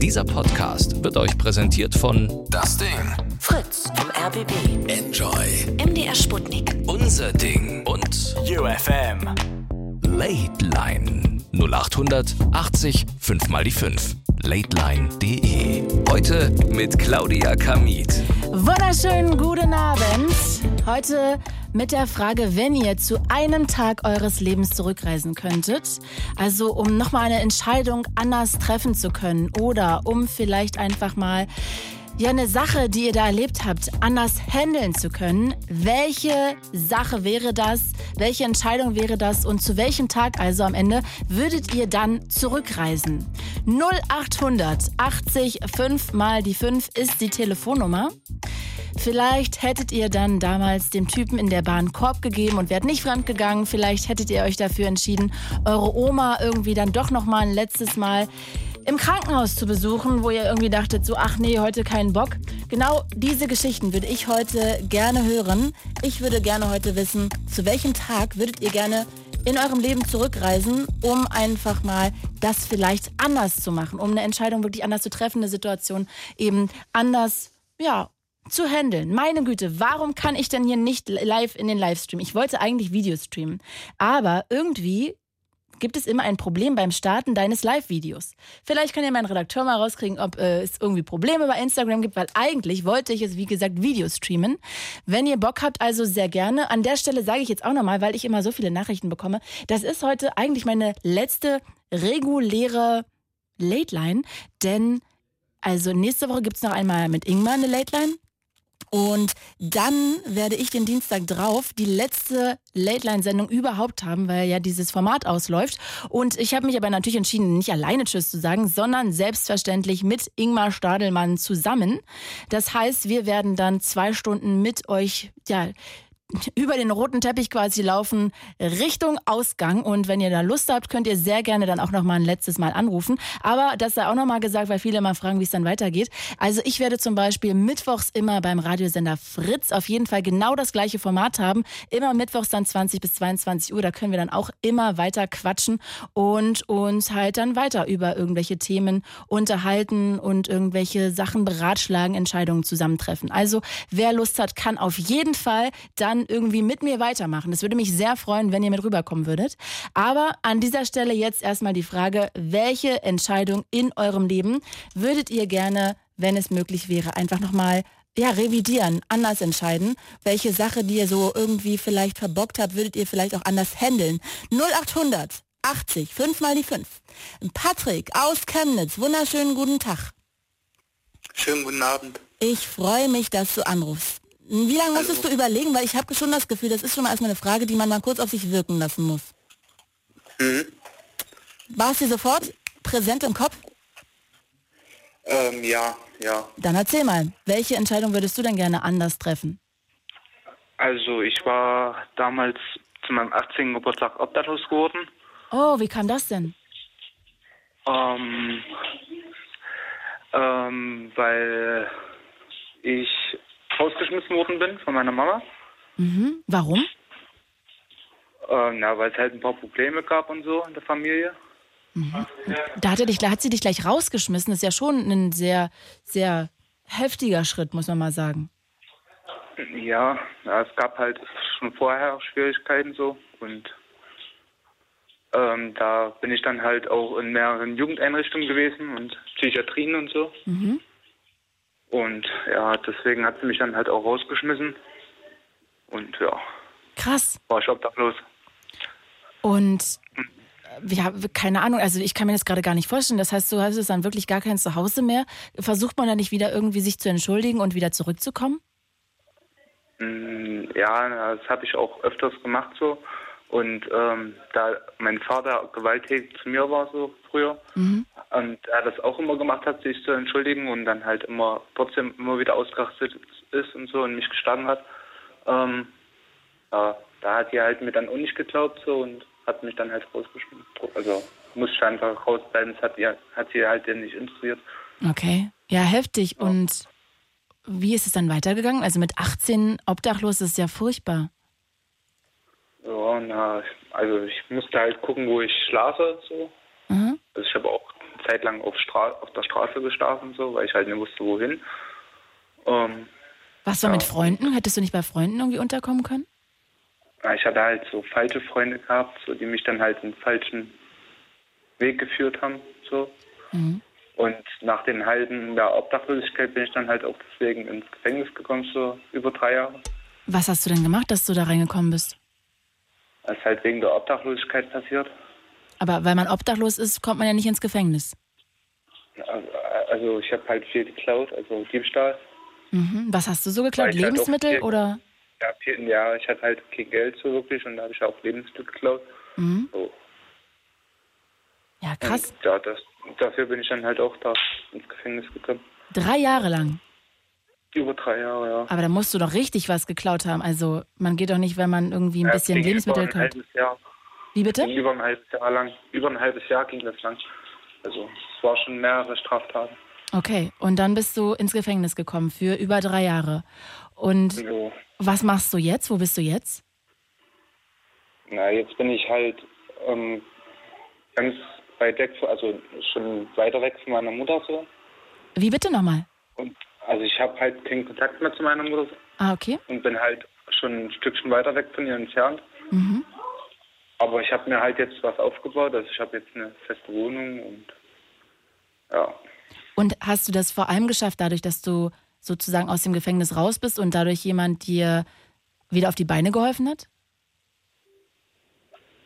Dieser Podcast wird euch präsentiert von Das Ding. Fritz vom RBB. Enjoy. MDR Sputnik. Unser Ding und UFM. Late Line 0800 80 5 mal die 5. Lateline.de. Heute mit Claudia Kamit. Wunderschönen guten Abend. Heute mit der Frage, wenn ihr zu einem Tag eures Lebens zurückreisen könntet, also um nochmal eine Entscheidung anders treffen zu können oder um vielleicht einfach mal ja eine Sache, die ihr da erlebt habt, anders handeln zu können. Welche Sache wäre das? Welche Entscheidung wäre das? Und zu welchem Tag also am Ende würdet ihr dann zurückreisen? 0800 80 5 mal die 5 ist die Telefonnummer. Vielleicht hättet ihr dann damals dem Typen in der Bahn Korb gegeben und wärt nicht fremdgegangen. Vielleicht hättet ihr euch dafür entschieden, eure Oma irgendwie dann doch noch mal ein letztes Mal im Krankenhaus zu besuchen, wo ihr irgendwie dachtet, so, ach nee, heute keinen Bock. Genau diese Geschichten würde ich heute gerne hören. Ich würde gerne heute wissen, zu welchem Tag würdet ihr gerne in eurem Leben zurückreisen, um einfach mal das vielleicht anders zu machen, um eine Entscheidung wirklich anders zu treffen, eine Situation eben anders, ja, zu handeln. Meine Güte, warum kann ich denn hier nicht live in den Livestream? Ich wollte eigentlich Video streamen, aber irgendwie gibt es immer ein Problem beim Starten deines Live-Videos. Vielleicht kann ja mein Redakteur mal rauskriegen, ob äh, es irgendwie Probleme bei Instagram gibt, weil eigentlich wollte ich es, wie gesagt, Video streamen. Wenn ihr Bock habt, also sehr gerne. An der Stelle sage ich jetzt auch nochmal, weil ich immer so viele Nachrichten bekomme, das ist heute eigentlich meine letzte reguläre Late Line, denn also nächste Woche gibt es noch einmal mit Ingmar eine Late Line. Und dann werde ich den Dienstag drauf die letzte Late-Line-Sendung überhaupt haben, weil ja dieses Format ausläuft. Und ich habe mich aber natürlich entschieden, nicht alleine Tschüss zu sagen, sondern selbstverständlich mit Ingmar Stadelmann zusammen. Das heißt, wir werden dann zwei Stunden mit euch, ja, über den roten Teppich quasi laufen Richtung Ausgang und wenn ihr da Lust habt, könnt ihr sehr gerne dann auch noch mal ein letztes Mal anrufen. Aber das sei auch noch mal gesagt, weil viele mal fragen, wie es dann weitergeht. Also ich werde zum Beispiel mittwochs immer beim Radiosender Fritz auf jeden Fall genau das gleiche Format haben. Immer mittwochs dann 20 bis 22 Uhr. Da können wir dann auch immer weiter quatschen und uns halt dann weiter über irgendwelche Themen unterhalten und irgendwelche Sachen beratschlagen, Entscheidungen zusammentreffen. Also wer Lust hat, kann auf jeden Fall dann irgendwie mit mir weitermachen. Das würde mich sehr freuen, wenn ihr mit rüberkommen würdet. Aber an dieser Stelle jetzt erstmal die Frage, welche Entscheidung in eurem Leben würdet ihr gerne, wenn es möglich wäre, einfach nochmal ja, revidieren, anders entscheiden. Welche Sache, die ihr so irgendwie vielleicht verbockt habt, würdet ihr vielleicht auch anders handeln. 0800 80, 5 mal die 5. Patrick aus Chemnitz, wunderschönen guten Tag. Schönen guten Abend. Ich freue mich, dass du anrufst. Wie lange musstest du überlegen? Weil ich habe schon das Gefühl, das ist schon mal erstmal eine Frage, die man mal kurz auf sich wirken lassen muss. Mhm. War es dir sofort präsent im Kopf? Ähm, ja, ja. Dann erzähl mal, welche Entscheidung würdest du denn gerne anders treffen? Also ich war damals zu meinem 18. Geburtstag obdachlos geworden. Oh, wie kam das denn? Ähm, ähm, weil ich rausgeschmissen worden bin von meiner Mama. Mhm. Warum? Ähm, na, weil es halt ein paar Probleme gab und so in der Familie. Da hat, er dich, hat sie dich gleich rausgeschmissen. Das ist ja schon ein sehr, sehr heftiger Schritt, muss man mal sagen. Ja, ja, es gab halt schon vorher Schwierigkeiten so und ähm, da bin ich dann halt auch in mehreren Jugendeinrichtungen gewesen und Psychiatrien und so. Mhm. Und ja, deswegen hat sie mich dann halt auch rausgeschmissen. Und ja, Krass. war ich obdachlos. Und äh, ja, keine Ahnung, also ich kann mir das gerade gar nicht vorstellen. Das heißt, du hast es dann wirklich gar kein Zuhause mehr. Versucht man dann nicht wieder irgendwie sich zu entschuldigen und wieder zurückzukommen? Mm, Ja, das habe ich auch öfters gemacht so. Und ähm, da mein Vater gewalttätig zu mir war so früher Mhm. und er das auch immer gemacht hat, sich zu entschuldigen und dann halt immer trotzdem immer wieder ausgerastet ist und so und mich geschlagen hat, ähm, ja, da hat die halt mir dann auch nicht geglaubt so und hat mich dann halt rausgeschmissen. Also musste ich einfach rausbleiben, das hat, ihr, hat sie halt nicht interessiert. Okay. Ja, heftig. Und wie ist es dann weitergegangen? Also mit 18 obdachlos ist ja furchtbar. Ja, na, also ich musste halt gucken, wo ich schlafe so. Mhm. Also ich habe auch Zeit lang auf, Stra auf der Straße geschlafen, so, weil ich halt nicht wusste, wohin. Ähm, Was war mit Freunden? Hättest du nicht bei Freunden irgendwie unterkommen können? ja, ich hatte halt so falsche Freunde gehabt, so, die mich dann halt in den falschen Weg geführt haben. So. Und nach den halben Jahr Obdachlosigkeit bin ich dann halt auch deswegen ins Gefängnis gekommen, so über drei Jahre. Was hast du denn gemacht, dass du da reingekommen bist? Das ist halt wegen der Obdachlosigkeit passiert. Aber weil man obdachlos ist, kommt man ja nicht ins Gefängnis. Also, ich habe halt viel geklaut, also Diebstahl. Mhm. Was hast du so geklaut? Halt Lebensmittel viel- oder? Ja, vielen Jahr, ich hatte halt kein Geld so wirklich und da habe ich auch Lebensmittel geklaut. Mhm. So. Ja, krass. Und ja, das, dafür bin ich dann halt auch da ins Gefängnis gekommen. Drei Jahre lang. Über drei Jahre, ja. Aber da musst du doch richtig was geklaut haben. Also man geht doch nicht, wenn man irgendwie ein Ja, bisschen Lebensmittel über ein halbes Jahr. Wie bitte? Über ein halbes Jahr lang. Über ein halbes Jahr ging das lang. Also es war schon mehrere Straftaten. Okay, und dann bist du ins Gefängnis gekommen für über drei Jahre. Und So. was machst du jetzt? Wo bist du jetzt? Na, jetzt bin ich halt ähm, ganz weit weg, von- also schon weiter weg von meiner Mutter so. Wie bitte nochmal? Und also ich habe halt keinen Kontakt mehr zu meiner Mutter Ah, okay. und bin halt schon ein Stückchen weiter weg von ihr entfernt. Mhm. Aber ich habe mir halt jetzt was aufgebaut. Also ich habe jetzt eine feste Wohnung und ja. Und hast du das vor allem geschafft, dadurch, dass du sozusagen aus dem Gefängnis raus bist und dadurch jemand dir wieder auf die Beine geholfen hat?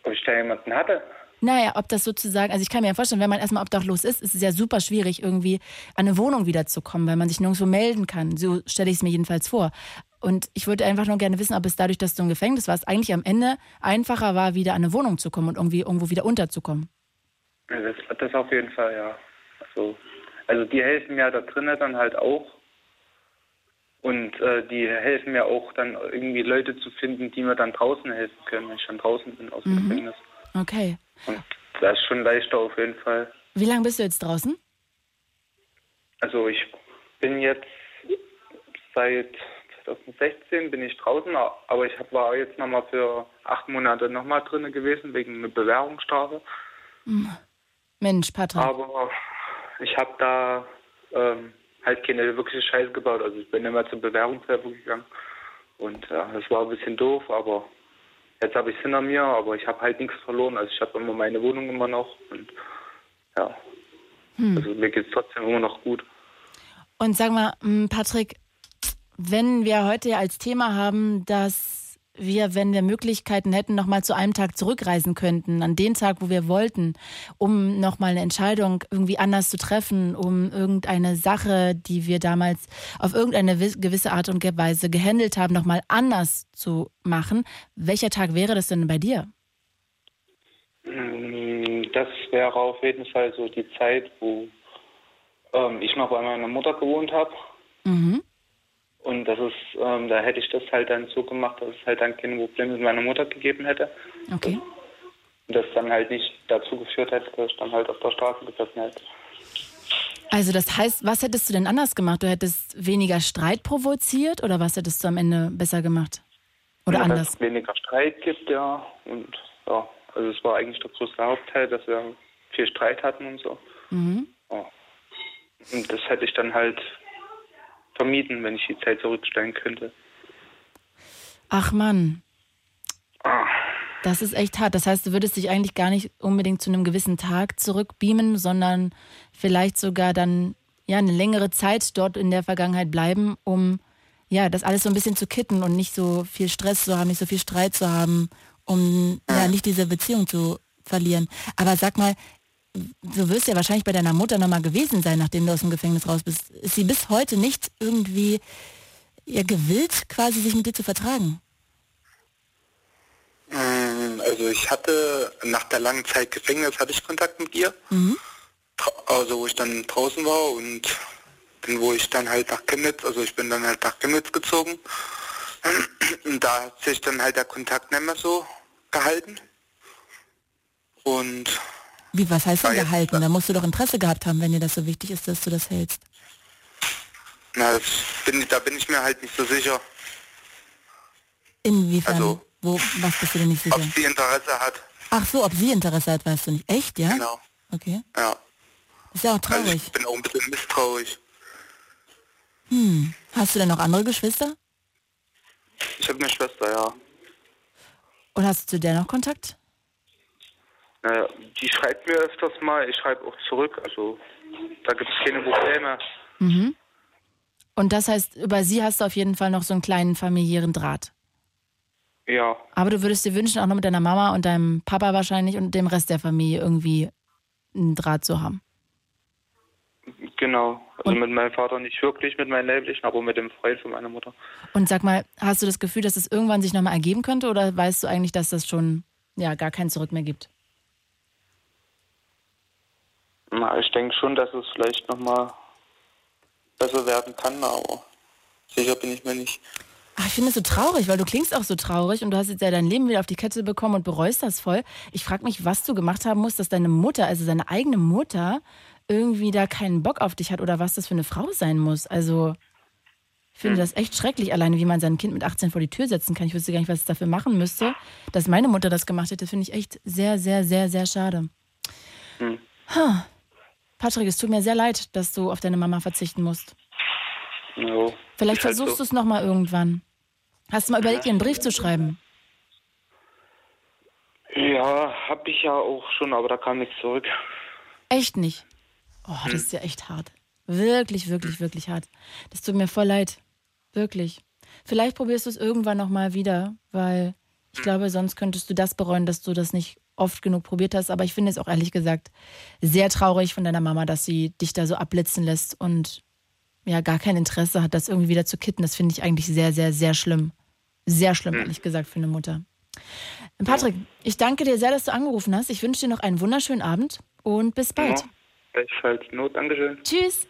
Ob ich da jemanden hatte? Naja, ob das sozusagen, also ich kann mir ja vorstellen, wenn man erstmal obdachlos ist, ist es ja super schwierig, irgendwie an eine Wohnung wiederzukommen, weil man sich nirgendwo melden kann. So stelle ich es mir jedenfalls vor. Und ich würde einfach nur gerne wissen, ob es dadurch, dass du im Gefängnis warst, eigentlich am Ende einfacher war, wieder an eine Wohnung zu kommen und irgendwie irgendwo wieder unterzukommen. Das, das auf jeden Fall, ja. Also, also die helfen mir da drinnen dann halt auch. Und äh, die helfen mir auch dann irgendwie Leute zu finden, die mir dann draußen helfen können, wenn ich dann draußen bin aus dem Gefängnis. Okay. Und das ist schon leichter auf jeden Fall. Wie lange bist du jetzt draußen? Also ich bin jetzt seit 2016 bin ich draußen, aber ich war jetzt nochmal für acht Monate nochmal drin gewesen wegen einer Bewährungsstrafe. Mensch, Patrick. Aber ich habe da ähm, halt keine wirkliche Scheiße gebaut. Also ich bin immer zur Bewährungshilfe gegangen. Und ja, das war ein bisschen doof, aber jetzt habe ich es hinter mir, aber ich habe halt nichts verloren. Also ich habe immer meine Wohnung immer noch und ja. Also mir geht es trotzdem immer noch gut. Und sag mal, m, Patrick, wenn wir heute als Thema haben, dass wir, wenn wir Möglichkeiten hätten, nochmal zu einem Tag zurückreisen könnten, an den Tag, wo wir wollten, um nochmal eine Entscheidung irgendwie anders zu treffen, um irgendeine Sache, die wir damals auf irgendeine wis- gewisse Art und Weise gehandelt haben, nochmal anders zu machen. Welcher Tag wäre das denn bei dir? Mm, Das wäre auf jeden Fall so die Zeit, wo ähm, ich noch bei meiner Mutter gewohnt habe. Mhm. Und das ist, ähm, da hätte ich das halt dann so gemacht, dass es halt dann keine Probleme mit meiner Mutter gegeben hätte. Okay. Und das dann halt nicht dazu geführt hätte, dass ich dann halt auf der Straße gesessen hätte. Also das heißt, was hättest du denn anders gemacht? Du hättest weniger Streit provoziert oder was hättest du am Ende besser gemacht? Oder Und anders? Dass es weniger Streit gibt, ja. Und ja, also es war eigentlich der größte Hauptteil, dass wir viel Streit hatten und so. Mhm. Ja. Und das hätte ich dann halt vermieden, wenn ich die Zeit zurückstellen könnte. Ach Mann, Ah. das ist echt hart. Das heißt, du würdest dich eigentlich gar nicht unbedingt zu einem gewissen Tag zurückbeamen, sondern vielleicht sogar dann ja eine längere Zeit dort in der Vergangenheit bleiben, um ja das alles so ein bisschen zu kitten und nicht so viel Stress zu haben, nicht so viel Streit zu haben, um ja nicht diese Beziehung zu verlieren. Aber sag mal, du wirst ja wahrscheinlich bei deiner Mutter nochmal gewesen sein, nachdem du aus dem Gefängnis raus bist. Ist sie bis heute nicht irgendwie ja, gewillt, quasi sich mit dir zu vertragen? Mm, Also ich hatte nach der langen Zeit Gefängnis hatte ich Kontakt mit ihr. Dra- Also wo ich dann draußen war und dann wo ich dann halt nach Chemnitz, also ich bin dann halt nach Chemnitz gezogen. Und da hat sich dann halt der Kontakt nicht mehr so gehalten. Und Wie, was heißt denn gehalten? Da musst du doch Interesse gehabt haben, wenn dir das so wichtig ist, dass du das hältst. na, das bin, da bin ich mir halt nicht so sicher, Inwiefern? Also- Wo, was bist du denn nicht ob sicher? sie Interesse hat. Ach so, ob sie Interesse hat, weißt du nicht. Echt, ja? Genau. Okay. Ja. Ist ja auch Also traurig. ich bin auch ein bisschen misstrauisch. Hast du denn noch andere Geschwister? Ich habe eine Schwester, ja. Oder hast du zu der noch Kontakt? Naja, die schreibt mir öfters mal, ich schreibe auch zurück, also da gibt es keine Probleme. Und das heißt, über sie hast du auf jeden Fall noch so einen kleinen familiären Draht. Ja, Aber du würdest dir wünschen, auch noch mit deiner Mama und deinem Papa wahrscheinlich und dem Rest der Familie irgendwie einen Draht zu haben. genau. Also Und- mit meinem Vater nicht wirklich, mit meinem Leiblichen, aber mit dem Freund von meiner Mutter. Und sag mal, hast du das Gefühl, dass es irgendwann sich nochmal ergeben könnte oder weißt du eigentlich, dass das schon ja gar kein Zurück mehr gibt? Na, ich denke schon, dass es vielleicht nochmal besser werden kann, aber sicher bin ich mir nicht. Ach, ich finde es so traurig, weil du klingst auch so traurig und du hast jetzt ja dein Leben wieder auf die Kette bekommen und bereust das voll. Ich frage mich, was du gemacht haben musst, dass deine Mutter, also seine eigene Mutter, irgendwie da keinen Bock auf dich hat oder was das für eine Frau sein muss. Also, ich finde das echt schrecklich, alleine wie man sein Kind mit 18 vor die Tür setzen kann. Ich wüsste gar nicht, was es dafür machen müsste. Dass meine Mutter das gemacht hätte, finde ich echt sehr, sehr, sehr, sehr schade. Hm. Ha. Patrick, es tut mir sehr leid, dass du auf deine Mama verzichten musst. Jo. Vielleicht Ist halt versuchst du so. es nochmal irgendwann. Hast du mal überlegt, ihr einen Brief zu schreiben? Ja, hab ich ja auch schon, aber da kam nichts zurück. Echt nicht. Oh, das Hm. ist ja echt hart. Wirklich, wirklich, wirklich hart. Das tut mir voll leid. Wirklich. Vielleicht probierst du es irgendwann nochmal wieder, weil ich Hm. glaube, sonst könntest du das bereuen, dass du das nicht oft genug probiert hast. Aber ich finde es auch ehrlich gesagt sehr traurig von deiner Mama, dass sie dich da so abblitzen lässt und ja gar kein Interesse hat, das irgendwie wieder zu kitten. Das finde ich eigentlich sehr, sehr, sehr schlimm. Sehr schlimm, ehrlich gesagt, für eine Mutter. Patrick, ich danke dir sehr, dass du angerufen hast. Ich wünsche dir noch einen wunderschönen Abend und bis bald. Ja, gleichfalls. Not, Dankeschön. Tschüss.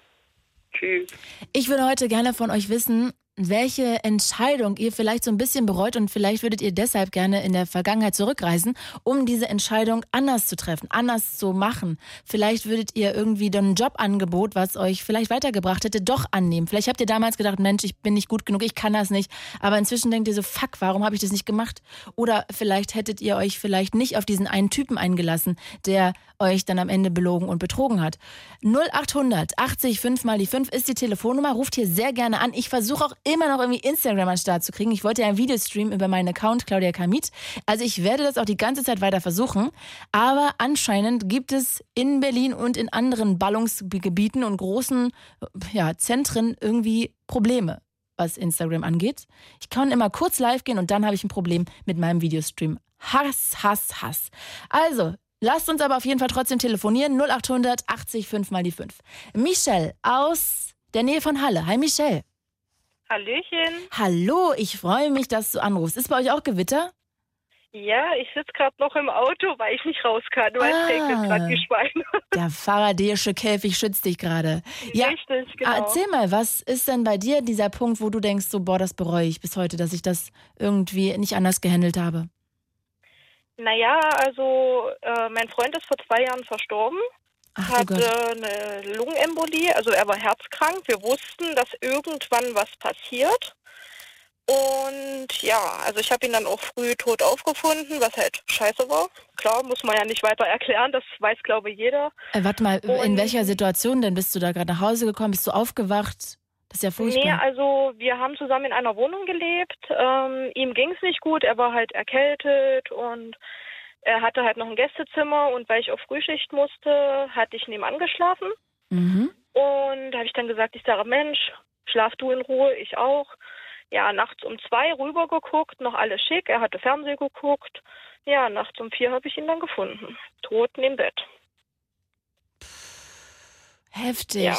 Tschüss. Ich würde heute gerne von euch wissen, welche Entscheidung ihr vielleicht so ein bisschen bereut und vielleicht würdet ihr deshalb gerne in der Vergangenheit zurückreisen, um diese Entscheidung anders zu treffen, anders zu machen. Vielleicht würdet ihr irgendwie ein Jobangebot, was euch vielleicht weitergebracht hätte, doch annehmen. Vielleicht habt ihr damals gedacht, Mensch, ich bin nicht gut genug, ich kann das nicht. Aber inzwischen denkt ihr so, fuck, warum habe ich das nicht gemacht? Oder vielleicht hättet ihr euch vielleicht nicht auf diesen einen Typen eingelassen, der euch dann am Ende belogen und betrogen hat. 0800 80 5 mal die 5 ist die Telefonnummer. Ruft hier sehr gerne an. Ich versuche auch immer noch irgendwie Instagram an den Start zu kriegen. Ich wollte ja ein Video streamen über meinen Account Claudia Kamit. Also ich werde das auch die ganze Zeit weiter versuchen. Aber anscheinend gibt es in Berlin und in anderen Ballungsgebieten und großen ja, Zentren irgendwie Probleme was Instagram angeht. Ich kann immer kurz live gehen und dann habe ich ein Problem mit meinem Videostream. Hass, Hass, Hass. Also, lasst uns aber auf jeden Fall trotzdem telefonieren. 0800 80 5 mal die 5. Michelle aus der Nähe von Halle. Hi Michelle. Hallöchen. Hallo, ich freue mich, dass du anrufst. Ist bei euch auch Gewitter? Ja, ich sitze gerade noch im Auto, weil ich nicht raus kann, weil es Ah. regnet gerade wie Schweine. Der faradäische Käfig schützt dich gerade. Ja, Richtig, genau. ah, erzähl mal, was ist denn bei dir dieser Punkt, wo du denkst, so, boah, das bereue ich bis heute, dass ich das irgendwie nicht anders gehandelt habe? Naja, also äh, mein Freund ist vor zwei Jahren verstorben, Ach hatte Gott. eine Lungenembolie, also er war herzkrank. Wir wussten, dass irgendwann was passiert. Und ja, also ich habe ihn dann auch früh tot aufgefunden, was halt scheiße war. Klar, muss man ja nicht weiter erklären, das weiß glaube ich jeder. Äh, warte mal, in Und- welcher Situation denn? Bist du da gerade nach Hause gekommen? Bist du aufgewacht? Das ist ja furchtbar. Nee, also wir haben zusammen in einer Wohnung gelebt. Ähm, ihm ging es nicht gut, er war halt erkältet und er hatte halt noch ein Gästezimmer und weil ich auf Frühschicht musste, hatte ich nebenan geschlafen. mhm. Und da habe ich dann gesagt, ich sage, Mensch, schlaf du in Ruhe, ich auch. Ja, nachts um zwei rüber geguckt, noch alles schick, er hatte Fernsehen geguckt. Ja, nachts um vier habe ich ihn dann gefunden, tot neben Bett. Heftig. Ja.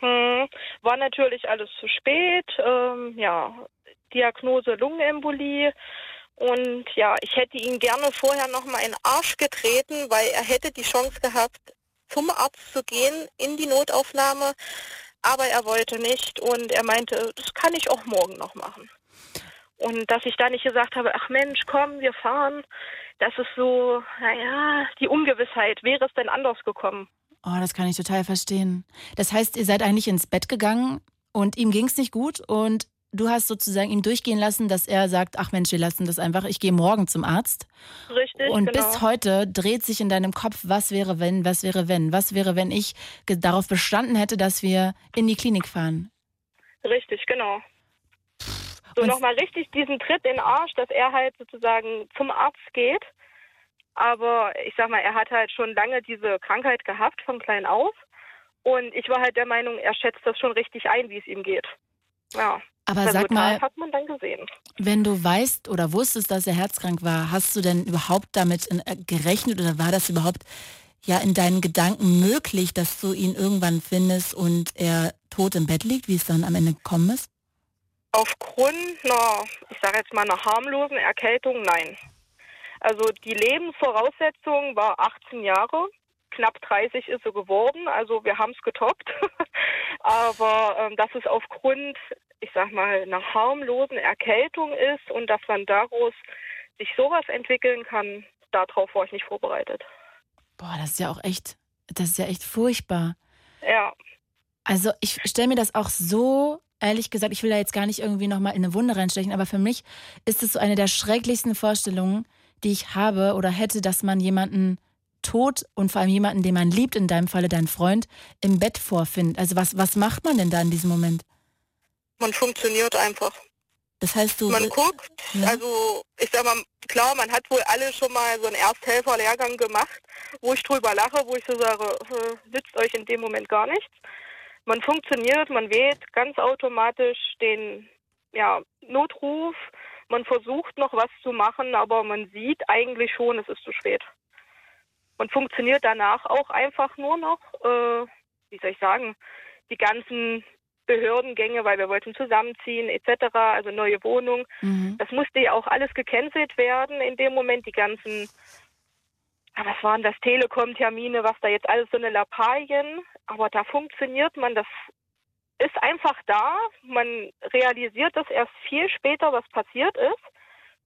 Hm, war natürlich alles zu spät. Ähm, ja, Diagnose Lungenembolie. Und ja, ich hätte ihn gerne vorher noch mal in den Arsch getreten, weil er hätte die Chance gehabt, zum Arzt zu gehen, in die Notaufnahme. Aber er wollte nicht und er meinte, das kann ich auch morgen noch machen. Und dass ich da nicht gesagt habe, ach Mensch, komm, wir fahren, das ist so, naja, die Ungewissheit. Wäre es denn anders gekommen? Oh, das kann ich total verstehen. Das heißt, ihr seid eigentlich ins Bett gegangen und ihm ging es nicht gut und du hast sozusagen ihm durchgehen lassen, dass er sagt, ach Mensch, wir lassen das einfach, ich gehe morgen zum Arzt. Richtig, Und genau. bis heute dreht sich in deinem Kopf, was wäre wenn, was wäre wenn, was wäre, wenn ich darauf bestanden hätte, dass wir in die Klinik fahren. Richtig, genau. So Und- nochmal richtig diesen Tritt in den Arsch, dass er halt sozusagen zum Arzt geht. Aber ich sag mal, er hat halt schon lange diese Krankheit gehabt, von klein auf. Und ich war halt der Meinung, er schätzt das schon richtig ein, wie es ihm geht. Ja. Aber das sag mal, hat man dann gesehen. wenn du weißt oder wusstest, dass er herzkrank war, hast du denn überhaupt damit in, äh, gerechnet oder war das überhaupt ja in deinen Gedanken möglich, dass du ihn irgendwann findest und er tot im Bett liegt, wie es dann am Ende gekommen ist? Aufgrund einer, ich sage jetzt mal, einer harmlosen Erkältung, nein. Also die Lebensvoraussetzung war 18 Jahre. Knapp 30 ist sie geworden, also wir haben es getoppt. Aber ähm, dass es aufgrund, ich sag mal, einer harmlosen Erkältung ist und dass man daraus sich sowas entwickeln kann, darauf war ich nicht vorbereitet. Boah, das ist ja auch echt, das ist ja echt furchtbar. Ja, Also ich stelle mir das auch so, ehrlich gesagt, ich will da jetzt gar nicht irgendwie nochmal in eine Wunde reinstechen, aber für mich ist es so eine der schrecklichsten Vorstellungen, die ich habe oder hätte, dass man jemanden tot und vor allem jemanden, den man liebt, in deinem Falle dein Freund, im Bett vorfindet. Also was, was macht man denn da in diesem Moment? Man funktioniert einfach. Das heißt, du... Man guckt, Ja. also ich sag mal, klar, man hat wohl alle schon mal so einen Ersthelfer-Lehrgang gemacht, wo ich drüber lache, wo ich so sage, nützt euch in dem Moment gar nichts. Man funktioniert, man wählt ganz automatisch den ja, Notruf, man versucht noch was zu machen, aber man sieht eigentlich schon, es ist zu spät. Man funktioniert danach auch einfach nur noch, äh, wie soll ich sagen, die ganzen Behördengänge, weil wir wollten zusammenziehen etc., also neue Wohnung. Mhm. Das musste ja auch alles gecancelt werden in dem Moment, die ganzen, ah, was waren das, Telekom-Termine, was da jetzt alles so eine Lappalien, aber da funktioniert man, das ist einfach da, man realisiert das erst viel später, was passiert ist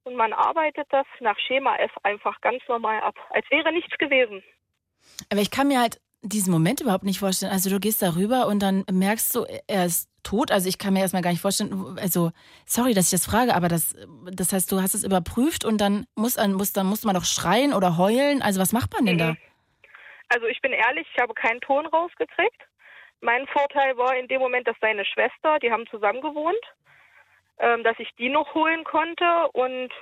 und man arbeitet das nach Schema F einfach ganz normal ab, als wäre nichts gewesen. Aber ich kann mir halt diesen Moment überhaupt nicht vorstellen. Also du gehst da rüber und dann merkst du, er ist tot. Also ich kann mir erstmal gar nicht vorstellen, also sorry, dass ich das frage, aber das, das heißt, du hast es überprüft und dann muss, muss, dann muss man doch schreien oder heulen. Also was macht man denn da? Also ich bin ehrlich, ich habe keinen Ton rausgekriegt. Mein Vorteil war in dem Moment, dass seine Schwester, die haben zusammen gewohnt, ähm, dass ich die noch holen konnte und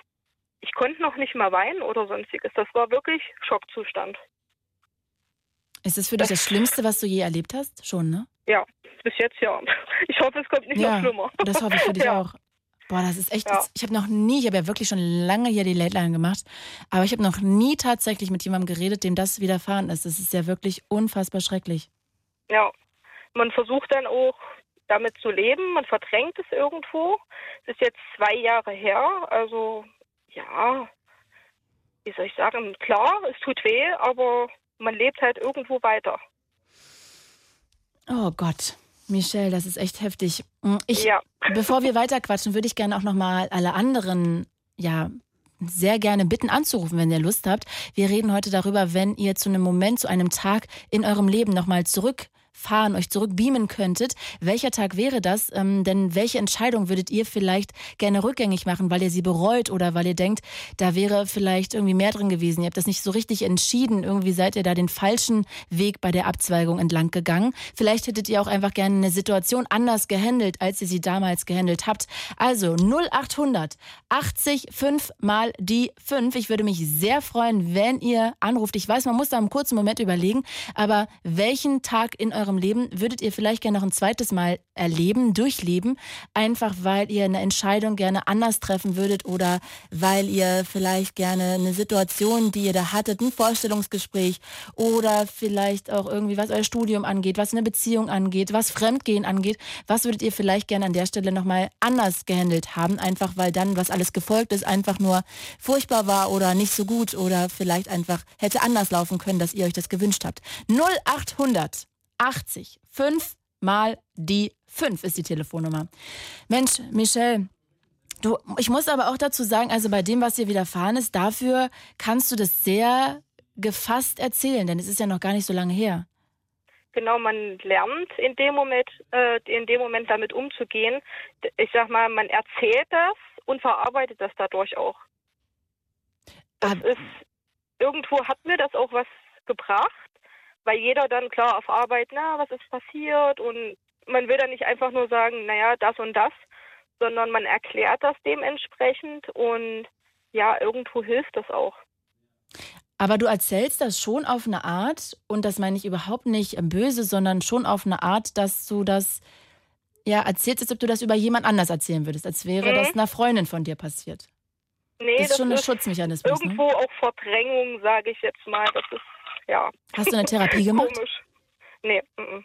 ich konnte noch nicht mal weinen oder sonstiges. Das war wirklich Schockzustand. Ist es für dich das Schlimmste, was du je erlebt hast? Schon, ne? Ja, bis jetzt ja. Ich hoffe, es kommt nicht noch schlimmer. das hoffe ich für dich Ja. auch. Boah, das ist echt, Ja. ich habe noch nie, ich habe ja wirklich schon lange hier die Late Line gemacht, aber ich habe noch nie tatsächlich mit jemandem geredet, dem das widerfahren ist. Das ist ja wirklich unfassbar schrecklich. Ja, man versucht dann auch damit zu leben, man verdrängt es irgendwo. Es ist jetzt zwei Jahre her, also ja, wie soll ich sagen, klar, es tut weh, aber man lebt halt irgendwo weiter. Oh Gott, Michelle, das ist echt heftig. Mm, Ich, Ja. Bevor wir weiterquatschen, würde ich gerne auch nochmal alle anderen, ja, sehr gerne bitten anzurufen, wenn ihr Lust habt. Wir reden heute darüber, wenn ihr zu einem Moment, zu einem Tag in eurem Leben nochmal zurückfahren, euch zurückbeamen könntet. Welcher Tag wäre das? Ähm, denn welche Entscheidung würdet ihr vielleicht gerne rückgängig machen, weil ihr sie bereut oder weil ihr denkt, da wäre vielleicht irgendwie mehr drin gewesen? Ihr habt das nicht so richtig entschieden. Irgendwie seid ihr da den falschen Weg bei der Abzweigung entlang gegangen. Vielleicht hättet ihr auch einfach gerne eine Situation anders gehandelt, als ihr sie damals gehandelt habt. Also 0800 80 5 mal die 5. Ich würde mich sehr freuen, wenn ihr anruft. Ich weiß, man muss da einen kurzen Moment überlegen, aber welchen Tag in eurem Leben würdet ihr vielleicht gerne noch ein zweites Mal erleben, durchleben, einfach weil ihr eine Entscheidung gerne anders treffen würdet oder weil ihr vielleicht gerne eine Situation, die ihr da hattet, ein Vorstellungsgespräch oder vielleicht auch irgendwie, was euer Studium angeht, was eine Beziehung angeht, was Fremdgehen angeht, was würdet ihr vielleicht gerne an der Stelle nochmal anders gehandelt haben, einfach weil dann, was alles gefolgt ist, einfach nur furchtbar war oder nicht so gut oder vielleicht einfach hätte anders laufen können, dass ihr euch das gewünscht habt. 0800 80 5 mal die 5 ist die Telefonnummer. Mensch, Michelle, du, ich muss aber auch dazu sagen, also bei dem, was dir widerfahren ist, dafür kannst du das sehr gefasst erzählen, denn es ist ja noch gar nicht so lange her. genau, man lernt in dem Moment, äh, in dem Moment damit umzugehen. Ich sag mal, man erzählt das und verarbeitet das dadurch auch. Das ist irgendwo hat mir das auch was gebracht, weil jeder dann klar auf Arbeit, na, was ist passiert und man will dann nicht einfach nur sagen, naja, das und das, sondern man erklärt das dementsprechend und ja, irgendwo hilft das auch. Aber du erzählst das schon auf eine Art, und das meine ich überhaupt nicht böse, sondern schon auf eine Art, dass du das ja erzählst, als ob du das über jemand anders erzählen würdest, als wäre Mhm. das einer Freundin von dir passiert. Nee, Das ist schon ein Schutzmechanismus. Ne? irgendwo auch Verdrängung, sage ich jetzt mal. Das ist ja Hast du eine Therapie gemacht? komisch. Nee, mm, mm.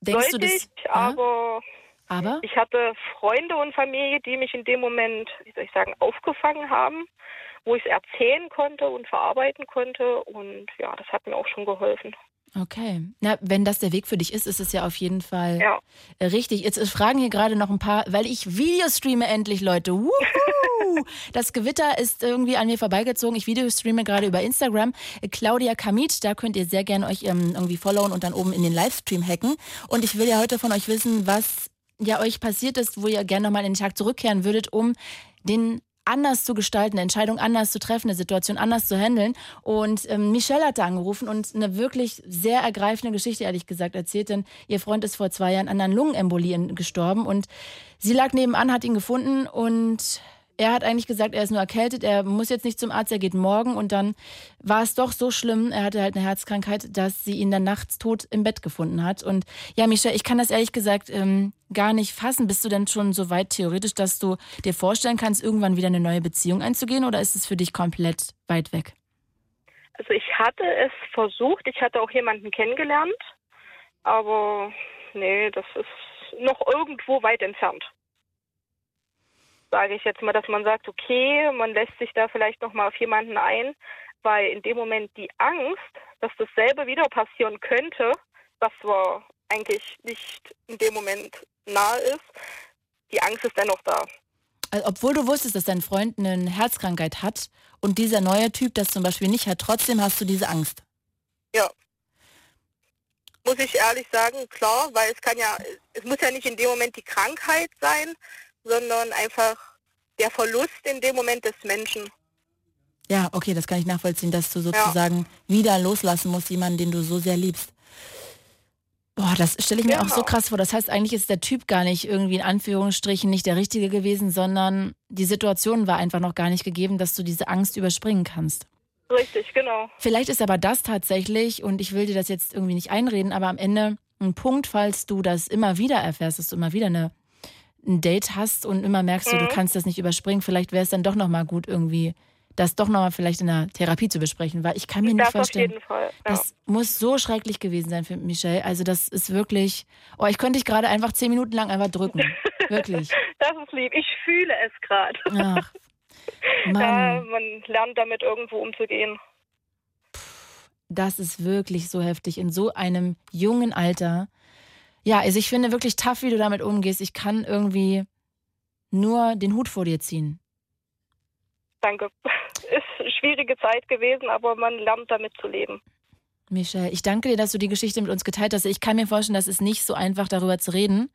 Denkst sollte du das? ich, ja? aber Aber? ich hatte Freunde und Familie, die mich in dem Moment, wie soll ich sagen, aufgefangen haben, wo ich es erzählen konnte und verarbeiten konnte und ja, das hat mir auch schon geholfen. Okay. Na, wenn das der Weg für dich ist, ist es ja auf jeden Fall Ja. richtig. Jetzt fragen hier gerade noch ein paar, weil ich Videostreame endlich, Leute. Wuhu! Das Gewitter ist irgendwie an mir vorbeigezogen. Ich Videostreame gerade über Instagram. Claudia Kamit, da könnt ihr sehr gerne euch ähm, irgendwie followen und dann oben in den Livestream hacken. Und ich will ja heute von euch wissen, was ja euch passiert ist, wo ihr gerne nochmal in den Tag zurückkehren würdet, um den anders zu gestalten, eine Entscheidung anders zu treffen, eine Situation anders zu handeln. Und ähm, Michelle hat da angerufen und eine wirklich sehr ergreifende Geschichte, ehrlich gesagt, erzählt. Denn ihr Freund ist vor zwei Jahren an einer Lungenembolie gestorben und sie lag nebenan, hat ihn gefunden und er hat eigentlich gesagt, er ist nur erkältet, er muss jetzt nicht zum Arzt, er geht morgen. Und dann war es doch so schlimm, er hatte halt eine Herzkrankheit, dass sie ihn dann nachts tot im Bett gefunden hat. Und ja, Michelle, ich kann das ehrlich gesagt ähm, gar nicht fassen. Bist du denn schon so weit theoretisch, dass du dir vorstellen kannst, irgendwann wieder eine neue Beziehung einzugehen oder ist es für dich komplett weit weg? Also ich hatte es versucht, ich hatte auch jemanden kennengelernt, aber nee, das ist noch irgendwo weit entfernt. Sage ich jetzt mal, dass man sagt, okay, man lässt sich da vielleicht noch mal auf jemanden ein, weil in dem Moment die Angst, dass dasselbe wieder passieren könnte, was zwar eigentlich nicht in dem Moment nahe ist, die Angst ist dennoch da. Also, obwohl du wusstest, dass dein Freund eine Herzkrankheit hat und dieser neue Typ das zum Beispiel nicht hat, trotzdem hast du diese Angst. Ja. Muss ich ehrlich sagen, klar, weil es kann ja, es muss ja nicht in dem Moment die Krankheit sein, sondern einfach der Verlust in dem Moment des Menschen. Ja, okay, das kann ich nachvollziehen, dass du sozusagen wieder loslassen musst, jemanden, den du so sehr liebst. Boah, das stelle ich mir auch so Genau. krass vor. Das heißt, eigentlich ist der Typ gar nicht irgendwie in Anführungsstrichen nicht der Richtige gewesen, sondern die Situation war einfach noch gar nicht gegeben, dass du diese Angst überspringen kannst. Richtig, genau. Vielleicht ist aber das tatsächlich, und ich will dir das jetzt irgendwie nicht einreden, aber am Ende ein Punkt, falls du das immer wieder erfährst, dass du immer wieder eine, ein Date hast und immer merkst, du, du kannst das nicht überspringen, vielleicht wäre es dann doch nochmal gut, irgendwie das doch nochmal vielleicht in der Therapie zu besprechen, weil ich kann mir nicht Das vorstellen. jeden Fall. Ja. Das muss so schrecklich gewesen sein für Michelle. Also das ist wirklich, oh, ich könnte dich gerade einfach zehn Minuten lang einfach drücken. Wirklich. Das ist lieb. Ich fühle es gerade. Ach, Ja, Mann, man lernt damit irgendwo umzugehen. das ist wirklich so heftig in so einem jungen Alter. Ja, also ich finde wirklich tough, wie du damit umgehst. Ich kann irgendwie nur den Hut vor dir ziehen. Danke. Ist eine schwierige Zeit gewesen, aber man lernt damit zu leben. Michelle, ich danke dir, dass du die Geschichte mit uns geteilt hast. Ich kann mir vorstellen, das ist nicht so einfach, darüber zu reden.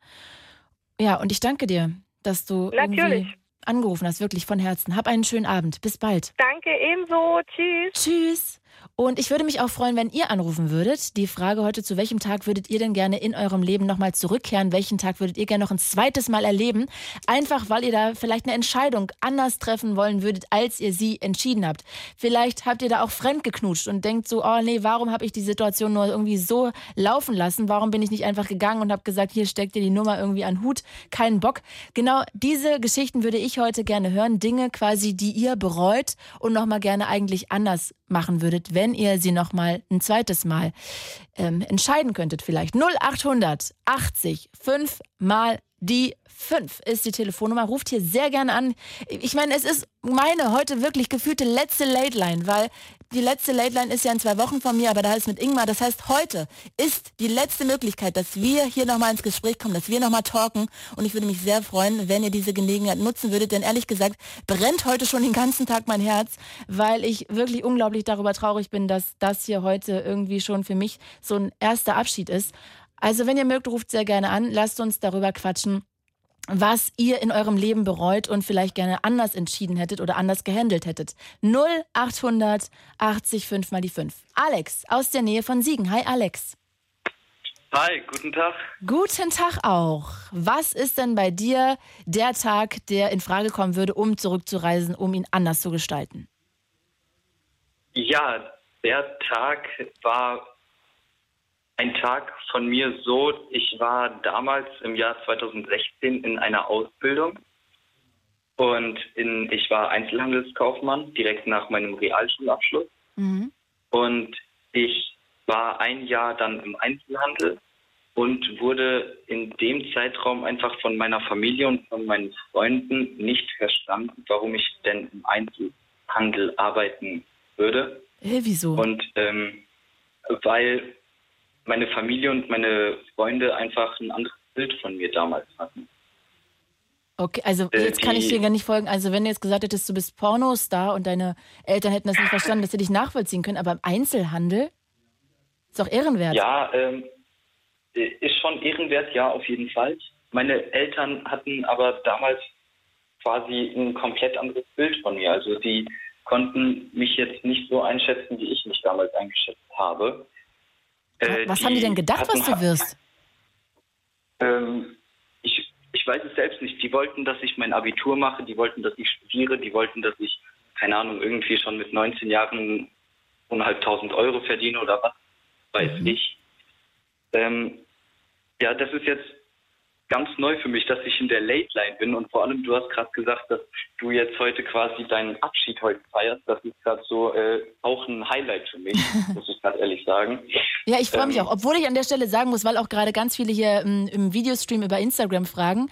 Ja, und ich danke dir, dass du Natürlich. angerufen hast, wirklich von Herzen. Hab einen schönen Abend. Bis bald. Danke ebenso. Tschüss. Tschüss. Und ich würde mich auch freuen, wenn ihr anrufen würdet. Die Frage heute, zu welchem Tag würdet ihr denn gerne in eurem Leben nochmal zurückkehren? Welchen Tag würdet ihr gerne noch ein zweites Mal erleben? Einfach, weil ihr da vielleicht eine Entscheidung anders treffen wollen würdet, als ihr sie entschieden habt. Vielleicht habt ihr da auch fremdgeknutscht und denkt so, oh nee, warum habe ich die Situation nur irgendwie so laufen lassen? Warum bin ich nicht einfach gegangen und habe gesagt, hier steckt ihr die Nummer irgendwie an Hut? Keinen Bock. Genau diese Geschichten würde ich heute gerne hören. Dinge quasi, die ihr bereut und nochmal gerne eigentlich anders machen würdet, wenn ihr sie nochmal ein zweites Mal ähm, entscheiden könntet vielleicht. 0800 80 5 mal Die 5 ist die Telefonnummer. Ruft hier sehr gerne an. Ich meine, es ist meine heute wirklich gefühlte letzte Late Line, weil die letzte Late Line ist ja in zwei Wochen von mir, aber da ist mit Ingmar. Das heißt, heute ist die letzte Möglichkeit, dass wir hier nochmal ins Gespräch kommen, dass wir nochmal talken. Und ich würde mich sehr freuen, wenn ihr diese Gelegenheit nutzen würdet, denn ehrlich gesagt brennt heute schon den ganzen Tag mein Herz, weil ich wirklich unglaublich darüber traurig bin, dass das hier heute irgendwie schon für mich so ein erster Abschied ist. Also wenn ihr mögt, ruft sehr gerne an, lasst uns darüber quatschen was ihr in eurem Leben bereut und vielleicht gerne anders entschieden hättet oder anders gehandelt hättet. 0800 80 5 mal die 5. Alex aus der Nähe von Siegen. Hi Alex. Hi, guten Tag. Guten Tag auch. Was ist denn bei dir der Tag, der in Frage kommen würde, um zurückzureisen, um ihn anders zu gestalten? Ja, der Tag war ein Tag von mir so, ich war damals im Jahr 2016 in einer Ausbildung und in, ich war Einzelhandelskaufmann direkt nach meinem Realschulabschluss. Mhm. Und ich war ein Jahr dann im Einzelhandel und wurde in dem Zeitraum einfach von meiner Familie und von meinen Freunden nicht verstanden, warum ich denn im Einzelhandel arbeiten würde. Hey, wieso? Und ähm, weil meine Familie und meine Freunde einfach ein anderes Bild von mir damals hatten. Okay, also äh, jetzt kann ich dir gar nicht folgen. Also wenn du jetzt gesagt hättest, du bist Pornostar und deine Eltern hätten das nicht verstanden, dass sie dich nachvollziehen können, aber im Einzelhandel ist doch ehrenwert. Ja, ähm, ist schon ehrenwert, ja, auf jeden Fall. Meine Eltern hatten aber damals quasi ein komplett anderes Bild von mir. Also die konnten mich jetzt nicht so einschätzen, wie ich mich damals eingeschätzt habe. Äh, was haben die denn gedacht, was du wirst? Ähm, ich, ich weiß es selbst nicht. Die wollten, dass ich mein Abitur mache, die wollten, dass ich studiere, die wollten, dass ich, keine Ahnung, irgendwie schon mit 19 Jahren eineinhalbtausend Euro verdiene oder was weiß mhm. ich. Ähm, ja, das ist jetzt ganz neu für mich, dass ich in der Late Line bin und vor allem, du hast gerade gesagt, dass du jetzt heute quasi deinen Abschied heute feierst. Das ist gerade so äh, auch ein Highlight für mich, muss ich gerade ehrlich sagen. Ja, ich freue mich ähm, auch, obwohl ich an der Stelle sagen muss, weil auch gerade ganz viele hier im, im Videostream über Instagram fragen.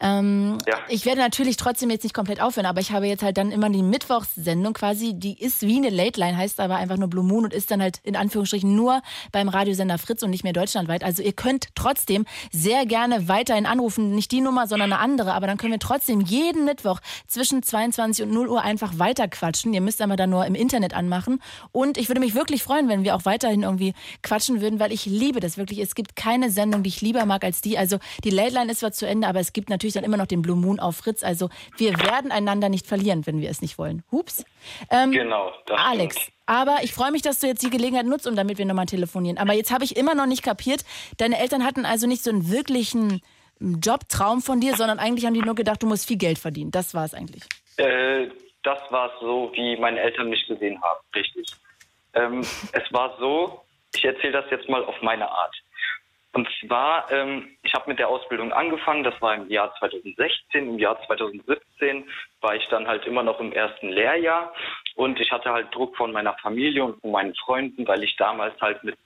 Ähm, ja. Ich werde natürlich trotzdem jetzt nicht komplett aufhören, aber ich habe jetzt halt dann immer die Mittwochssendung quasi, die ist wie eine Late Line, heißt aber einfach nur Blue Moon und ist dann halt in Anführungsstrichen nur beim Radiosender Fritz und nicht mehr deutschlandweit. Also ihr könnt trotzdem sehr gerne weiterhin anrufen, nicht die Nummer, sondern eine andere, aber dann können wir trotzdem jeden Mittwoch zwischen 22 und 0 Uhr einfach weiter quatschen. Ihr müsst aber dann nur im Internet anmachen und ich würde mich wirklich freuen, wenn wir auch weiterhin irgendwie quatschen quatschen würden, weil ich liebe das wirklich. Es gibt keine Sendung, die ich lieber mag als die. Also die Late Line ist zwar zu Ende, aber es gibt natürlich dann immer noch den Blue Moon auf Fritz. Also wir werden einander nicht verlieren, wenn wir es nicht wollen. Hups. Ähm, genau. Alex, stimmt. Aber ich freue mich, dass du jetzt die Gelegenheit nutzt, um damit wir nochmal telefonieren. Aber jetzt habe ich immer noch nicht kapiert, deine Eltern hatten also nicht so einen wirklichen Jobtraum von dir, sondern eigentlich haben die nur gedacht, du musst viel Geld verdienen. Das war es eigentlich. Äh, das war so, wie meine Eltern mich gesehen haben, richtig. Ähm, es war so, ich erzähle das jetzt mal auf meine Art. Und zwar, ähm, ich habe mit der Ausbildung angefangen, das war im Jahr 2016. Im Jahr 2017 war ich dann halt immer noch im ersten Lehrjahr und ich hatte halt Druck von meiner Familie und von meinen Freunden, weil ich damals halt mit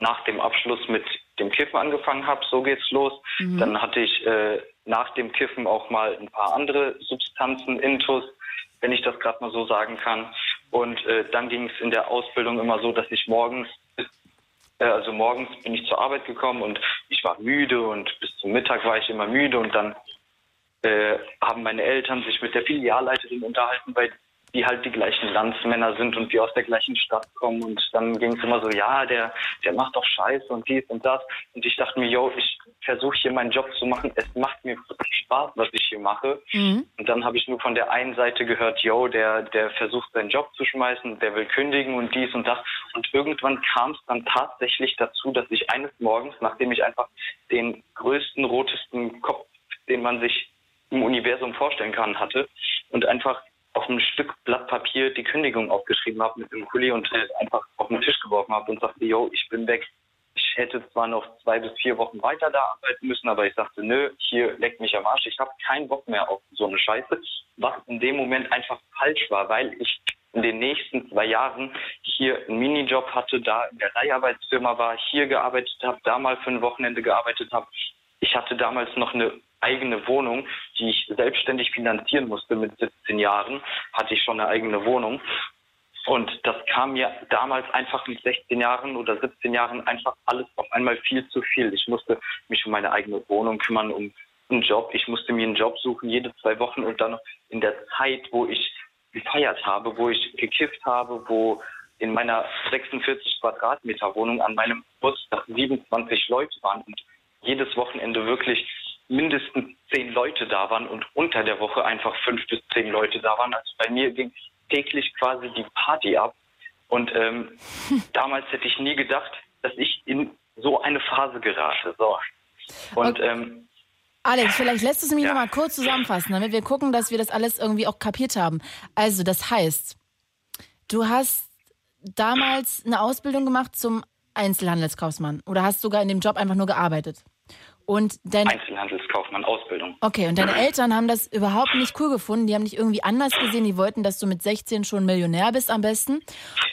nach dem Abschluss mit dem Kiffen angefangen habe. So geht's los. Mhm. Dann hatte ich äh, nach dem Kiffen auch mal ein paar andere Substanzen, Intus, wenn ich das gerade mal so sagen kann. Und äh, dann ging es in der Ausbildung immer so, dass ich morgens äh, also morgens bin ich zur Arbeit gekommen und ich war müde und bis zum Mittag war ich immer müde und dann äh, haben meine Eltern sich mit der Filialleiterin unterhalten, weil die halt die gleichen Landsmänner sind und wir aus der gleichen Stadt kommen. Und dann ging es immer so, ja, der, der macht doch Scheiße und dies und das. Und ich dachte mir, yo, ich versuche hier meinen Job zu machen. Es macht mir Spaß, was ich hier mache. Mhm. Und dann habe ich nur von der einen Seite gehört, yo, der, der versucht seinen Job zu schmeißen, der will kündigen und dies und das. Und irgendwann kam es dann tatsächlich dazu, dass ich eines Morgens, nachdem ich einfach den größten, rotesten Kopf, den man sich im Universum vorstellen kann, hatte und einfach ein Stück Blatt Papier die Kündigung aufgeschrieben habe mit dem Kuli und äh, einfach auf den Tisch geworfen habe und sagte, yo, ich bin weg. Ich hätte zwar noch zwei bis vier Wochen weiter da arbeiten müssen, aber ich sagte, nö, hier leckt mich am Arsch. Ich habe keinen Bock mehr auf so eine Scheiße, was in dem Moment einfach falsch war, weil ich in den nächsten zwei Jahren hier einen Minijob hatte, da in der Leiharbeitsfirma war, hier gearbeitet habe, da mal für ein Wochenende gearbeitet habe. Ich hatte damals noch eine eigene Wohnung, die ich selbstständig finanzieren musste mit 17 Jahren, hatte ich schon eine eigene Wohnung. Und das kam mir damals einfach mit 16 Jahren oder 17 Jahren einfach alles auf einmal viel zu viel. Ich musste mich um meine eigene Wohnung kümmern, um einen Job. Ich musste mir einen Job suchen, jede zwei Wochen und dann in der Zeit, wo ich gefeiert habe, wo ich gekifft habe, wo in meiner 46 Quadratmeter Wohnung an meinem Geburtstag 27 Leute waren und jedes Wochenende wirklich mindestens zehn Leute da waren und unter der Woche einfach fünf bis zehn Leute da waren. Also bei mir ging täglich quasi die Party ab. Und ähm, damals hätte ich nie gedacht, dass ich in so eine Phase gerate. So. Und Okay. ähm, Alex, vielleicht lässt es mich Ja. noch mal kurz zusammenfassen, damit wir gucken, dass wir das alles irgendwie auch kapiert haben. Also, das heißt, du hast damals eine Ausbildung gemacht zum Einzelhandelskaufmann oder hast sogar in dem Job einfach nur gearbeitet. Und deine, Einzelhandelskaufmann, Ausbildung. okay, und deine Eltern haben das überhaupt nicht cool gefunden. Die haben dich irgendwie anders gesehen. Die wollten, dass du mit 16 schon Millionär bist am besten.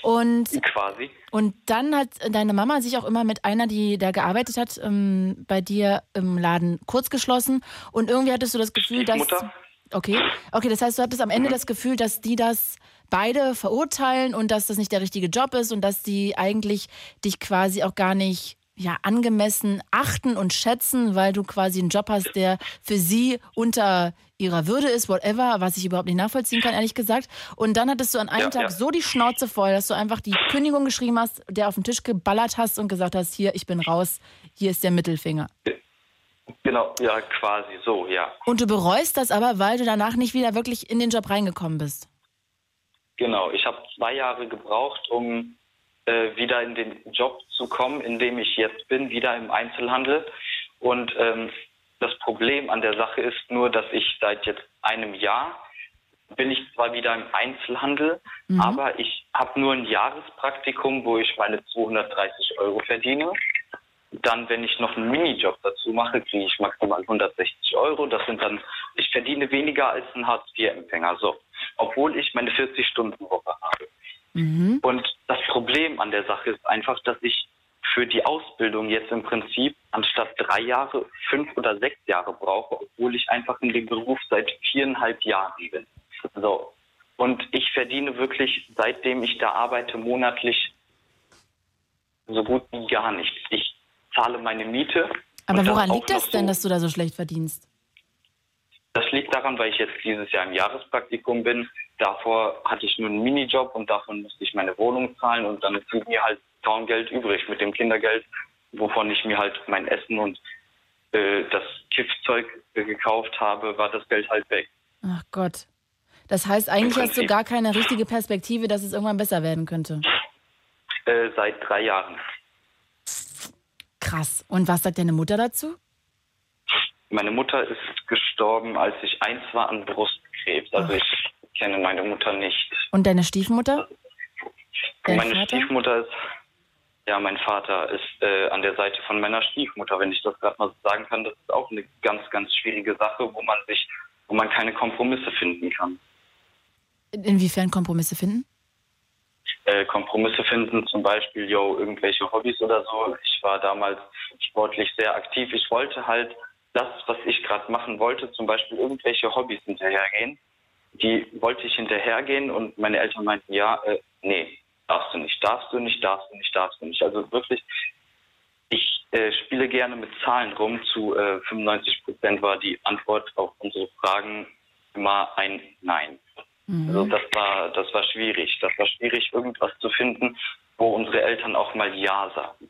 Und Quasi. und dann hat deine Mama sich auch immer mit einer, die da gearbeitet hat, ähm, bei dir im Laden kurz geschlossen. Und irgendwie hattest du das Gefühl, dass. Okay. Okay, das heißt, du hattest am Ende das Gefühl, dass die das beide verurteilen und dass das nicht der richtige Job ist und dass die eigentlich dich quasi auch gar nicht ja, angemessen achten und schätzen, weil du quasi einen Job hast, der für sie unter ihrer Würde ist, whatever, was ich überhaupt nicht nachvollziehen kann, ehrlich gesagt. Und dann hattest du an einem Ja, Tag ja. so die Schnauze voll, dass du einfach die Kündigung geschrieben hast, der auf den Tisch geballert hast und gesagt hast, hier, ich bin raus, hier ist der Mittelfinger. Genau, ja, quasi so, ja. Und du bereust das aber, weil du danach nicht wieder wirklich in den Job reingekommen bist. Genau, ich habe zwei Jahre gebraucht, um äh, wieder in den Job zu kommen, in dem ich jetzt bin, wieder im Einzelhandel. Und ähm, das Problem an der Sache ist nur, dass ich seit jetzt einem Jahr bin ich zwar wieder im Einzelhandel, aber ich habe nur ein Jahrespraktikum, wo ich meine 230 Euro verdiene. Dann, wenn ich noch einen Minijob dazu mache, kriege ich maximal 160 Euro. Das sind dann, ich verdiene weniger als ein Hartz-IV-Empfänger. So, obwohl ich meine 40-Stunden-Woche habe. Und das Problem an der Sache ist einfach, dass ich für die Ausbildung jetzt im Prinzip anstatt drei Jahre fünf oder sechs Jahre brauche, obwohl ich einfach in dem Beruf seit viereinhalb Jahren bin. So. Und ich verdiene wirklich, seitdem ich da arbeite, monatlich so gut wie gar nichts. Ich zahle meine Miete. Aber woran liegt das denn, so- dass du da so schlecht verdienst? das liegt daran, weil ich jetzt dieses Jahr im Jahrespraktikum bin. Davor hatte ich nur einen Minijob und davon musste ich meine Wohnung zahlen und dann blieb mir halt kaum Geld übrig mit dem Kindergeld, wovon ich mir halt mein Essen und äh, das Kiffzeug äh, gekauft habe, war das Geld halt weg. Ach Gott. Das heißt, eigentlich hast du gar keine richtige Perspektive, dass es irgendwann besser werden könnte. Äh, seit drei Jahren. Krass. Und was sagt deine Mutter dazu? Meine Mutter ist gestorben, als ich eins war an Brustkrebs. Also ich kenne meine Mutter nicht. Und deine Stiefmutter? Dein meine Vater? Stiefmutter ist, ja, mein Vater ist äh, an der Seite von meiner Stiefmutter, wenn ich das gerade mal so sagen kann. Das ist auch eine ganz, ganz schwierige Sache, wo man sich, wo man keine Kompromisse finden kann. Inwiefern Kompromisse finden? Äh, Kompromisse finden, zum Beispiel, yo, irgendwelche Hobbys oder so. Ich war damals sportlich sehr aktiv. Ich wollte halt das, was ich gerade machen wollte, zum Beispiel irgendwelche Hobbys hinterhergehen. Die wollte ich hinterhergehen und meine Eltern meinten, ja, äh, nee, darfst du nicht, darfst du nicht, darfst du nicht, darfst du nicht. Also wirklich, ich äh, spiele gerne mit Zahlen rum. Zu äh, 95 Prozent war die Antwort auf unsere Fragen immer ein Nein. Also das war, das war schwierig. Das war schwierig, irgendwas zu finden, wo unsere Eltern auch mal Ja sagen.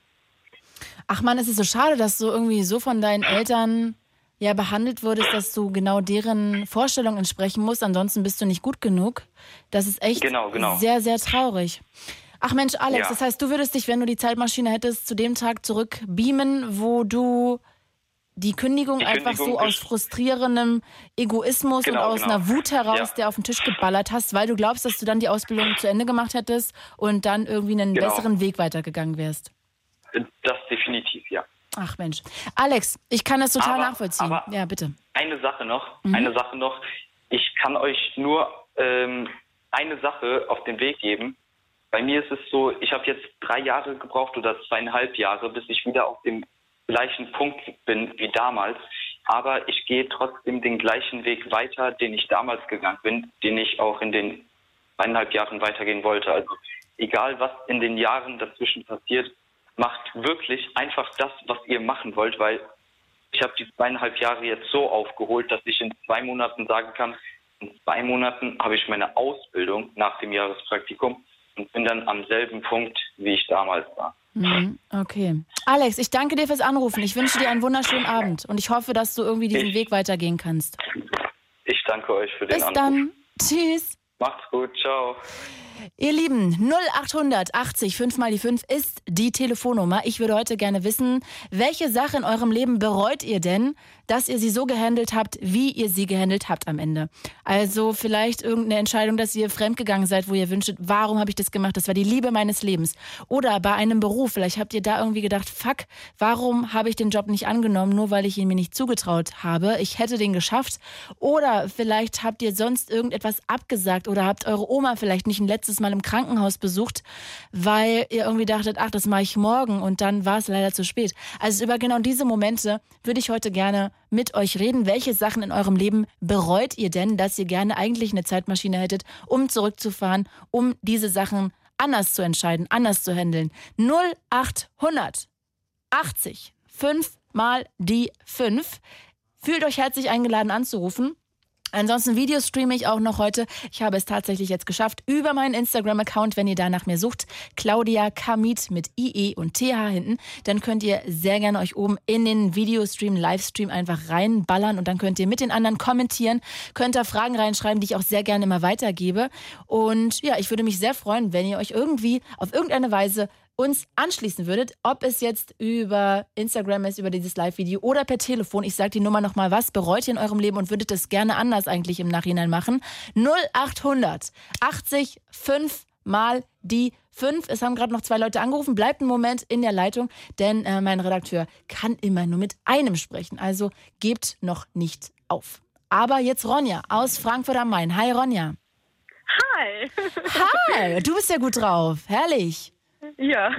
Ach man, es ist so schade, dass du irgendwie so von deinen Eltern ja behandelt wurdest, dass du genau deren Vorstellungen entsprechen musst. Ansonsten bist du nicht gut genug. Das ist echt Genau, genau. sehr, sehr traurig. Ach Mensch, Alex, Ja. das heißt, du würdest dich, wenn du die Zeitmaschine hättest, zu dem Tag zurück beamen, wo du die Kündigung Die einfach so Kündigung aus gesch- frustrierendem Egoismus und Genau, aus genau. einer Wut heraus, Ja. der auf den Tisch geballert hast, weil du glaubst, dass du dann die Ausbildung zu Ende gemacht hättest und dann irgendwie einen Genau. besseren Weg weitergegangen wärst. Das definitiv, ja. Ach Mensch. Alex, ich kann das total Aber- nachvollziehen. aber- ja, bitte. Eine Sache noch, Mhm. eine Sache noch. Ich kann euch nur ähm, eine Sache auf den Weg geben. Bei mir ist es so, ich habe jetzt drei Jahre gebraucht oder zweieinhalb Jahre, bis ich wieder auf dem gleichen Punkt bin wie damals. aber ich gehe trotzdem den gleichen Weg weiter, den ich damals gegangen bin, den ich auch in den eineinhalb Jahren weitergehen wollte. Also egal, was in den Jahren dazwischen passiert, macht wirklich einfach das, was ihr machen wollt, weil ich habe die zweieinhalb Jahre jetzt so aufgeholt, dass ich in zwei Monaten sagen kann, in zwei Monaten habe ich meine Ausbildung nach dem Jahrespraktikum und bin dann am selben Punkt, wie ich damals war. Mhm, okay. Alex, ich danke dir fürs Anrufen. Ich wünsche dir einen wunderschönen Abend und ich hoffe, dass du irgendwie diesen Ich- Weg weitergehen kannst. Ich danke euch für den Bis Anruf. dann. Tschüss. Macht's gut, ciao. Ihr Lieben, 0800 80 5 mal die 5 ist die Telefonnummer. Ich würde heute gerne wissen, welche Sache in eurem Leben bereut ihr denn, dass ihr sie so gehandelt habt, wie ihr sie gehandelt habt am Ende? Also vielleicht irgendeine Entscheidung, dass ihr fremdgegangen seid, wo ihr wünschtet, warum habe ich das gemacht? Das war die Liebe meines Lebens. Oder bei einem Beruf, vielleicht habt ihr da irgendwie gedacht, fuck, warum habe ich den Job nicht angenommen, nur weil ich ihn mir nicht zugetraut habe? Ich hätte den geschafft. Oder vielleicht habt ihr sonst irgendetwas abgesagt oder habt eure Oma vielleicht nicht ein letztes Mal im Krankenhaus besucht, weil ihr irgendwie dachtet, ach, das mache ich morgen und dann war es leider zu spät. Also über genau diese Momente würde ich heute gerne mit euch reden. Welche Sachen in eurem Leben bereut ihr denn, dass ihr gerne eigentlich eine Zeitmaschine hättet, um zurückzufahren, um diese Sachen anders zu entscheiden, anders zu handeln? 0800 80 5 mal die 5. Fühlt euch herzlich eingeladen anzurufen. Ansonsten Videos streame ich auch noch heute. Ich habe es tatsächlich jetzt geschafft über meinen Instagram-Account, wenn ihr da nach mir sucht. Claudia Kamit mit IE und TH hinten. Dann könnt ihr sehr gerne euch oben in den Videostream, Livestream einfach reinballern und dann könnt ihr mit den anderen kommentieren, könnt da Fragen reinschreiben, die ich auch sehr gerne immer weitergebe. Und ja, ich würde mich sehr freuen, wenn ihr euch irgendwie auf irgendeine Weise uns anschließen würdet, ob es jetzt über Instagram ist, über dieses Live-Video oder per Telefon. Ich sage die Nummer nochmal, was bereut ihr in eurem Leben und würdet es gerne anders eigentlich im Nachhinein machen? 0800 80 5 mal die 5. Es haben gerade noch zwei Leute angerufen. Bleibt einen Moment in der Leitung, denn äh, mein Redakteur kann immer nur mit einem sprechen. Also gebt noch nicht auf. Aber jetzt Ronja aus Frankfurt am Main. Hi Ronja. Hi. Hi, du bist ja gut drauf. Herrlich. Ja.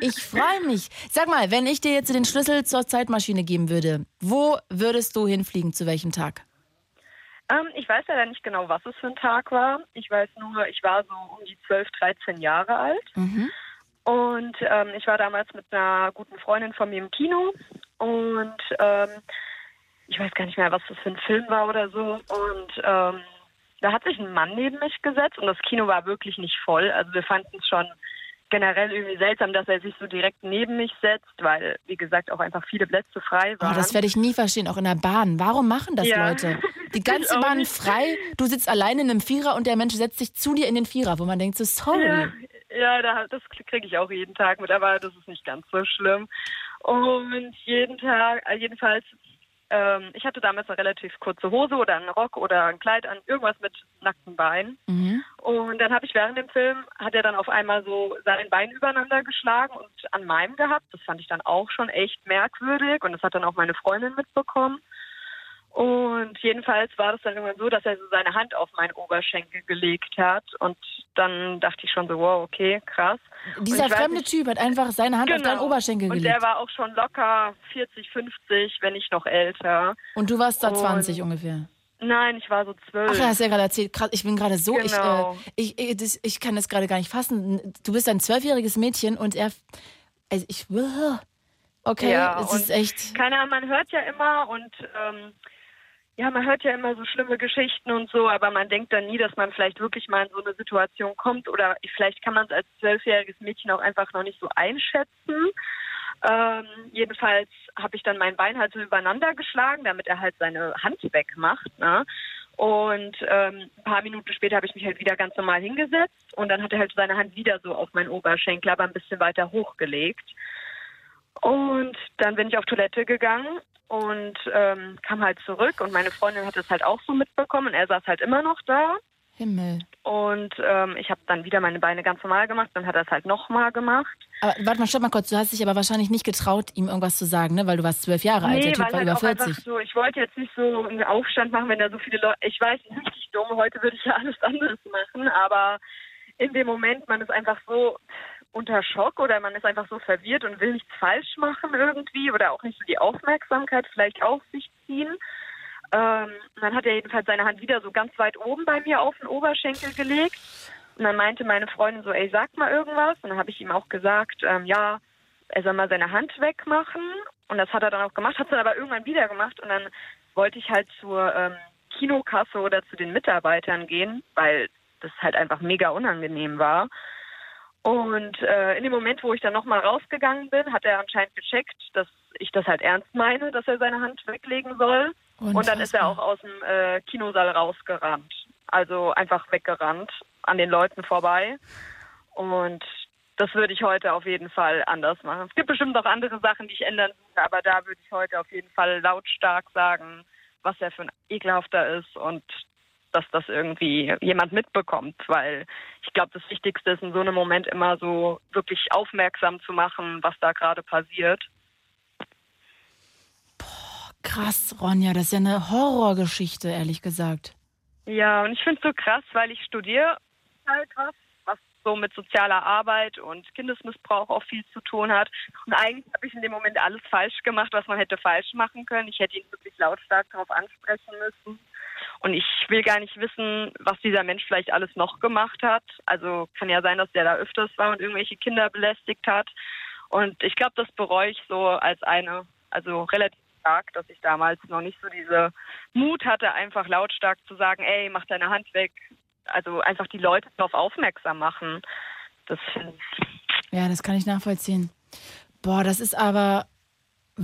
Ich freue mich. Sag mal, wenn ich dir jetzt den Schlüssel zur Zeitmaschine geben würde, wo würdest du hinfliegen, zu welchem Tag? Ähm, ich weiß leider nicht genau, was es für ein Tag war. Ich weiß nur, ich war so um die 12, 13 Jahre alt. Und ähm, ich war damals mit einer guten Freundin von mir im Kino. Und ähm, ich weiß gar nicht mehr, was das für ein Film war oder so. Und ähm, da hat sich ein Mann neben mich gesetzt und das Kino war wirklich nicht voll. Also wir fanden es schon generell irgendwie seltsam, dass er sich so direkt neben mich setzt, weil, wie gesagt, auch einfach viele Plätze frei Oh, waren. das werde ich nie verstehen, auch in der Bahn. Warum machen das Ja. Leute? Die ganze Bahn frei, du sitzt alleine in einem Vierer und der Mensch setzt sich zu dir in den Vierer, wo man denkt so, sorry. Ja, ja da, das kriege ich auch jeden Tag mit, aber das ist nicht ganz so schlimm. Und jeden Tag, äh, jedenfalls, ähm, ich hatte damals eine relativ kurze Hose oder einen Rock oder ein Kleid an, irgendwas mit nackten Beinen. Mhm. Und dann habe ich während dem Film, hat er dann auf einmal so sein Bein übereinander geschlagen und an meinem gehabt. Das fand ich dann auch schon echt merkwürdig und das hat dann auch meine Freundin mitbekommen. Und jedenfalls war das dann irgendwann so, dass er so seine Hand auf meinen Oberschenkel gelegt hat. Und dann dachte ich schon so, wow, okay, krass. Dieser Und fremde nicht- Typ hat einfach seine Hand auf deinen Oberschenkel Und gelegt. der war auch schon locker 40, 50, wenn nicht noch älter. Und du warst da Und- 20 ungefähr. Nein, ich war so zwölf. Ach, hast ja gerade erzählt. Ich bin gerade so, Genau. ich, äh, ich, das, ich kann das gerade gar nicht fassen. Du bist ein zwölfjähriges Mädchen und er, also ich, okay, Ja, es und ist echt, Keine Ahnung, man hört ja immer und ähm, ja, man hört ja immer so schlimme Geschichten und so, aber man denkt dann nie, dass man vielleicht wirklich mal in so eine Situation kommt oder vielleicht kann man es als zwölfjähriges Mädchen auch einfach noch nicht so einschätzen. Ähm, jedenfalls habe ich dann mein Bein halt so übereinander geschlagen, damit er halt seine Hand wegmacht. Ne? Und ähm, ein paar Minuten später habe ich mich halt wieder ganz normal hingesetzt und dann hat er halt seine Hand wieder so auf meinen Oberschenkel, aber ein bisschen weiter hochgelegt. Und dann bin ich auf Toilette gegangen und ähm, kam halt zurück und meine Freundin hat es halt auch so mitbekommen und er saß halt immer noch da. Himmel. Und ähm, ich habe dann wieder meine Beine ganz normal gemacht, dann hat er es halt nochmal gemacht. Aber warte mal, stopp mal kurz. Du hast dich aber wahrscheinlich nicht getraut, ihm irgendwas zu sagen, ne? Weil du warst zwölf Jahre alt. Der Typ weil war halt über auch einfach 40. so, ich wollte jetzt nicht so einen Aufstand machen, wenn da so viele Leute, ich weiß, richtig dumm, heute würde ich ja alles anderes machen, aber in dem Moment, man ist einfach so unter Schock oder man ist einfach so verwirrt und will nichts falsch machen irgendwie oder auch nicht so die Aufmerksamkeit vielleicht auf sich ziehen. Ähm, dann hat er jedenfalls seine Hand wieder so ganz weit oben bei mir auf den Oberschenkel gelegt. Und dann meinte meine Freundin so, ey, sag mal irgendwas. Und dann habe ich ihm auch gesagt, ähm, ja, er soll mal seine Hand wegmachen. Und das hat er dann auch gemacht, hat es dann aber irgendwann wieder gemacht. Und dann wollte ich halt zur ähm, Kinokasse oder zu den Mitarbeitern gehen, weil das halt einfach mega unangenehm war. Und äh, in dem Moment, wo ich dann nochmal rausgegangen bin, hat er anscheinend gecheckt, dass ich das halt ernst meine, dass er seine Hand weglegen soll. Unfassbar. Und dann ist er auch aus dem äh, Kinosaal rausgerannt. Also einfach weggerannt, an den Leuten vorbei. Und das würde ich heute auf jeden Fall anders machen. Es gibt bestimmt auch andere Sachen, die ich ändern würde, aber da würde ich heute auf jeden Fall lautstark sagen, was er für ein ekelhafter ist und dass das irgendwie jemand mitbekommt, weil ich glaube, das Wichtigste ist in so einem Moment immer so wirklich aufmerksam zu machen, was da gerade passiert. Boah, krass, Ronja, das ist ja eine Horrorgeschichte, ehrlich gesagt. Ja, und ich finde es so krass, weil ich studiere halt was, was so mit sozialer Arbeit und Kindesmissbrauch auch viel zu tun hat. Und eigentlich habe ich in dem Moment alles falsch gemacht, was man hätte falsch machen können. Ich hätte ihn wirklich lautstark darauf ansprechen müssen. Und ich will gar nicht wissen, was dieser Mensch vielleicht alles noch gemacht hat. Also kann ja sein, dass der da öfters war und irgendwelche Kinder belästigt hat. Und ich glaube, das bereue ich so als eine, also relativ stark, dass ich damals noch nicht so diese Mut hatte, einfach lautstark zu sagen, ey, mach deine Hand weg. Also einfach die Leute darauf aufmerksam machen. Das finde ich. Ja, das kann ich nachvollziehen. Boah, das ist aber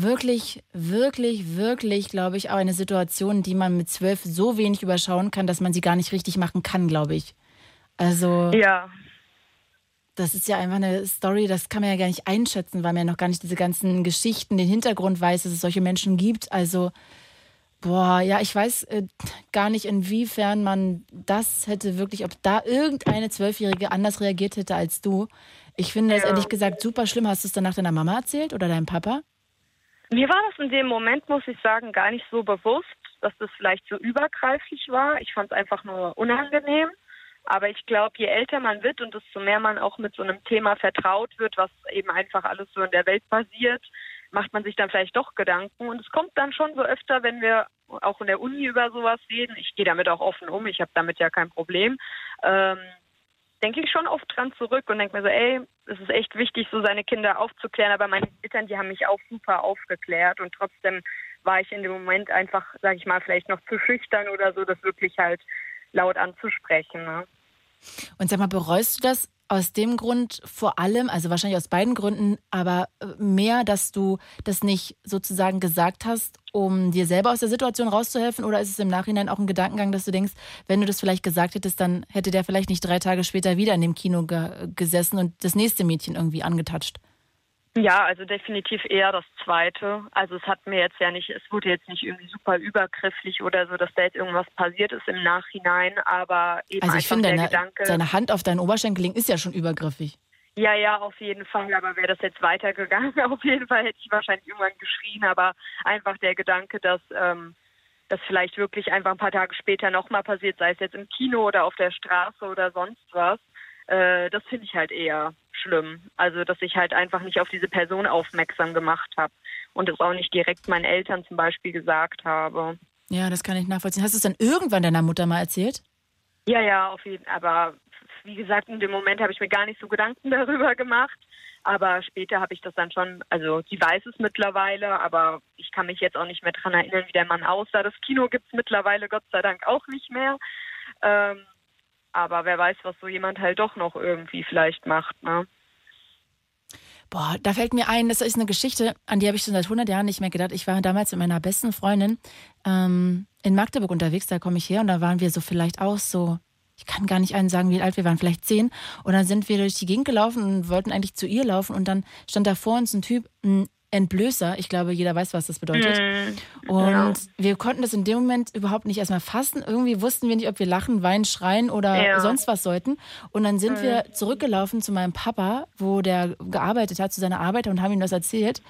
wirklich, wirklich, wirklich, glaube ich, auch eine Situation, die man mit zwölf so wenig überschauen kann, dass man sie gar nicht richtig machen kann, glaube ich. Also. Ja. Das ist ja einfach eine Story, das kann man ja gar nicht einschätzen, weil man ja noch gar nicht diese ganzen Geschichten, den Hintergrund weiß, dass es solche Menschen gibt. Also, boah, ja, ich weiß äh, gar nicht, inwiefern man das hätte wirklich, ob da irgendeine Zwölfjährige anders reagiert hätte als du. Ich finde das ja. ehrlich gesagt super schlimm. Hast du es dann nach deiner Mama erzählt oder deinem Papa? Mir war das in dem Moment, muss ich sagen, gar nicht so bewusst, dass das vielleicht so übergreiflich war. Ich fand es einfach nur unangenehm. Aber ich glaube, je älter man wird und desto mehr man auch mit so einem Thema vertraut wird, was eben einfach alles so in der Welt passiert, macht man sich dann vielleicht doch Gedanken. Und es kommt dann schon so öfter, wenn wir auch in der Uni über sowas reden. Ich gehe damit auch offen um, ich habe damit ja kein Problem. Ähm, denke ich schon oft dran zurück und denke mir so, ey, es ist echt wichtig, so seine Kinder aufzuklären. Aber meine Eltern, die haben mich auch super aufgeklärt und trotzdem war ich in dem Moment einfach, sage ich mal, vielleicht noch zu schüchtern oder so, das wirklich halt laut anzusprechen. Ne? Und sag mal, bereust du das aus dem Grund vor allem, also wahrscheinlich aus beiden Gründen, aber äh, mehr, dass du das nicht sozusagen gesagt hast, um dir selber aus der Situation rauszuhelfen? Oder ist es im Nachhinein auch ein Gedankengang, dass du denkst, wenn du das vielleicht gesagt hättest, dann hätte der vielleicht nicht drei Tage später wieder in dem Kino ge gesessen und das nächste Mädchen irgendwie angetatscht? Ja, also definitiv eher das Zweite. Also es hat mir jetzt ja nicht, es wurde jetzt nicht irgendwie super übergrifflich oder so, dass da jetzt irgendwas passiert ist im Nachhinein, aber eben also ich finde, der deine, Gedanke. seine Hand auf deinen Oberschenkel legen ist ja schon übergriffig. Ja, ja, auf jeden Fall. Aber wäre das jetzt weitergegangen, auf jeden Fall hätte ich wahrscheinlich irgendwann geschrien. Aber einfach der Gedanke, dass ähm, das vielleicht wirklich einfach ein paar Tage später nochmal passiert, sei es jetzt im Kino oder auf der Straße oder sonst was, äh, das finde ich halt eher schlimm. Also, dass ich halt einfach nicht auf diese Person aufmerksam gemacht habe und es auch nicht direkt meinen Eltern zum Beispiel gesagt habe. Ja, das kann ich nachvollziehen. Hast du es dann irgendwann deiner Mutter mal erzählt? Ja, ja, auf jeden Fall. Aber wie gesagt, in dem Moment habe ich mir gar nicht so Gedanken darüber gemacht. Aber später habe ich das dann schon, also sie weiß es mittlerweile, aber ich kann mich jetzt auch nicht mehr daran erinnern, wie der Mann aussah. Das Kino gibt es mittlerweile Gott sei Dank auch nicht mehr. Ähm, aber wer weiß, was so jemand halt doch noch irgendwie vielleicht macht, ne? Boah, da fällt mir ein, das ist eine Geschichte, an die habe ich schon seit 100 Jahren nicht mehr gedacht. Ich war damals mit meiner besten Freundin ähm, in Magdeburg unterwegs, da komme ich her und da waren wir so vielleicht auch so, ich kann gar nicht einen sagen, wie alt wir waren, vielleicht zehn. Und dann sind wir durch die Gegend gelaufen und wollten eigentlich zu ihr laufen und dann stand da vor uns ein Typ, ein Entblößer. Ich glaube, jeder weiß, was das bedeutet. Mhm. Und Ja. wir konnten das in dem Moment überhaupt nicht erstmal fassen. Irgendwie wussten wir nicht, ob wir lachen, weinen, schreien oder Ja. sonst was sollten. Und dann sind Mhm. wir zurückgelaufen zu meinem Papa, wo der gearbeitet hat, zu seiner Arbeit und haben ihm das erzählt,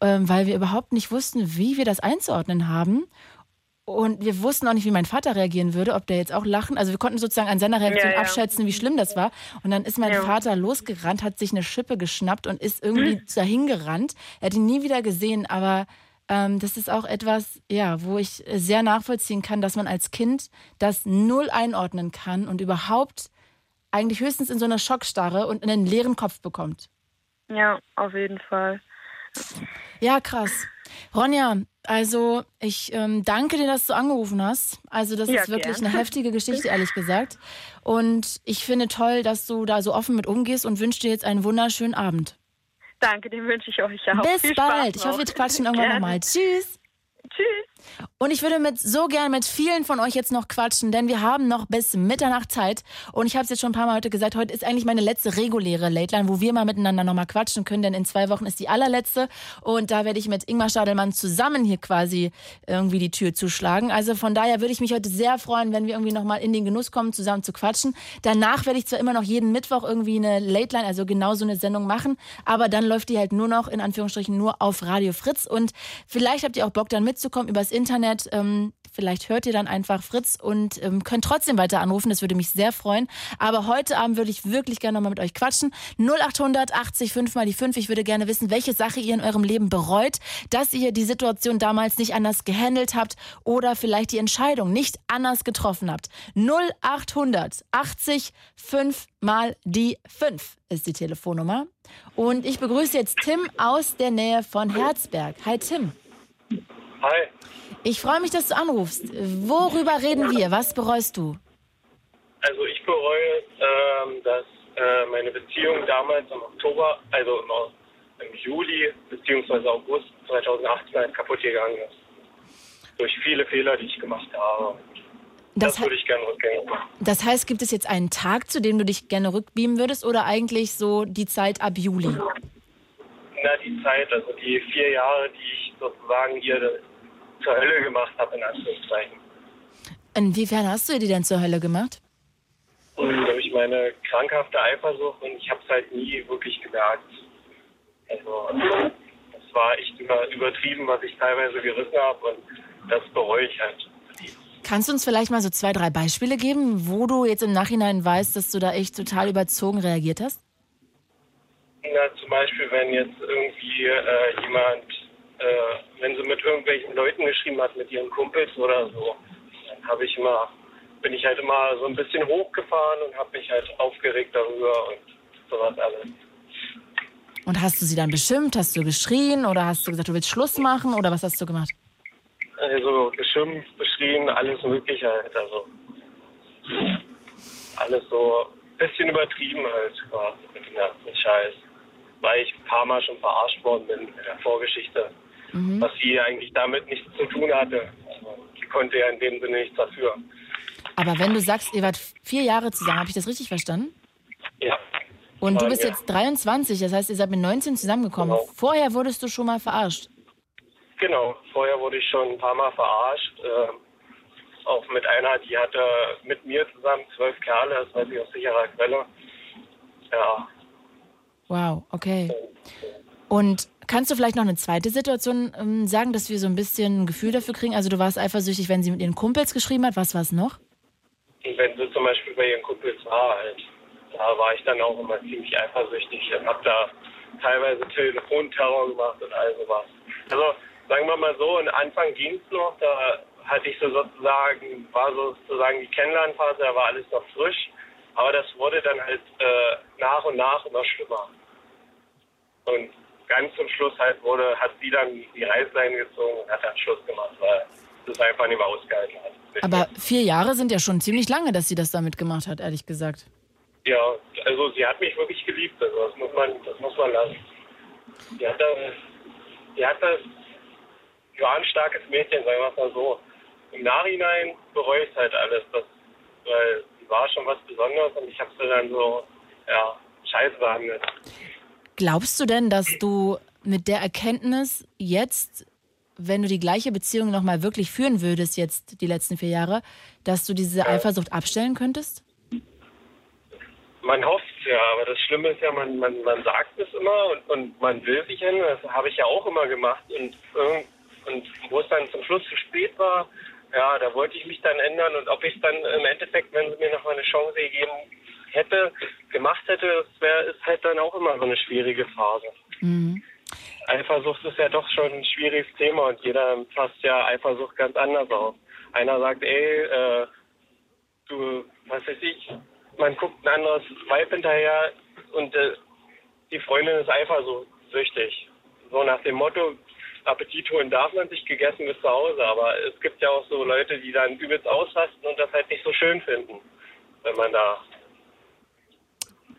ähm, weil wir überhaupt nicht wussten, wie wir das einzuordnen haben. Und wir wussten auch nicht, wie mein Vater reagieren würde, ob der jetzt auch lachen. Also wir konnten sozusagen an seiner Reaktion Ja, ja. abschätzen, wie schlimm das war. Und dann ist mein Ja. Vater losgerannt, hat sich eine Schippe geschnappt und ist irgendwie Mhm. dahin gerannt. Er hat ihn nie wieder gesehen, aber ähm, das ist auch etwas, ja, wo ich sehr nachvollziehen kann, dass man als Kind das null einordnen kann und überhaupt eigentlich höchstens in so einer Schockstarre und in einen leeren Kopf bekommt. Ja, auf jeden Fall. Ja, krass. Ronja, also ich ähm, danke dir, dass du angerufen hast. Also das Ja, ist wirklich gern. eine heftige Geschichte, ehrlich gesagt. Und ich finde toll, dass du da so offen mit umgehst und wünsche dir jetzt einen wunderschönen Abend. Danke, den wünsche ich euch auch. Bis Viel Spaß bald. Ich hoffe, wir quatschen irgendwann nochmal. Tschüss. Tschüss. Und ich würde mit so gern mit vielen von euch jetzt noch quatschen, denn wir haben noch bis Mitternacht Zeit. Und ich habe es jetzt schon ein paar Mal heute gesagt, heute ist eigentlich meine letzte reguläre Late Line, wo wir mal miteinander nochmal quatschen können, denn in zwei Wochen ist die allerletzte. Und da werde ich mit Ingmar Stadelmann zusammen hier quasi irgendwie die Tür zuschlagen. Also von daher würde ich mich heute sehr freuen, wenn wir irgendwie nochmal in den Genuss kommen, zusammen zu quatschen. Danach werde ich zwar immer noch jeden Mittwoch irgendwie eine Late Line, also genau so eine Sendung machen, aber dann läuft die halt nur noch, in Anführungsstrichen, nur auf Radio Fritz. Und vielleicht habt ihr auch Bock, dann mitzukommen übers Internet. Ähm, vielleicht hört ihr dann einfach Fritz und ähm, könnt trotzdem weiter anrufen. Das würde mich sehr freuen. Aber heute Abend würde ich wirklich gerne nochmal mit euch quatschen. 0800 80 5 mal die 5. Ich würde gerne wissen, welche Sache ihr in eurem Leben bereut, dass ihr die Situation damals nicht anders gehandelt habt oder vielleicht die Entscheidung nicht anders getroffen habt. 0800 80 5 mal die 5 ist die Telefonnummer. Und ich begrüße jetzt Tim aus der Nähe von Herzberg. Hi Tim. Hi. Ich freue mich, dass du anrufst. Worüber reden wir? Was bereust du? Also ich bereue, ähm, dass äh, meine Beziehung damals im Oktober, also im, Au- im Juli bzw. August 2018 halt kaputt gegangen ist. Durch viele Fehler, die ich gemacht habe. Das, Das, würde ich gerne rückgängig machen. das heißt, gibt es jetzt einen Tag, zu dem du dich gerne rückbeamen würdest oder eigentlich so die Zeit ab Juli? Na, die Zeit, also die vier Jahre, die ich sozusagen hier zur Hölle gemacht habe, in Anführungszeichen. Inwiefern hast du die denn zur Hölle gemacht? Und durch meine krankhafte Eifersucht und ich habe es halt nie wirklich gemerkt. Also das war echt über, übertrieben, was ich teilweise gerissen habe und das bereue ich halt. Kannst du uns vielleicht mal so zwei, drei Beispiele geben, wo du jetzt im Nachhinein weißt, dass du da echt total überzogen reagiert hast? Na, zum Beispiel, wenn jetzt irgendwie äh, jemand, äh, wenn sie mit irgendwelchen Leuten geschrieben hat, mit ihren Kumpels oder so, dann habe ich immer, bin ich halt immer so ein bisschen hochgefahren und habe mich halt aufgeregt darüber und sowas alles. Und hast du sie dann beschimpft? Hast du geschrien oder hast du gesagt, du willst Schluss machen oder was hast du gemacht? Also geschimpft, beschrien, alles Mögliche halt. Also alles so ein bisschen übertrieben halt quasi mit dem ganzen Scheiß. Weil ich ein paar Mal schon verarscht worden bin in der Vorgeschichte. Was sie eigentlich damit nichts zu tun hatte. Sie konnte ja in dem Sinne nichts dafür. Aber wenn du sagst, ihr wart vier Jahre zusammen, habe ich das richtig verstanden? Ja. Und du bist ja. jetzt 23, das heißt, ihr seid mit 19 zusammengekommen. Genau. Vorher wurdest du schon mal verarscht. Genau, vorher wurde ich schon ein paar Mal verarscht. ähm, auch mit einer, die hatte mit mir zusammen zwölf Kerle, das weiß ich aus sicherer Quelle. Ja, Wow, okay. Und kannst du vielleicht noch eine zweite Situation ähm, sagen, dass wir so ein bisschen ein Gefühl dafür kriegen? Also du warst eifersüchtig, wenn sie mit ihren Kumpels geschrieben hat. Was war es noch? Wenn sie zum Beispiel bei ihren Kumpels war, halt, da war ich dann auch immer ziemlich eifersüchtig und hab da teilweise Telefonterror gemacht und all sowas. Also sagen wir mal so, am Anfang ging es noch, da hatte ich so sozusagen, war sozusagen die Kennenlernphase, da war alles noch frisch, aber das wurde dann halt äh, nach und nach immer schlimmer. Und ganz zum Schluss halt wurde, hat sie dann die Reißleine gezogen und hat dann Schluss gemacht, weil das einfach nicht mehr ausgehalten hat. Aber vier Jahre sind ja schon ziemlich lange, dass sie das damit gemacht hat, ehrlich gesagt. Ja, also sie hat mich wirklich geliebt, also das muss man, das muss man lassen. Die hat das, die hat das, die war ein starkes Mädchen, sagen wir es mal so. Im Nachhinein bereue ich halt alles, das, weil sie war schon was Besonderes und ich habe sie dann so, ja, scheiße behandelt. Glaubst du denn, dass du mit der Erkenntnis jetzt, wenn du die gleiche Beziehung nochmal wirklich führen würdest, jetzt die letzten vier Jahre, dass du diese Eifersucht abstellen könntest? Man hofft ja, aber das Schlimme ist ja, man, man, man sagt es immer und, und man will sich ändern. Das habe ich ja auch immer gemacht. Und, und wo es dann zum Schluss zu spät war, ja, da wollte ich mich dann ändern. Und ob ich es dann im Endeffekt, wenn sie mir noch mal eine Chance gegeben hätte, gemacht hätte, das wäre ist halt dann auch immer so eine schwierige Phase. Eifersucht ist ja doch schon ein schwieriges Thema und jeder fasst ja Eifersucht ganz anders auf. Einer sagt, ey, äh, du, was weiß ich, man guckt ein anderes Weib hinterher und äh, die Freundin ist eifersüchtig. So nach dem Motto, Appetit holen darf man sich, gegessen bis zu Hause. Aber es gibt ja auch so Leute, die dann übelst ausrasten und das halt nicht so schön finden, wenn man da,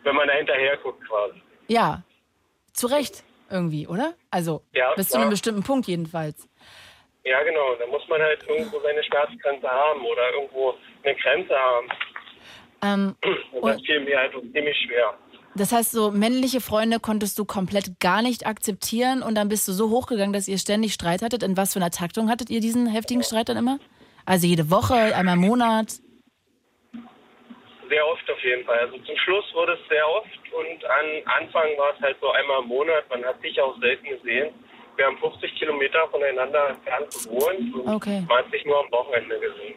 wenn man da hinterher guckt quasi. Ja, zu Recht irgendwie, oder? Also Ja, bis zu einem bestimmten Punkt jedenfalls. Ja, genau. Da muss man halt irgendwo seine Schmerzgrenze haben oder irgendwo eine Grenze haben. Ähm, Und das fiel mir halt ziemlich schwer. das heißt, so männliche Freunde konntest du komplett gar nicht akzeptieren und dann bist du so hochgegangen, dass ihr ständig Streit hattet. In was für einer Taktung hattet ihr diesen heftigen Streit dann immer? Also jede Woche, einmal im Monat? Sehr oft auf jeden Fall. Also zum Schluss wurde es sehr oft und an Anfang war es halt so einmal im Monat. Man hat sich auch selten gesehen. Wir haben 50 Kilometer voneinander entfernt gewohnt und Okay. man hat sich nur am Wochenende gesehen.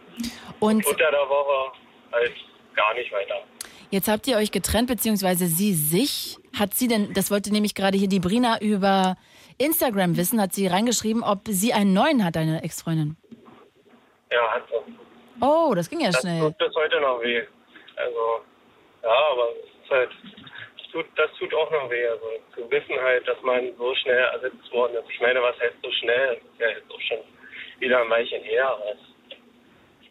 Und Unter der Woche halt gar nicht weiter. jetzt habt ihr euch getrennt, beziehungsweise sie sich. Hat sie denn, das wollte nämlich gerade hier die Brina über Instagram wissen, hat sie reingeschrieben, ob sie einen neuen hat, deine Ex-Freundin. Ja, hat so. Oh, das ging ja Das schnell. tut bis heute noch weh. Also, ja, aber es ist halt, das tut, das tut auch noch weh. Also, zu wissen halt, dass man so schnell ersetzt worden ist. Ich meine, was heißt so schnell? Das ist ja jetzt auch schon wieder ein Weilchen her. Aber es,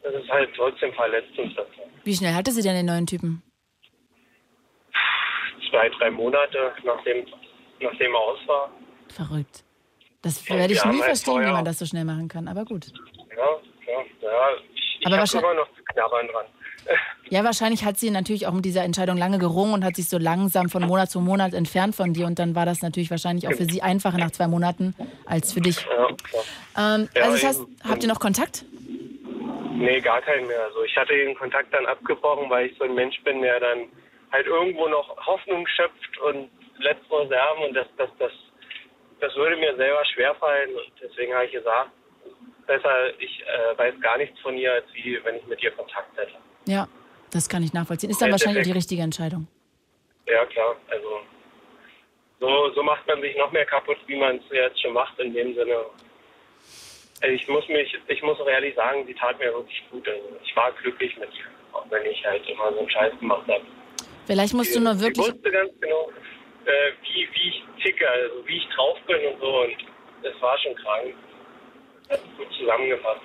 das ist halt trotzdem verletzend. Wie schnell hatte sie denn den neuen Typen? zwei, drei Monate, nachdem, nachdem er aus war. Verrückt. Das Ja, werde ich wir nie halt verstehen, wie man das so schnell machen kann. Aber gut. Ja, ja, ja. Ich, ich habe immer noch zu knabbern dran. Ja, wahrscheinlich hat sie natürlich auch mit dieser Entscheidung lange gerungen und hat sich so langsam von Monat zu Monat entfernt von dir. Und dann war das natürlich wahrscheinlich auch für sie einfacher nach zwei Monaten als für dich. Ja. Ähm, Ja, also das heißt, habt ihr noch Kontakt? Nee, gar keinen mehr. Also ich hatte den Kontakt dann abgebrochen, weil ich so ein Mensch bin, der dann halt irgendwo noch Hoffnung schöpft und letzte Reserven und das, das, das, das würde mir selber schwerfallen und deswegen habe ich gesagt, besser ich äh, weiß gar nichts von ihr, als wie wenn ich mit ihr Kontakt hätte. Ja, das kann ich nachvollziehen. Ist dann wahrscheinlich auch die richtige Entscheidung. Ja klar, also so, so macht man sich noch mehr kaputt, wie man es jetzt schon macht in dem Sinne. Also ich muss mich, ich muss auch ehrlich sagen, sie tat mir wirklich gut. Also ich war glücklich mit ihr, auch wenn ich halt immer so einen Scheiß gemacht habe. Vielleicht musst du nur wirklich. wusste ganz genau, äh, wie, wie ich ticke, also wie ich drauf bin und so. Und das war schon krank. Das ist gut zusammengefasst.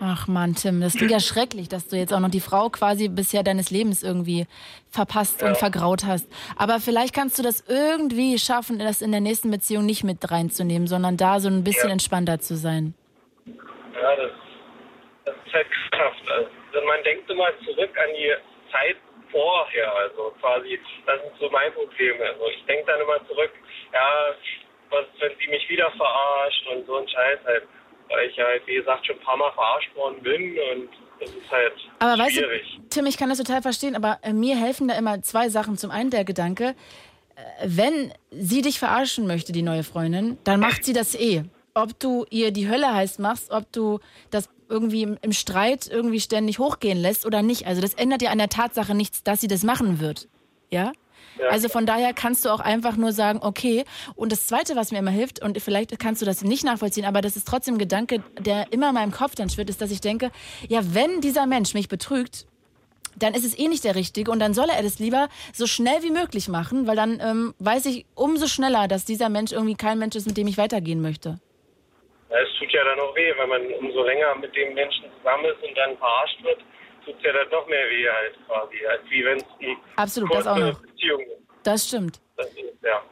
Ach Mann, Tim, das klingt ja schrecklich, dass du jetzt auch noch die Frau quasi bisher deines Lebens irgendwie verpasst und vergraut hast. Aber vielleicht kannst du das irgendwie schaffen, das in der nächsten Beziehung nicht mit reinzunehmen, sondern da so ein bisschen Ja. entspannter zu sein. Ja, das, das ist halt Kraft. Also man denkt immer zurück an die Zeit vorher. Also quasi, das ist so mein Problem. Also ich denke dann immer zurück, ja, was, wenn sie mich wieder verarscht und so ein Scheiß halt. Weil ich halt, wie gesagt, schon ein paar Mal verarscht worden bin und das ist halt Aber weißt schwierig. du, Tim, ich kann das total verstehen, aber äh, mir helfen da immer zwei Sachen. Zum einen der Gedanke, äh, wenn sie dich verarschen möchte, die neue Freundin, dann macht sie das eh. Ob du ihr die Hölle heiß machst, ob du das irgendwie im, im Streit irgendwie ständig hochgehen lässt oder nicht. Also das ändert ja an der Tatsache nichts, dass sie das machen wird. Ja? Ja. Also von daher kannst du auch einfach nur sagen, okay. Und das Zweite, was mir immer hilft, und vielleicht kannst du das nicht nachvollziehen, aber das ist trotzdem ein Gedanke, der immer in meinem Kopf dann schwirrt, ist, dass ich denke, ja, wenn dieser Mensch mich betrügt, dann ist es eh nicht der Richtige und dann soll er das lieber so schnell wie möglich machen, weil dann ähm, weiß ich umso schneller, dass dieser Mensch irgendwie kein Mensch ist, mit dem ich weitergehen möchte. Ja, es tut ja dann auch weh, wenn man umso länger mit dem Menschen zusammen ist und dann verarscht wird, tut ja dann noch mehr weh halt quasi, als wie wenn es Absolut, das auch noch. Beziehung ist. Das stimmt. Das ist, ja.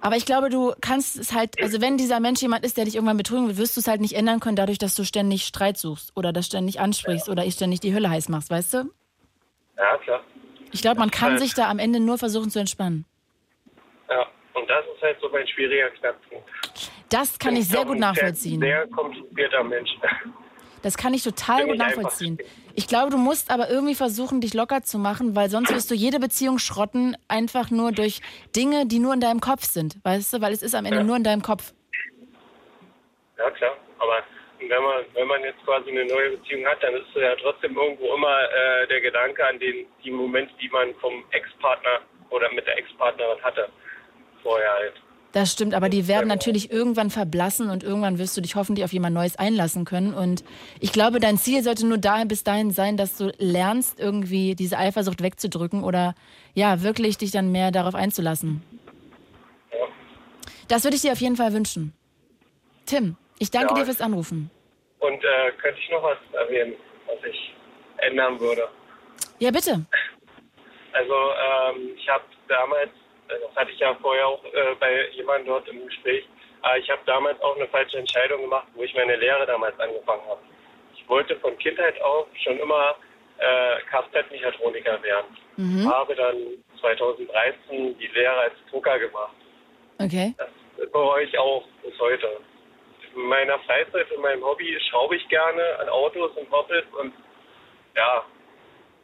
Aber ich glaube, du kannst es halt, also wenn dieser Mensch jemand ist, der dich irgendwann betrügen will, wirst du es halt nicht ändern können, dadurch, dass du ständig Streit suchst oder das ständig ansprichst oder ich ständig die Hölle heiß machst, weißt du? Ja, klar. Ich glaube, man kann Halt. sich da am Ende nur versuchen zu entspannen. Ja, und das ist halt so mein schwieriger Knackpunkt. Das kann ich sehr bin gut nachvollziehen. Sehr, sehr komplizierter Mensch. Das kann ich total gut nachvollziehen. Ich glaube, du musst aber irgendwie versuchen, dich locker zu machen, weil sonst wirst du jede Beziehung schrotten, einfach nur durch Dinge, die nur in deinem Kopf sind. Weißt du, weil es ist am Ende Ja. nur in deinem Kopf. Ja, klar. Aber wenn man, wenn man jetzt quasi eine neue Beziehung hat, dann ist ja trotzdem irgendwo immer äh, der Gedanke an den, die Momente, die man vom Ex-Partner oder mit der Ex-Partnerin hatte. Vorher halt. Das stimmt, aber die werden natürlich irgendwann verblassen und irgendwann wirst du dich hoffentlich auf jemand Neues einlassen können. Und ich glaube, dein Ziel sollte nur dahin, bis dahin sein, dass du lernst, irgendwie diese Eifersucht wegzudrücken oder ja, wirklich dich dann mehr darauf einzulassen. Das würde ich dir auf jeden Fall wünschen. Tim, ich danke Ja. dir fürs Anrufen. Und äh, könnte ich noch was erwähnen, was ich ändern würde? Ja, bitte. Also ähm, ich habe damals, das hatte ich ja vorher auch äh, bei jemandem dort im Gespräch, äh, ich habe damals auch eine falsche Entscheidung gemacht, wo ich meine Lehre damals angefangen habe. Ich wollte von Kindheit auf schon immer äh, Kfz-Mechatroniker werden. Mhm. Habe dann 2013 die Lehre als Drucker gemacht. Okay. Das bereue ich auch bis heute. In meiner Freizeit, in meinem Hobby schraube ich gerne an Autos und Mopeds und ja,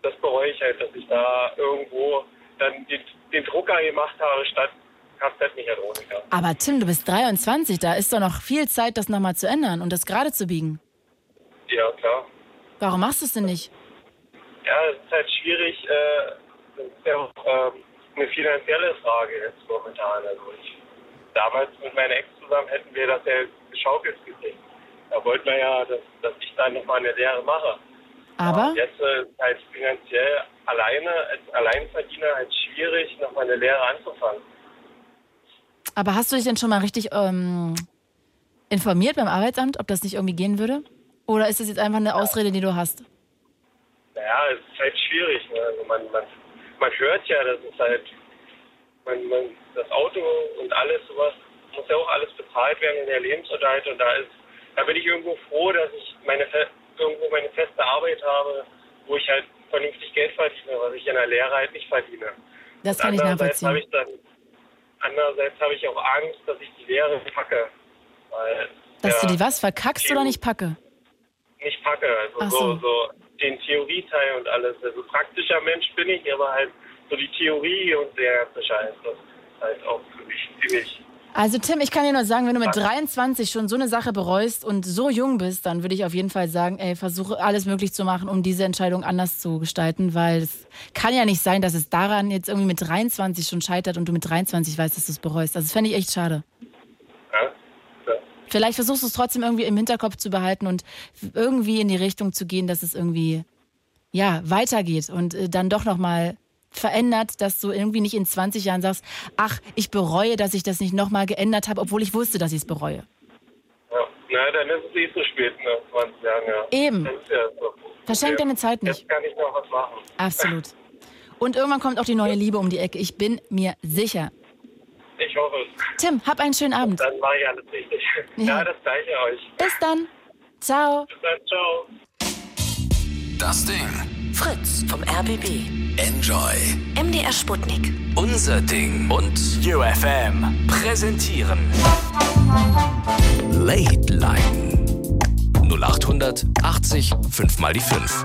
das bereue ich halt, dass ich da irgendwo dann den, den Drucker gemacht habe statt Kfz-Mechatroniker. Aber Tim, du bist 23, da ist doch noch viel Zeit, das nochmal zu ändern und das gerade zu biegen. Ja, klar. Warum machst du es denn nicht? Ja, es ist halt schwierig. Äh, das ist ja auch ähm, eine finanzielle Frage jetzt momentan. Also ich, damals mit meiner Ex zusammen hätten wir das ja geschaukelt gekriegt. Da wollten wir ja, dass, dass ich dann nochmal eine Lehre mache. Aber? Jetzt äh, halt finanziell alleine, als Alleinverdiener halt schwierig, nochmal eine Lehre anzufangen. Aber hast du dich denn schon mal richtig ähm, informiert beim Arbeitsamt, ob das nicht irgendwie gehen würde? Oder ist das jetzt einfach eine Ausrede, die du hast? Naja, es ist halt schwierig. Ne? Also man, man, man hört ja, das ist halt, man, man, das Auto und alles sowas muss ja auch alles bezahlt werden in der Lebensunterhalt und da ist, da bin ich irgendwo froh, dass ich meine irgendwo meine feste Arbeit habe, wo ich halt vernünftig Geld verdiene, was ich in der Lehre halt nicht verdiene. Das kann ich nachvollziehen. ich dann, andererseits habe ich auch Angst, dass ich die Lehre packe, weil Dass ja, du die was verkackst oder nicht packe? nicht packe. Also so. so. So, den Theorieteil und alles. Also praktischer Mensch bin ich, aber halt so die Theorie und der ganze Scheiß, das ist halt auch für mich ziemlich. Also Tim, ich kann dir nur sagen, wenn du mit 23 schon so eine Sache bereust und so jung bist, dann würde ich auf jeden Fall sagen, ey, versuche alles möglich zu machen, um diese Entscheidung anders zu gestalten, weil es kann ja nicht sein, dass es daran jetzt irgendwie mit 23 schon scheitert und du mit 23 weißt, dass du es bereust. Also das fände ich echt schade. Ja? Ja. Vielleicht versuchst du es trotzdem irgendwie im Hinterkopf zu behalten und irgendwie in die Richtung zu gehen, dass es irgendwie ja weitergeht und äh, dann doch noch mal verändert, dass du irgendwie nicht in 20 Jahren sagst, ach, ich bereue, dass ich das nicht noch mal geändert habe, obwohl ich wusste, dass ich es bereue. Ja. Na, dann ist es eh zu spät, ne? 20 Jahren, ja. Eben. Das ja so. Verschenk deine Zeit nicht. Jetzt kann ich noch was machen. Absolut. Und irgendwann kommt auch die neue Liebe um die Ecke. Ich bin mir sicher. Ich hoffe es. Tim, hab einen schönen Abend. Dann war ich alles richtig. Ja. Ja, das gleiche euch. Bis dann. Ciao. Bis dann, ciao. Das Ding. Fritz vom RBB. Enjoy. MDR Sputnik. Unser Ding. Und UFM präsentieren. Late Line. 0800 80 5 mal die 5.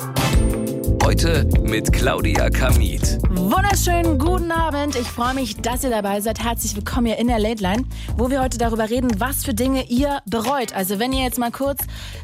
Heute mit Claudia Kamit. Wunderschönen guten Abend. Ich freue mich, dass ihr dabei seid. Herzlich willkommen hier in der Late Line, wo wir heute darüber reden, was für Dinge ihr bereut. Also wenn ihr jetzt mal kurz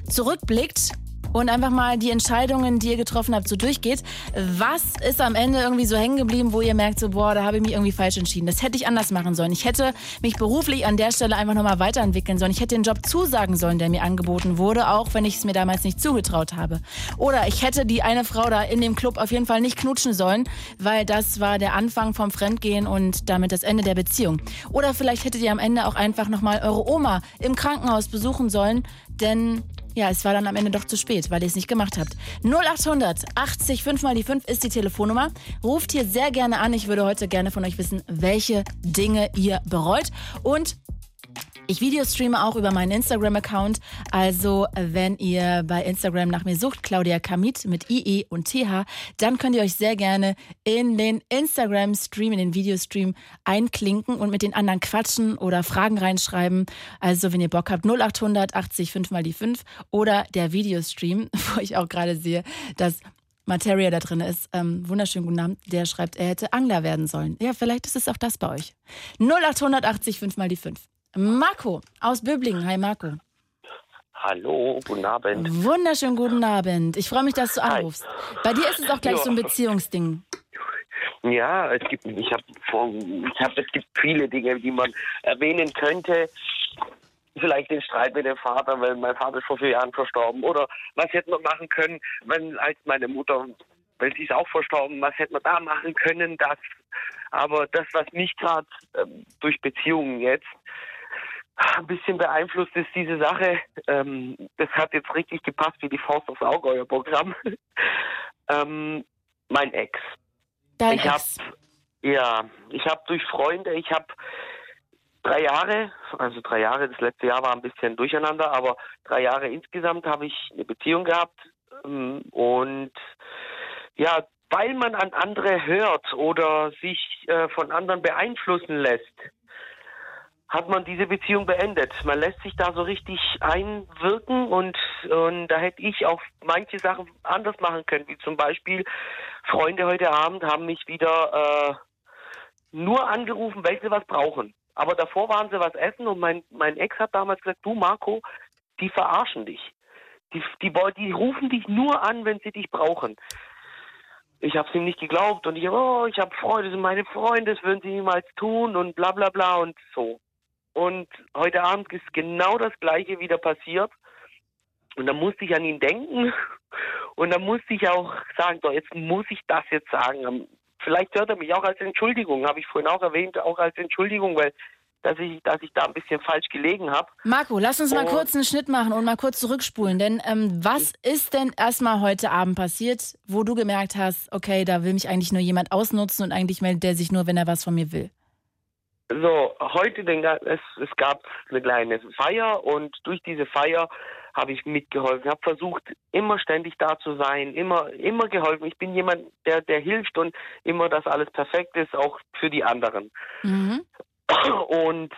zurückblickt und einfach mal die Entscheidungen, die ihr getroffen habt, so durchgeht, was ist am Ende irgendwie so hängen geblieben, wo ihr merkt, so boah, da habe ich mich irgendwie falsch entschieden. Das hätte ich anders machen sollen. Ich hätte mich beruflich an der Stelle einfach nochmal weiterentwickeln sollen. Ich hätte den Job zusagen sollen, der mir angeboten wurde, auch wenn ich es mir damals nicht zugetraut habe. Oder ich hätte die eine Frau da in dem Club auf jeden Fall nicht knutschen sollen, weil das war der Anfang vom Fremdgehen und damit das Ende der Beziehung. Oder vielleicht hättet ihr am Ende auch einfach nochmal eure Oma im Krankenhaus besuchen sollen, denn ja, es war dann am Ende doch zu spät, weil ihr es nicht gemacht habt. 0800 80 5 mal die 5 ist die Telefonnummer. Ruft hier sehr gerne an. Ich würde heute gerne von euch wissen, welche Dinge ihr bereut. Und ich videostreame auch über meinen Instagram-Account. Also, wenn ihr bei Instagram nach mir sucht, Claudia Kamit mit IE und TH, dann könnt ihr euch sehr gerne in den Instagram-Stream, in den Videostream einklinken und mit den anderen quatschen oder Fragen reinschreiben. Also, wenn ihr Bock habt, 0800 80 5 mal die 5 oder der Videostream, wo ich auch gerade sehe, dass Materia da drin ist. Ähm, wunderschönen guten Abend. Der schreibt, er hätte Angler werden sollen. Ja, vielleicht ist es auch das bei euch. 0880 5 mal die 5. Marco aus Böblingen. Hi Marco. Hallo, guten Abend. Wunderschönen guten Abend. Ich freue mich, dass du Hi. anrufst. Bei dir ist es auch gleich Ja. so ein Beziehungsding. Ja, es gibt, ich habe, ich hab, es gibt viele Dinge, die man erwähnen könnte. Vielleicht den Streit mit dem Vater, weil mein Vater ist vor vier Jahren verstorben. Oder was hätte man machen können, wenn als meine Mutter, weil sie ist auch verstorben, was hätte man da machen können? Das. Aber das, was mich gerade ähm, durch Beziehungen jetzt ein bisschen beeinflusst ist diese Sache. Ähm, das hat jetzt richtig gepasst wie die Faust aufs Auge, euer Programm. ähm, mein Ex. Dein ich Ex. Hab, ja, ich habe durch Freunde, ich habe drei Jahre, also drei Jahre, das letzte Jahr war ein bisschen durcheinander, aber drei Jahre insgesamt habe ich eine Beziehung gehabt ähm, und ja, weil man an andere hört oder sich äh, von anderen beeinflussen lässt, hat man diese Beziehung beendet. Man lässt sich da so richtig einwirken und, und da hätte ich auch manche Sachen anders machen können, wie zum Beispiel Freunde heute Abend haben mich wieder äh, nur angerufen, weil sie was brauchen. Aber davor waren sie was essen und mein, mein Ex hat damals gesagt, du Marco, die verarschen dich. Die, die, die rufen dich nur an, wenn sie dich brauchen. Ich habe es ihm nicht geglaubt und ich, oh, ich habe Freunde, das sind meine Freunde, das würden sie niemals tun und bla bla bla und so. Und heute Abend ist genau das Gleiche wieder passiert. Und da musste ich an ihn denken. Und da musste ich auch sagen, so, jetzt muss ich das jetzt sagen. Vielleicht hört er mich auch als Entschuldigung, habe ich vorhin auch erwähnt, auch als Entschuldigung, weil dass ich, dass ich da ein bisschen falsch gelegen habe. Marco, lass uns mal kurz einen Schnitt machen und mal kurz zurückspulen. Denn ähm, was ist denn erstmal heute Abend passiert, wo du gemerkt hast, okay, da will mich eigentlich nur jemand ausnutzen und eigentlich meldet der sich nur, wenn er was von mir will? So, heute, den, es, es gab eine kleine Feier und durch diese Feier habe ich mitgeholfen, habe versucht, immer ständig da zu sein, immer, immer geholfen. Ich bin jemand, der, der hilft und immer, dass alles perfekt ist, auch für die anderen. Mhm. Und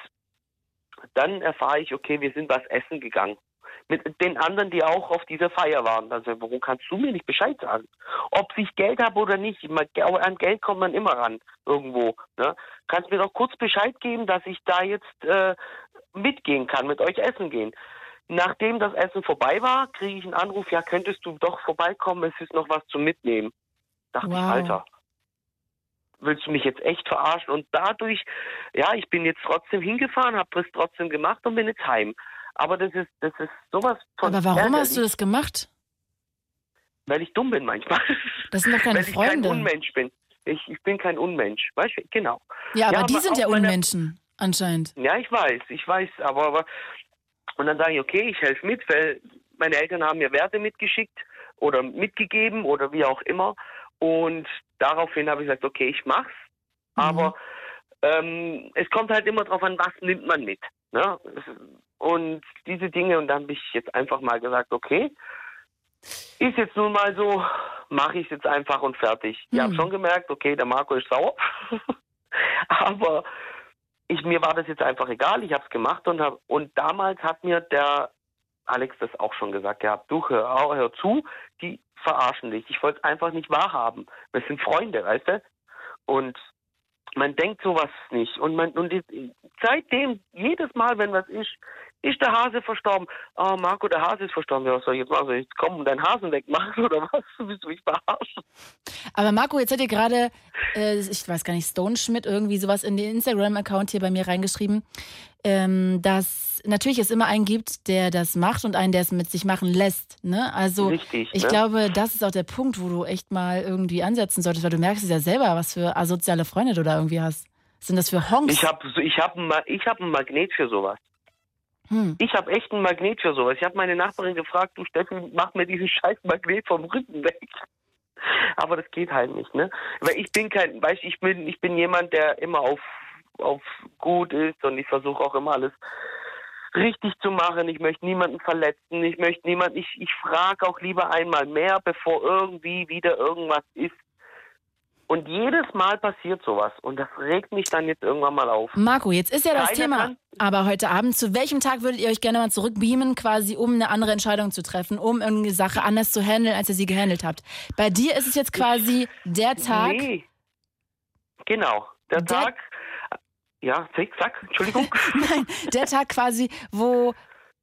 dann erfahre ich, okay, wir sind was essen gegangen. Mit den anderen, die auch auf dieser Feier waren. Also, warum kannst du mir nicht Bescheid sagen? Ob ich Geld habe oder nicht. An Geld kommt man immer ran, irgendwo. Ne? Kannst mir doch kurz Bescheid geben, dass ich da jetzt äh, mitgehen kann, mit euch essen gehen. Nachdem das Essen vorbei war, kriege ich einen Anruf, ja, könntest du doch vorbeikommen, es ist noch was zum Mitnehmen. Dachte Wow. ich, Alter, willst du mich jetzt echt verarschen? Und dadurch, ja, ich bin jetzt trotzdem hingefahren, habe das trotzdem gemacht und bin jetzt heim. Aber das ist, das ist sowas von. Aber warum hast du das gemacht? Weil ich dumm bin manchmal. Das sind doch keine Weil ich kein Freunde. Unmensch bin. Ich, ich bin kein Unmensch. Weißt du, genau. Ja, aber die aber sind auch ja meine- Unmenschen, anscheinend. Ja, ich weiß, ich weiß, aber, aber und dann sage ich, okay, ich helfe mit, weil meine Eltern haben mir Werte mitgeschickt oder mitgegeben oder wie auch immer. Und daraufhin habe ich gesagt, okay, ich mach's. Aber ähm, es kommt halt immer drauf an, was nimmt man mit. Ne? Und diese Dinge, und dann habe ich jetzt einfach mal gesagt, okay, ist jetzt nun mal so, mache ich es jetzt einfach und fertig. Ich habe Hm. schon gemerkt, okay, der Marco ist sauer. Aber ich, mir war das jetzt einfach egal. Ich habe es gemacht und hab, und damals hat mir der Alex das auch schon gesagt gehabt. Du hör, hör zu, die verarschen dich. Ich wollte es einfach nicht wahrhaben. Wir sind Freunde, weißt du? Und man denkt sowas nicht. Und man und die, seitdem, jedes Mal, wenn was ist, ist der Hase verstorben. Oh, Marco, der Hase ist verstorben. Ja, was soll ich jetzt machen? Soll ich jetzt und deinen Hasen wegmachen oder was? Willst du mich verarschen? Aber Marco, jetzt hat ihr gerade, äh, ich weiß gar nicht, Stone Schmidt irgendwie sowas in den Instagram-Account hier bei mir reingeschrieben, ähm, dass natürlich es immer einen gibt, der das macht und einen, der es mit sich machen lässt. Ne? Also Richtig, ich ne? glaube, das ist auch der Punkt, wo du echt mal irgendwie ansetzen solltest, weil du merkst es ja selber, was für asoziale Freunde du da irgendwie hast. Was sind das für Honks? Ich habe ich hab, ein Ma- ich hab ein Magnet für sowas. Hm. Ich habe echt ein Magnet für sowas. Ich habe meine Nachbarin gefragt, du Steffi, mach mir diesen scheiß Magnet vom Rücken weg. Aber das geht halt nicht, ne? Weil ich bin kein, weißt ich bin, ich bin jemand, der immer auf, auf gut ist und ich versuche auch immer alles richtig zu machen. Ich möchte niemanden verletzen. Ich möchte niemanden, ich, ich frage auch lieber einmal mehr, bevor irgendwie wieder irgendwas ist. Und jedes Mal passiert sowas. Und das regt mich dann jetzt irgendwann mal auf. Marco, jetzt ist ja das Keiner Thema, kann- aber heute Abend, zu welchem Tag würdet ihr euch gerne mal zurückbeamen, quasi um eine andere Entscheidung zu treffen, um irgendeine Sache anders zu handeln, als ihr sie gehandelt habt? Bei dir ist es jetzt quasi der Tag, Nee. Genau. Der, Der- Tag. Ja, sag, sag, Entschuldigung. Nein, der Tag quasi, wo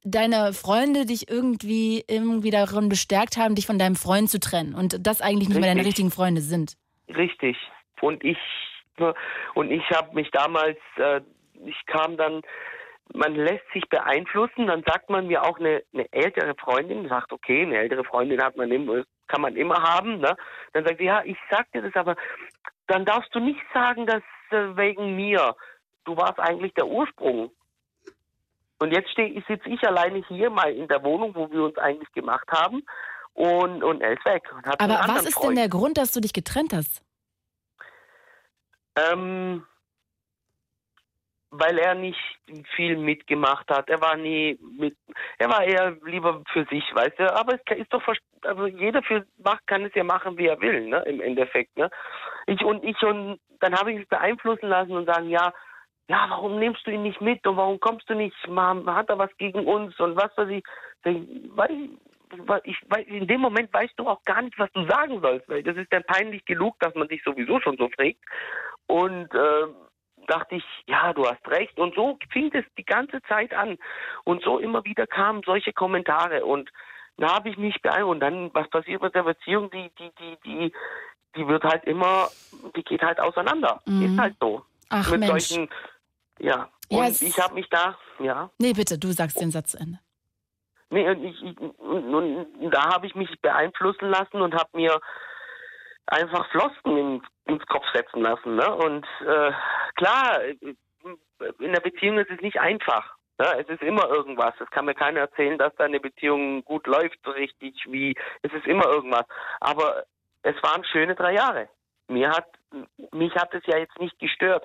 deine Freunde dich irgendwie irgendwie darin bestärkt haben, dich von deinem Freund zu trennen und das eigentlich nicht mehr deine Richtig. richtigen Freunde sind. Richtig. Und ich und ich habe mich damals, äh, ich kam dann, man lässt sich beeinflussen, dann sagt man mir auch eine, eine ältere Freundin, sagt, okay, eine ältere Freundin hat man immer, kann man immer haben, ne? Dann sagt sie, ja, ich sag dir das, aber dann darfst du nicht sagen, dass äh, wegen mir. Du warst eigentlich der Ursprung. Und jetzt sitze ich alleine hier mal in der Wohnung, wo wir uns eigentlich gemacht haben. Und, und er ist weg. Aber was ist Freund. denn der Grund, dass du dich getrennt hast? Ähm, weil er nicht viel mitgemacht hat. Er war nie mit, er war eher lieber für sich, weißt du. Aber es ist doch, also jeder für macht, kann es ja machen, wie er will, ne, im Endeffekt, ne. Ich und ich und dann habe ich mich beeinflussen lassen und sagen, ja, ja, warum nimmst du ihn nicht mit und warum kommst du nicht, man hat er was gegen uns und was weiß ich, weil, ich, in dem Moment weißt du auch gar nicht, was du sagen sollst, weil das ist dann peinlich genug, dass man sich sowieso schon so fragt und äh, dachte ich, ja, du hast recht. Und so fing es die ganze Zeit an. Und so immer wieder kamen solche Kommentare. Und da habe ich mich beeindruckt. Und dann, was passiert mit der Beziehung, die, die, die, die, die wird halt immer, die geht halt auseinander. Mhm. Ist halt so. Ach, mit Mensch. solchen, ja. Und Yes. ich habe mich da, ja. Nee, bitte, du sagst den Satz zu Ende. Nee, und, ich, und, und da habe ich mich beeinflussen lassen und habe mir einfach Flosken in, ins Kopf setzen lassen. Ne? Und äh, klar, in der Beziehung ist es nicht einfach. Ne? Es ist immer irgendwas. Es kann mir keiner erzählen, dass da eine Beziehung gut läuft, so richtig wie. Es ist immer irgendwas. Aber es waren schöne drei Jahre. Mir hat, mich hat es ja jetzt nicht gestört.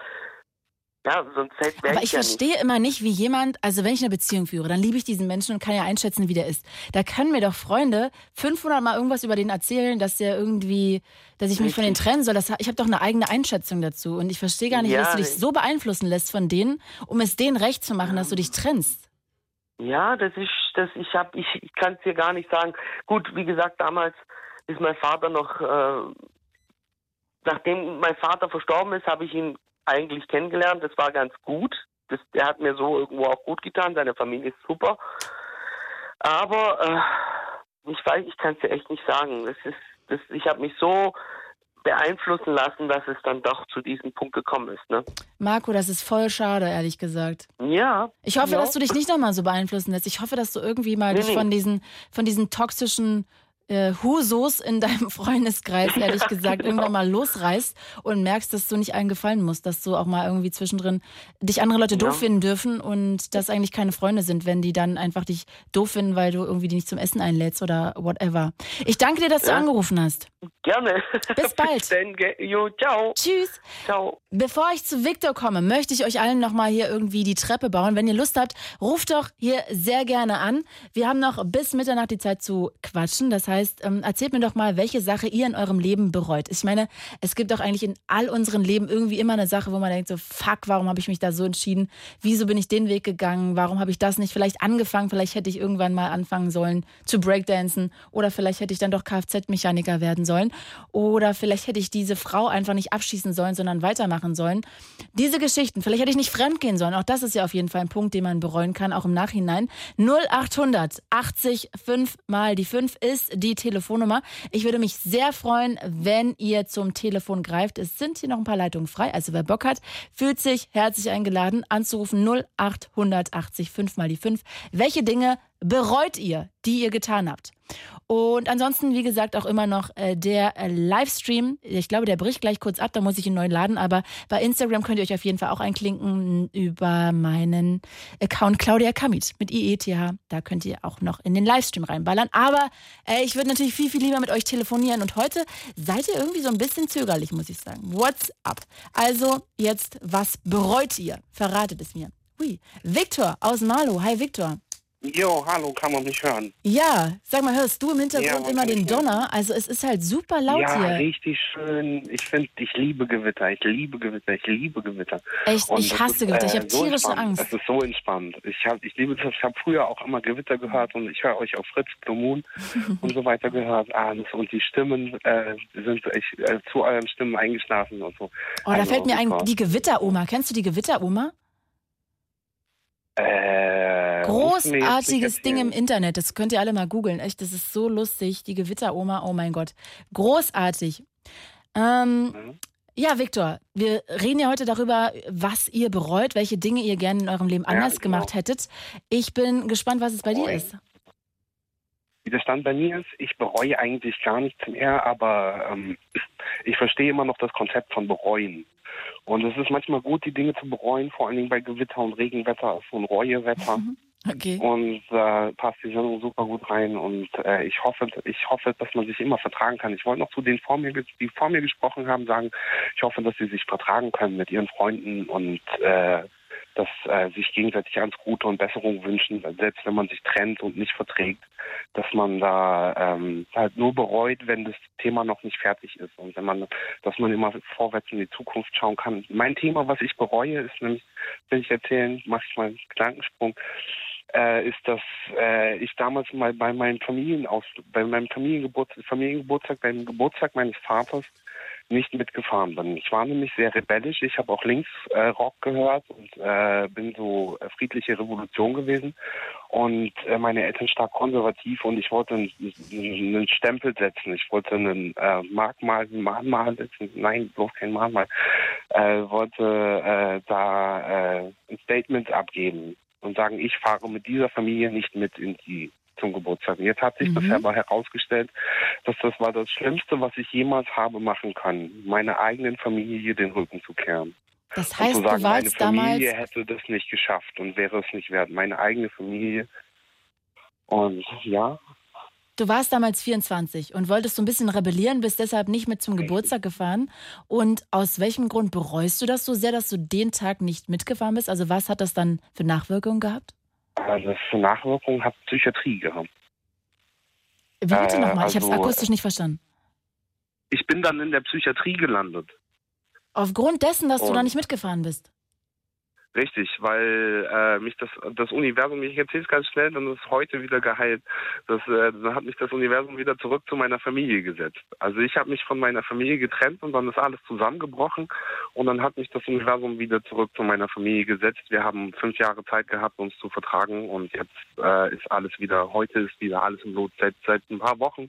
Ja, sonst wäre Aber ich ja nicht. verstehe immer nicht, wie jemand, also wenn ich eine Beziehung führe, dann liebe ich diesen Menschen und kann ja einschätzen, wie der ist. Da können mir doch Freunde 500 Mal irgendwas über den erzählen, dass der irgendwie, dass ich mich von denen trennen soll. Das, ich habe doch eine eigene Einschätzung dazu. Und ich verstehe gar nicht, Ja, dass du dich ich- so beeinflussen lässt von denen, um es denen recht zu machen, dass du dich trennst. Ja, das ist, das, ich hab, ich, ich kann es dir gar nicht sagen. Gut, wie gesagt, damals ist mein Vater noch, äh, nachdem mein Vater verstorben ist, habe ich ihn eigentlich kennengelernt. Das war ganz gut. Das, der hat mir so irgendwo auch gut getan. Seine Familie ist super. Aber äh, ich weiß, ich kann es dir echt nicht sagen. Das ist, das, ich habe mich so beeinflussen lassen, dass es dann doch zu diesem Punkt gekommen ist. Ne? Marco, das ist voll schade, ehrlich gesagt. Ja. Ich hoffe, ja. dass du dich nicht nochmal so beeinflussen lässt. Ich hoffe, dass du irgendwie mal Nee, dich nee. von diesen, von diesen toxischen äh, Husos in deinem Freundeskreis, ehrlich gesagt, genau. irgendwann mal losreißt und merkst, dass du nicht allen gefallen musst, dass du auch mal irgendwie zwischendrin dich andere Leute doof Ja. finden dürfen und das eigentlich keine Freunde sind, wenn die dann einfach dich doof finden, weil du irgendwie die nicht zum Essen einlädst oder whatever. Ich danke dir, dass du Ja. angerufen hast. Gerne. Bis bald. Jo, ciao. Tschüss. Ciao. Bevor ich zu Victor komme, möchte ich euch allen nochmal hier irgendwie die Treppe bauen. Wenn ihr Lust habt, ruft doch hier sehr gerne an. Wir haben noch bis Mitternacht die Zeit zu quatschen. Das heißt, ähm, erzählt mir doch mal, welche Sache ihr in eurem Leben bereut. Ich meine, es gibt doch eigentlich in all unseren Leben irgendwie immer eine Sache, wo man denkt so, fuck, warum habe ich mich da so entschieden? Wieso bin ich den Weg gegangen? Warum habe ich das nicht vielleicht angefangen? Vielleicht hätte ich irgendwann mal anfangen sollen zu Breakdancen oder vielleicht hätte ich dann doch Kfz-Mechaniker werden sollen oder vielleicht hätte ich diese Frau einfach nicht abschießen sollen, sondern weitermachen sollen. Diese Geschichten, vielleicht hätte ich nicht fremdgehen sollen. Auch das ist ja auf jeden Fall ein Punkt, den man bereuen kann, auch im Nachhinein. 0800 80 5 mal die 5 ist die Telefonnummer. Ich würde mich sehr freuen, wenn ihr zum Telefon greift. Es sind hier noch ein paar Leitungen frei. Also wer Bock hat, fühlt sich herzlich eingeladen anzurufen 0800 80 5 mal die 5. Welche Dinge bereut ihr, die ihr getan habt? Und ansonsten, wie gesagt, auch immer noch äh, der äh, Livestream. Ich glaube, der bricht gleich kurz ab, da muss ich ihn neu laden. Aber bei Instagram könnt ihr euch auf jeden Fall auch einklinken über meinen Account Claudia Kamit mit IETH. Da könnt ihr auch noch in den Livestream reinballern. Aber äh, ich würde natürlich viel, viel lieber mit euch telefonieren. Und heute seid ihr irgendwie so ein bisschen zögerlich, muss ich sagen. What's up? Also jetzt, was bereut ihr? Verratet es mir. Hui. Victor aus Marlow. Hi, Victor. Jo, hallo, kann man mich hören? Ja, sag mal, hörst du im Ja, Hintergrund man immer den. Donner? Also es ist halt super laut ja, hier. richtig schön. Ich finde, ich liebe Gewitter. Ich liebe Gewitter. Ich liebe Gewitter. Echt, Und ich das hasse ist, Gewitter. Ich äh, habe so tierische entspannt. Angst. Es ist so entspannt. Ich habe, ich liebe das. Ich habe früher auch immer Gewitter gehört und ich höre euch auf Fritz, Blue Moon und so weiter gehört. Abends und die Stimmen äh, sind ich äh, zu euren Stimmen eingeschlafen und so. Oh, da Also, fällt mir ein, die Gewitteroma. Kennst du die Gewitteroma? Äh, Großartiges Ding im. Internet. Das könnt ihr alle mal googeln. Echt, das ist so lustig. Die Gewitteroma, oh mein Gott. Großartig. Ähm, Mhm. Ja, Viktor, wir reden ja heute darüber, was ihr bereut, welche Dinge ihr gerne in eurem Leben anders genau. gemacht hättet. Ich bin gespannt, was es bei dir ist. Wie der Stand bei mir ist, ich bereue eigentlich gar nichts mehr, aber ähm, ich verstehe immer noch das Konzept von bereuen. Und es ist manchmal gut, die Dinge zu bereuen, vor allen Dingen bei Gewitter und Regenwetter, so ein Reuewetter. Mhm. Okay. Und äh, passt die Sendung super gut rein und äh, ich hoffe, ich hoffe, dass man sich immer vertragen kann. Ich wollte noch zu den vor mir, die vor mir gesprochen haben, sagen, ich hoffe, dass sie sich vertragen können mit ihren Freunden und äh, dass äh, sich gegenseitig ans Gute und Besserung wünschen, selbst wenn man sich trennt und nicht verträgt, dass man da ähm, halt nur bereut, wenn das Thema noch nicht fertig ist und wenn man, dass man immer vorwärts in die Zukunft schauen kann. Mein Thema, was ich bereue, ist nämlich, will ich erzählen, mache ich mal einen Gedankensprung, äh, ist, dass äh, ich damals mal bei meinem Familienaus bei meinem Familiengeburtstag, Familiengeburtstag, beim Geburtstag meines Vaters nicht mitgefahren bin. Ich war nämlich sehr rebellisch. Ich habe auch Linksrock äh, gehört und äh, bin so äh, friedliche Revolution gewesen. Und äh, meine Eltern stark konservativ und ich wollte einen, einen Stempel setzen. Ich wollte einen äh, Markmal, ein Mahnmal setzen. Nein, bloß kein Mahnmal. Äh, wollte da ein Statement abgeben und sagen, ich fahre mit dieser Familie nicht mit in die zum Geburtstag. Jetzt hat sich mhm. das aber herausgestellt, dass das war das Schlimmste, was ich jemals habe machen kann, meiner eigenen Familie den Rücken zu kehren. Das heißt, und zu sagen, du warst meine Familie damals hätte das nicht geschafft und wäre es nicht wert. Meine eigene Familie. Und ja. Du warst damals 24 und wolltest so ein bisschen rebellieren, bist deshalb nicht mit zum Geburtstag gefahren. Und aus welchem Grund bereust du das so sehr, dass du den Tag nicht mitgefahren bist? Also was hat das dann für Nachwirkungen gehabt? Also für Nachwirkungen hat Psychiatrie gehabt. Wie bitte äh, nochmal? Also, ich habe es akustisch nicht verstanden. Ich bin dann in der Psychiatrie gelandet. Aufgrund dessen, dass Und du da nicht mitgefahren bist? Richtig, weil äh, mich das, das Universum, ich erzähle es ganz schnell, dann ist heute wieder geheilt. Das, äh, dann hat mich das Universum wieder zurück zu meiner Familie gesetzt. Also ich habe mich von meiner Familie getrennt und dann ist alles zusammengebrochen und dann hat mich das Universum wieder zurück zu meiner Familie gesetzt. Wir haben fünf Jahre Zeit gehabt, uns zu vertragen und jetzt äh, ist alles wieder, heute ist wieder alles im Blut. Seit, seit ein paar Wochen,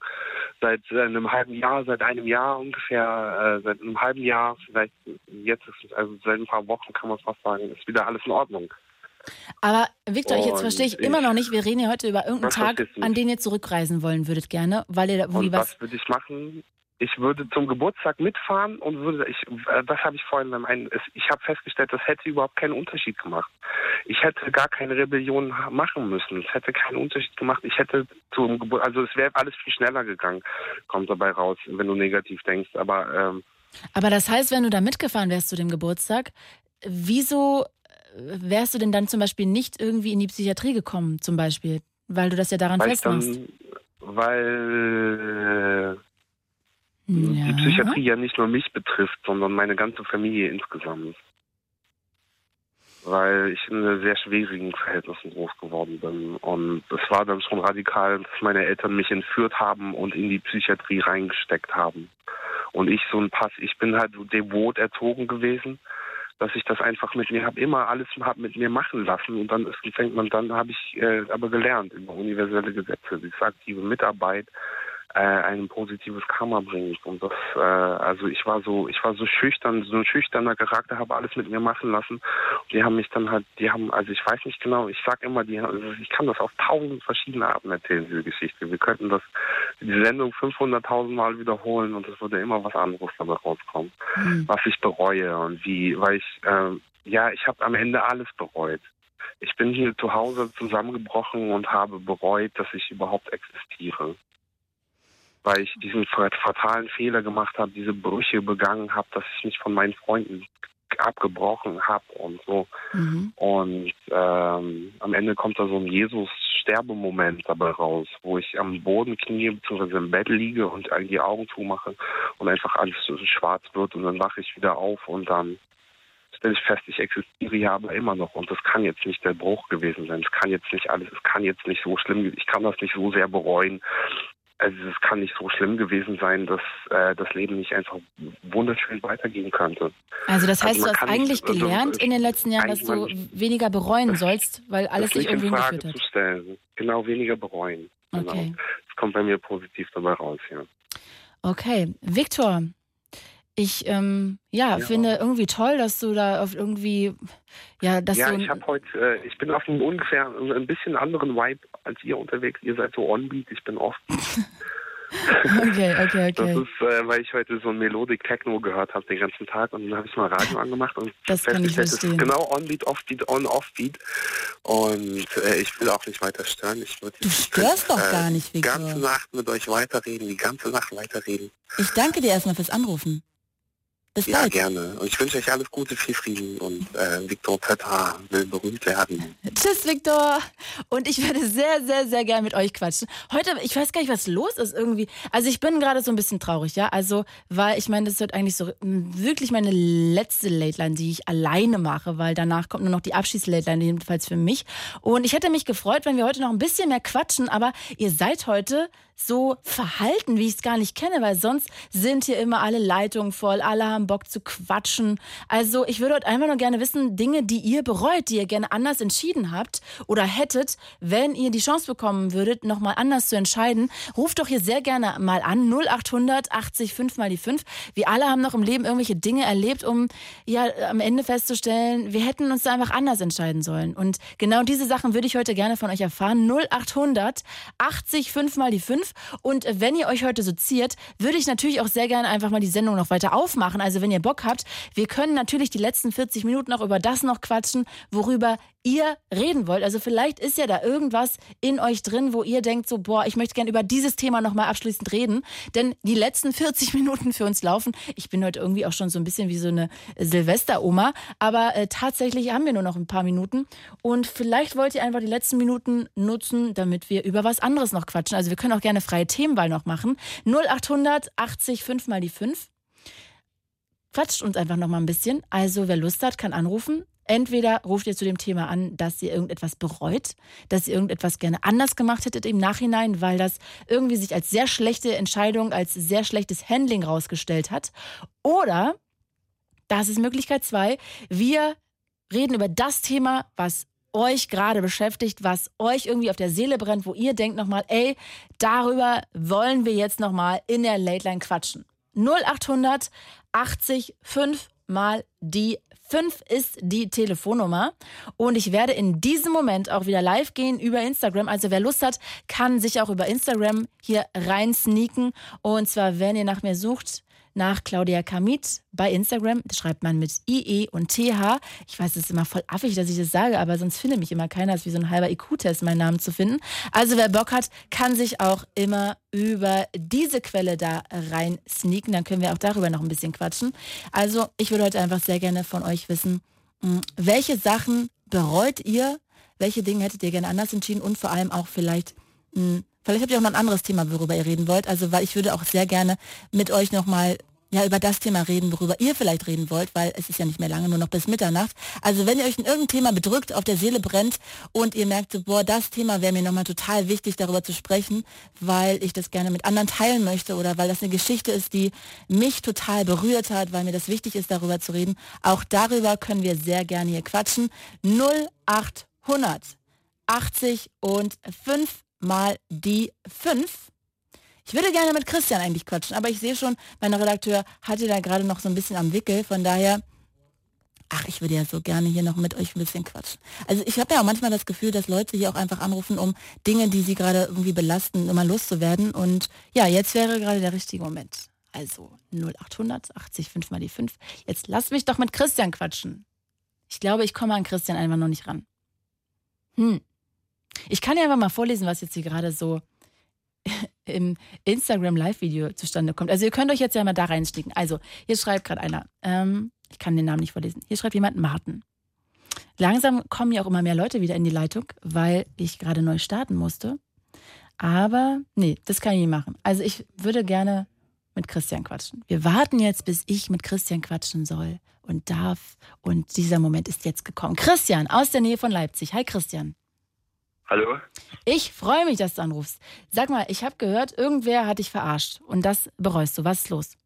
seit äh, einem halben Jahr, seit einem Jahr ungefähr, äh, seit einem halben Jahr, vielleicht jetzt also seit ein paar Wochen kann man fast sagen, ist wieder wieder alles in Ordnung. Aber Viktor, jetzt verstehe ich, ich, immer noch nicht, wir reden ja heute über irgendeinen Tag, an den ihr zurückreisen wollen würdet gerne, weil ihr und was, was würde ich machen? Ich würde zum Geburtstag mitfahren und würde, ich, äh, das habe ich vorhin beim einen, ich habe festgestellt, das hätte überhaupt keinen Unterschied gemacht. Ich hätte gar keine Rebellion machen müssen. Es hätte keinen Unterschied gemacht. Ich hätte zum Geburtstag, also es wäre alles viel schneller gegangen, kommt dabei raus, wenn du negativ denkst. Aber ähm, aber das heißt, wenn du da mitgefahren wärst zu dem Geburtstag, wieso wärst du denn dann zum Beispiel nicht irgendwie in die Psychiatrie gekommen, zum Beispiel? Weil du das ja daran weil festmachst. Dann, weil äh, ja. die Psychiatrie ja nicht nur mich betrifft, sondern meine ganze Familie insgesamt. Weil ich in sehr schwierigen Verhältnissen groß geworden bin. Und es war dann schon radikal, dass meine Eltern mich entführt haben und in die Psychiatrie reingesteckt haben. Und ich so ein Pass, ich bin halt so devot erzogen gewesen dass ich das einfach mit mir habe, immer alles hab mit mir machen lassen. Und dann ist, fängt man, dann habe ich äh, aber gelernt über universelle Gesetze, die aktive Mitarbeit, äh, ein positives Karma bringt. Und das, äh, also ich war so, ich war so schüchtern, so ein schüchterner Charakter, habe alles mit mir machen lassen. Und die haben mich dann halt, die haben, also ich weiß nicht genau, ich sag immer, die, also ich kann das auf tausend verschiedene Arten erzählen, diese Geschichte. Wir könnten das, die Sendung 500.000 Mal wiederholen und es würde immer was anderes dabei rauskommen, mhm. was ich bereue und wie, weil ich, äh, ja, ich habe am Ende alles bereut. Ich bin hier zu Hause zusammengebrochen und habe bereut, dass ich überhaupt existiere weil ich diesen fatalen Fehler gemacht habe, diese Brüche begangen habe, dass ich mich von meinen Freunden abgebrochen habe und so. Mhm. Und ähm, am Ende kommt da so ein Jesus-Sterbemoment dabei raus, wo ich am Boden knie bzw. im Bett liege und die Augen zumache und einfach alles so schwarz wird und dann wache ich wieder auf und dann stelle ich fest, ich existiere ja aber immer noch und das kann jetzt nicht der Bruch gewesen sein. Es kann jetzt nicht alles, es kann jetzt nicht so schlimm, ich kann das nicht so sehr bereuen, also es kann nicht so schlimm gewesen sein, dass äh, das Leben nicht einfach wunderschön weitergehen könnte. Also das heißt, also du hast eigentlich nicht, gelernt also in den letzten Jahren, dass du weniger bereuen sollst, weil alles dich irgendwie geführt hat. Zu stellen. Genau, weniger bereuen. Genau. Okay. Das kommt bei mir positiv dabei raus, ja. Okay. Viktor, Ich ähm, ja, Ja. finde irgendwie toll, dass du da auf irgendwie ja, dass ja, du ich habe heute, äh, ich bin auf einem ungefähr also ein bisschen anderen Vibe als ihr unterwegs. Ihr seid so onbeat, ich bin off. Okay, okay, Das okay. ist, äh, weil ich heute so ein Melodic Techno gehört habe den ganzen Tag und dann habe ich mal Radio angemacht und Das kann ich verstehen. ist genau Onbeat, Offbeat, On-Offbeat und äh, ich will auch nicht weiter stören. Ich würde Du störst doch gar nicht, die Victor. ganze Nacht mit euch weiterreden, die ganze Nacht weiterreden. Ich danke dir erstmal fürs Anrufen. Bis Ja, bald. gerne. Und ich wünsche euch alles Gute, viel Frieden und äh, Victor Pötter will berühmt werden. Tschüss, Viktor. Und ich würde sehr, sehr, sehr gern mit euch quatschen. Heute, ich weiß gar nicht, was los ist irgendwie. Also ich bin gerade so ein bisschen traurig, ja. Also, weil ich meine, das wird eigentlich so wirklich meine letzte Late Line, die ich alleine mache, weil danach kommt nur noch die Abschieß-Late Line, jedenfalls für mich. Und ich hätte mich gefreut, wenn wir heute noch ein bisschen mehr quatschen, aber ihr seid heute so verhalten, wie ich es gar nicht kenne, weil sonst sind hier immer alle Leitungen voll, alle haben Bock zu quatschen. Also ich würde heute einfach nur gerne wissen, Dinge, die ihr bereut, die ihr gerne anders entschieden habt oder hättet, wenn ihr die Chance bekommen würdet, nochmal anders zu entscheiden. Ruft doch hier sehr gerne mal an, 0800 80 5 mal die 5. Wir alle haben noch im Leben irgendwelche Dinge erlebt, um ja am Ende festzustellen, wir hätten uns da einfach anders entscheiden sollen. Und genau diese Sachen würde ich heute gerne von euch erfahren. 0800 80 5 mal die 5. Und wenn ihr euch heute so ziert, würde ich natürlich auch sehr gerne einfach mal die Sendung noch weiter aufmachen. Also wenn ihr Bock habt, wir können natürlich die letzten 40 Minuten auch über das noch quatschen, worüber ihr reden wollt. Also vielleicht ist ja da irgendwas in euch drin, wo ihr denkt so, boah, ich möchte gerne über dieses Thema nochmal abschließend reden. Denn die letzten 40 Minuten für uns laufen. Ich bin heute irgendwie auch schon so ein bisschen wie so eine Silvesteroma. Aber äh, tatsächlich haben wir nur noch ein paar Minuten. Und vielleicht wollt ihr einfach die letzten Minuten nutzen, damit wir über was anderes noch quatschen. Also wir können auch gerne freie Themenwahl noch machen. 0800 80 5 mal die 5 quatscht uns einfach noch mal ein bisschen. Also wer Lust hat, kann anrufen. Entweder ruft ihr zu dem Thema an, dass ihr irgendetwas bereut, dass ihr irgendetwas gerne anders gemacht hättet im Nachhinein, weil das irgendwie sich als sehr schlechte Entscheidung, als sehr schlechtes Handling rausgestellt hat. Oder, das ist Möglichkeit zwei, wir reden über das Thema, was euch gerade beschäftigt, was euch irgendwie auf der Seele brennt, wo ihr denkt nochmal, ey, darüber wollen wir jetzt nochmal in der Late Line quatschen. 0800 80 5 mal die 5 ist die Telefonnummer. Und ich werde in diesem Moment auch wieder live gehen über Instagram. Also wer Lust hat, kann sich auch über Instagram hier rein sneaken. Und zwar, wenn ihr nach mir sucht, nach Claudia Kamit bei Instagram. Das schreibt man mit IE und TH. Ich weiß, es ist immer voll affig, dass ich das sage, aber sonst findet mich immer keiner. Es ist wie so ein halber IQ-Test, meinen Namen zu finden. Also wer Bock hat, kann sich auch immer über diese Quelle da rein sneaken. Dann können wir auch darüber noch ein bisschen quatschen. Also ich würde heute einfach sehr gerne von euch wissen, mh, welche Sachen bereut ihr? Welche Dinge hättet ihr gerne anders entschieden? Und vor allem auch vielleicht mh, Vielleicht habt ihr auch noch ein anderes Thema, worüber ihr reden wollt. Also, weil ich würde auch sehr gerne mit euch nochmal ja, über das Thema reden, worüber ihr vielleicht reden wollt, weil es ist ja nicht mehr lange, nur noch bis Mitternacht. Also wenn ihr euch in irgendein Thema bedrückt, auf der Seele brennt und ihr merkt, so, boah, das Thema wäre mir nochmal total wichtig, darüber zu sprechen, weil ich das gerne mit anderen teilen möchte oder weil das eine Geschichte ist, die mich total berührt hat, weil mir das wichtig ist, darüber zu reden. Auch darüber können wir sehr gerne hier quatschen. 0800 80 und 5 mal die 5. Ich würde gerne mit Christian eigentlich quatschen, aber ich sehe schon, mein Redakteur hatte da gerade noch so ein bisschen am Wickel, von daher, ach, ich würde ja so gerne hier noch mit euch ein bisschen quatschen. Also ich habe ja auch manchmal das Gefühl, dass Leute hier auch einfach anrufen, um Dinge, die sie gerade irgendwie belasten, immer loszuwerden. Und ja, jetzt wäre gerade der richtige Moment. Also 0800 80 5 mal die 5. Jetzt lasst mich doch mit Christian quatschen. Ich glaube, ich komme an Christian einfach noch nicht ran. Hm. Ich kann ja einfach mal vorlesen, was jetzt hier gerade so im Instagram Live-Video zustande kommt. Also ihr könnt euch jetzt ja mal da reinsticken. Also, hier schreibt gerade einer, ähm, ich kann den Namen nicht vorlesen, hier schreibt jemand Martin. Langsam kommen ja auch immer mehr Leute wieder in die Leitung, weil ich gerade neu starten musste. Aber nee, das kann ich nicht machen. Also ich würde gerne mit Christian quatschen. Wir warten jetzt, bis ich mit Christian quatschen soll und darf. Und dieser Moment ist jetzt gekommen. Christian aus der Nähe von Leipzig. Hi Christian. Hallo? Ich freue mich, dass du anrufst. Sag mal, ich habe gehört, irgendwer hat dich verarscht und das bereust du. Was ist los?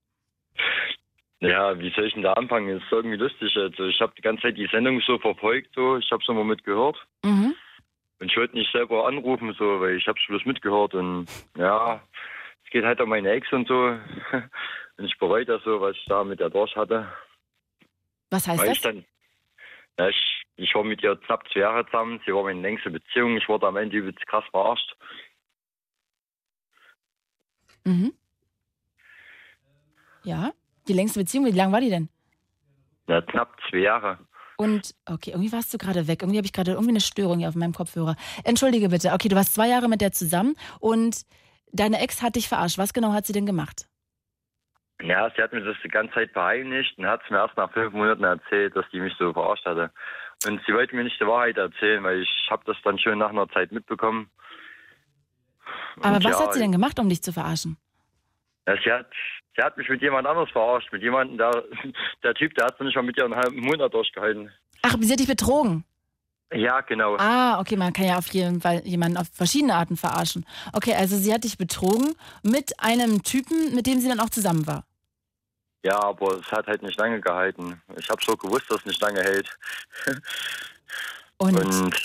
Ja, wie soll ich denn da anfangen? Ist irgendwie lustig. Also ich habe die ganze Zeit die Sendung so verfolgt, so ich habe es immer mitgehört. Mhm. Und ich wollte nicht selber anrufen, so, weil ich habe es bloß mitgehört und ja, geht halt um meine Ex und so. Und ich bereue das so, was ich da mit der durch hatte. Was heißt Weil das? ich dann, ja, ich, ich war mit ihr knapp zwei Jahre zusammen. Sie war meine längste Beziehung. Ich wurde am Ende übelst krass verarscht. Mhm. Ja, die längste Beziehung, wie lang war die denn? Ja, knapp zwei Jahre. Und, okay, irgendwie warst du gerade weg. Irgendwie habe ich gerade irgendwie eine Störung hier auf meinem Kopfhörer. Entschuldige bitte. Okay, du warst zwei Jahre mit der zusammen und deine Ex hat dich verarscht. Was genau hat sie denn gemacht? Ja, sie hat mir das die ganze Zeit verheimlicht und hat es mir erst nach fünf Monaten erzählt, dass die mich so verarscht hatte. Und sie wollte mir nicht die Wahrheit erzählen, weil ich habe das dann schon nach einer Zeit mitbekommen. Aber Und was ja, hat sie denn gemacht, um dich zu verarschen? Ja, sie, hat, sie hat mich mit jemand anders verarscht. Mit jemandem, der, der Typ, der hat nicht mal mit ihr einen halben Monat durchgehalten. Ach, sie hat dich betrogen. Ja, genau. Ah, okay, man kann ja auf jeden Fall jemanden auf verschiedene Arten verarschen. Okay, also sie hat dich betrogen mit einem Typen, mit dem sie dann auch zusammen war. Ja, aber es hat halt nicht lange gehalten. Ich habe so gewusst, dass es nicht lange hält. Und?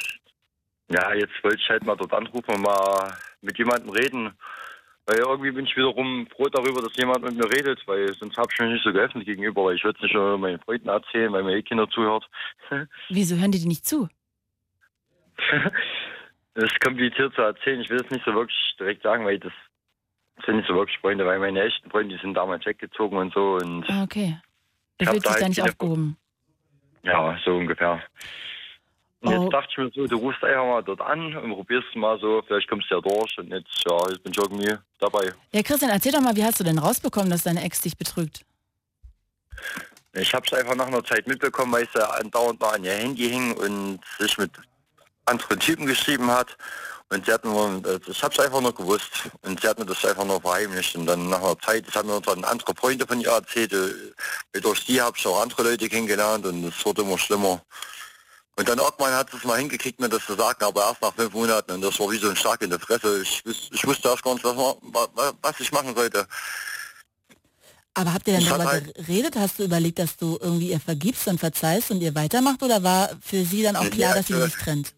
ja, jetzt wollte ich halt mal dort anrufen und mal mit jemandem reden. Weil irgendwie bin ich wiederum froh darüber, dass jemand mit mir redet, weil sonst habe ich mich nicht so geöffnet gegenüber, weil ich würde es nicht nur meinen Freunden erzählen, weil mir eh Kinder zuhört. Wieso hören die dir nicht zu? Das ist kompliziert zu erzählen. Ich will es nicht so wirklich direkt sagen, weil das sind nicht so wirklich Freunde, weil meine echten Freunde, die sind damals weggezogen und so und Ah, okay. Du fühlst da dich da halt nicht viele- aufgehoben. ja, so ungefähr. Und Oh. jetzt dachte ich mir so, du rufst einfach mal dort an und probierst mal so, vielleicht kommst du ja durch und jetzt, ja, jetzt bin ich irgendwie dabei. Ja, Christian, erzähl doch mal, wie hast du denn rausbekommen, dass deine Ex dich betrügt? Ich habe es einfach nach einer Zeit mitbekommen, weil sie andauernd mal an ihr Handy hing und sich mit anderen Typen geschrieben hat. Und sie hat nur, ich habe es einfach nur gewusst. Und sie hat mir das einfach nur verheimlicht. Und dann nach einer Zeit, das haben mir dann andere Freunde von ihr erzählt. äh, Durch die habe ich auch andere Leute kennengelernt und es wurde immer schlimmer. Und dann irgendwann hat es mal hingekriegt, mir das zu sagen, aber erst nach fünf Monaten. Und das war wie so ein Schlag in die Fresse. Ich, ich wusste erst gar nicht, was, was ich machen sollte. Aber habt ihr hab darüber halt- geredet? Hast du überlegt, dass du irgendwie ihr vergibst und verzeihst und ihr weitermacht? Oder war für sie dann auch klar, Ja, dass sie sich trennt?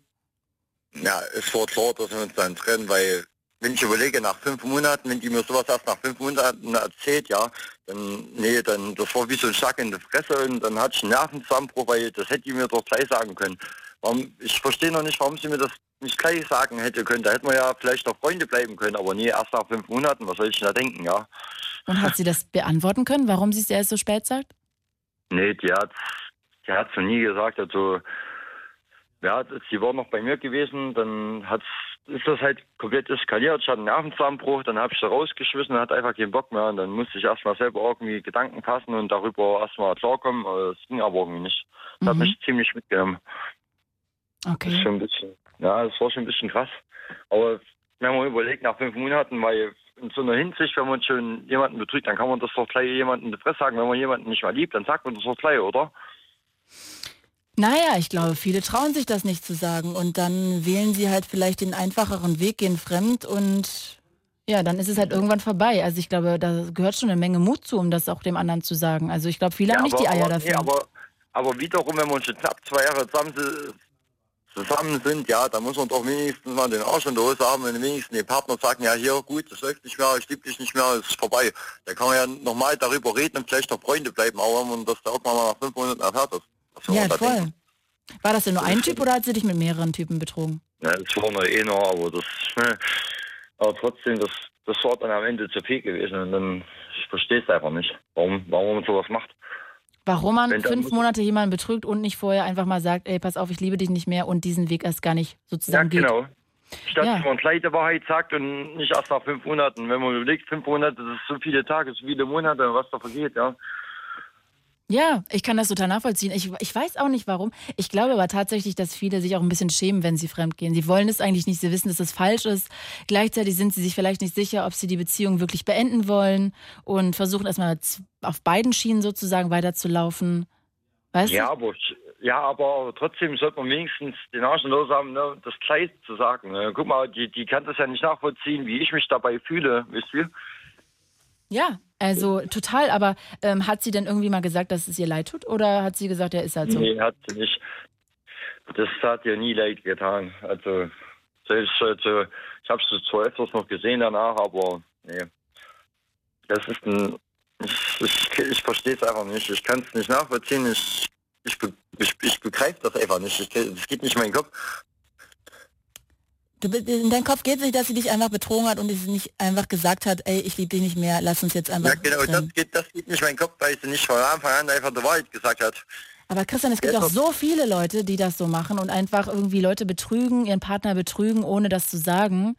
Ja, es war klar, dass wir uns dann trennen, weil wenn ich überlege, nach fünf Monaten, wenn die mir sowas erst nach fünf Monaten erzählt, ja, dann, nee, dann, das war wie so ein Schlag in die Fresse und dann hatte ich einen Nervenzusammenbruch, weil das hätte die mir doch gleich sagen können. Warum, ich verstehe noch nicht, warum sie mir das nicht gleich sagen hätte können. Da hätten wir ja vielleicht noch Freunde bleiben können, aber nee, erst nach fünf Monaten, was soll ich denn da denken, ja? Und hat sie das beantworten können, warum sie es erst so spät sagt? Nee, die hat die hat's noch nie gesagt. Also ja, sie war noch bei mir gewesen, dann hat's, ist das halt komplett eskaliert. Ich hatte einen Nervenzusammenbruch, dann habe ich sie rausgeschmissen und hatte einfach keinen Bock mehr. Und dann musste ich erstmal selber irgendwie Gedanken fassen und darüber erstmal klarkommen. Das ging aber irgendwie nicht. Das hat Mhm. mich ziemlich mitgenommen. Das ist Okay. schon ein bisschen, ja, das war schon ein bisschen krass. Aber wenn man überlegt, nach fünf Monaten, weil in so einer Hinsicht, wenn man schon jemanden betrügt, dann kann man das doch gleich jemanden in die Fresse sagen. Wenn man jemanden nicht mehr liebt, dann sagt man das doch gleich, oder? Naja, ich glaube, viele trauen sich das nicht zu sagen und dann wählen sie halt vielleicht den einfacheren Weg, gehen fremd und Ja, dann ist es halt irgendwann vorbei. Also ich glaube, da gehört schon eine Menge Mut zu, um das auch dem anderen zu sagen. Also ich glaube, viele haben nicht aber, die Eier aber, dafür. Nee, aber, aber wiederum, wenn wir schon knapp zwei Jahre zusammen, si- zusammen sind, ja, dann muss man doch wenigstens mal den Arsch in der Hose haben und wenigstens den Partner sagen, ja hier, gut, das läuft nicht mehr, ich liebe dich nicht mehr, es ist vorbei. Da kann man ja nochmal darüber reden und vielleicht noch Freunde bleiben, aber wenn man das da irgendwann mal nach fünf Monaten erfährt, soll ja, voll. denken. War das denn nur ein Typ oder hat sie dich mit mehreren Typen betrogen? Ja, das war nur einer, aber das, aber trotzdem, das, das war dann am Ende zu viel gewesen und dann, ich verstehe es einfach nicht, warum, warum man sowas macht. Warum man Wenn fünf Monate jemanden betrügt und nicht vorher einfach mal sagt, ey, pass auf, ich liebe dich nicht mehr und diesen Weg erst gar nicht Ja, sozusagen geht. genau. Statt Ja. dass man gleich die Wahrheit sagt und nicht erst nach fünf Monaten. Wenn man überlegt, fünf Monate, das ist so viele Tage, so viele Monate, was da vergeht, ja. Ja, ich kann das total nachvollziehen. Ich, ich weiß auch nicht warum. Ich glaube aber tatsächlich, dass viele sich auch ein bisschen schämen, wenn sie fremdgehen. Sie wollen es eigentlich nicht, sie wissen, dass das falsch ist. Gleichzeitig sind sie sich vielleicht nicht sicher, ob sie die Beziehung wirklich beenden wollen und versuchen erstmal auf beiden Schienen sozusagen weiterzulaufen. Weißt Ja, du? aber, ja, aber trotzdem sollte man wenigstens den Arsch Hose haben, ne, das gleich zu sagen. Ne. Guck mal, die, die kann das ja nicht nachvollziehen, wie ich mich dabei fühle, wisst ihr? Ja, also total. Aber ähm, hat sie denn irgendwie mal gesagt, dass es ihr leid tut? Oder hat sie gesagt, ja, ist halt so? Nee, hat sie nicht. Das hat ihr nie leid getan. Also, selbst, also ich habe sie zwar öfters noch gesehen danach, aber nee. Das ist ein. Ich, ich, ich verstehe es einfach nicht. Ich kann es nicht nachvollziehen. Ich, ich, ich, ich begreife das einfach nicht. Ich, das geht nicht in meinen Kopf. Du, in deinem Kopf geht es nicht, dass sie dich einfach betrogen hat und sie nicht einfach gesagt hat, ey, ich liebe dich nicht mehr, lass uns jetzt einfach Ja, genau, das geht, das geht nicht in meinen Kopf, weil sie nicht von Anfang an einfach die Wahrheit gesagt hat. Aber Christian, es gibt Ja, auch doch. so viele Leute, die das so machen und einfach irgendwie Leute betrügen, ihren Partner betrügen, ohne das zu sagen.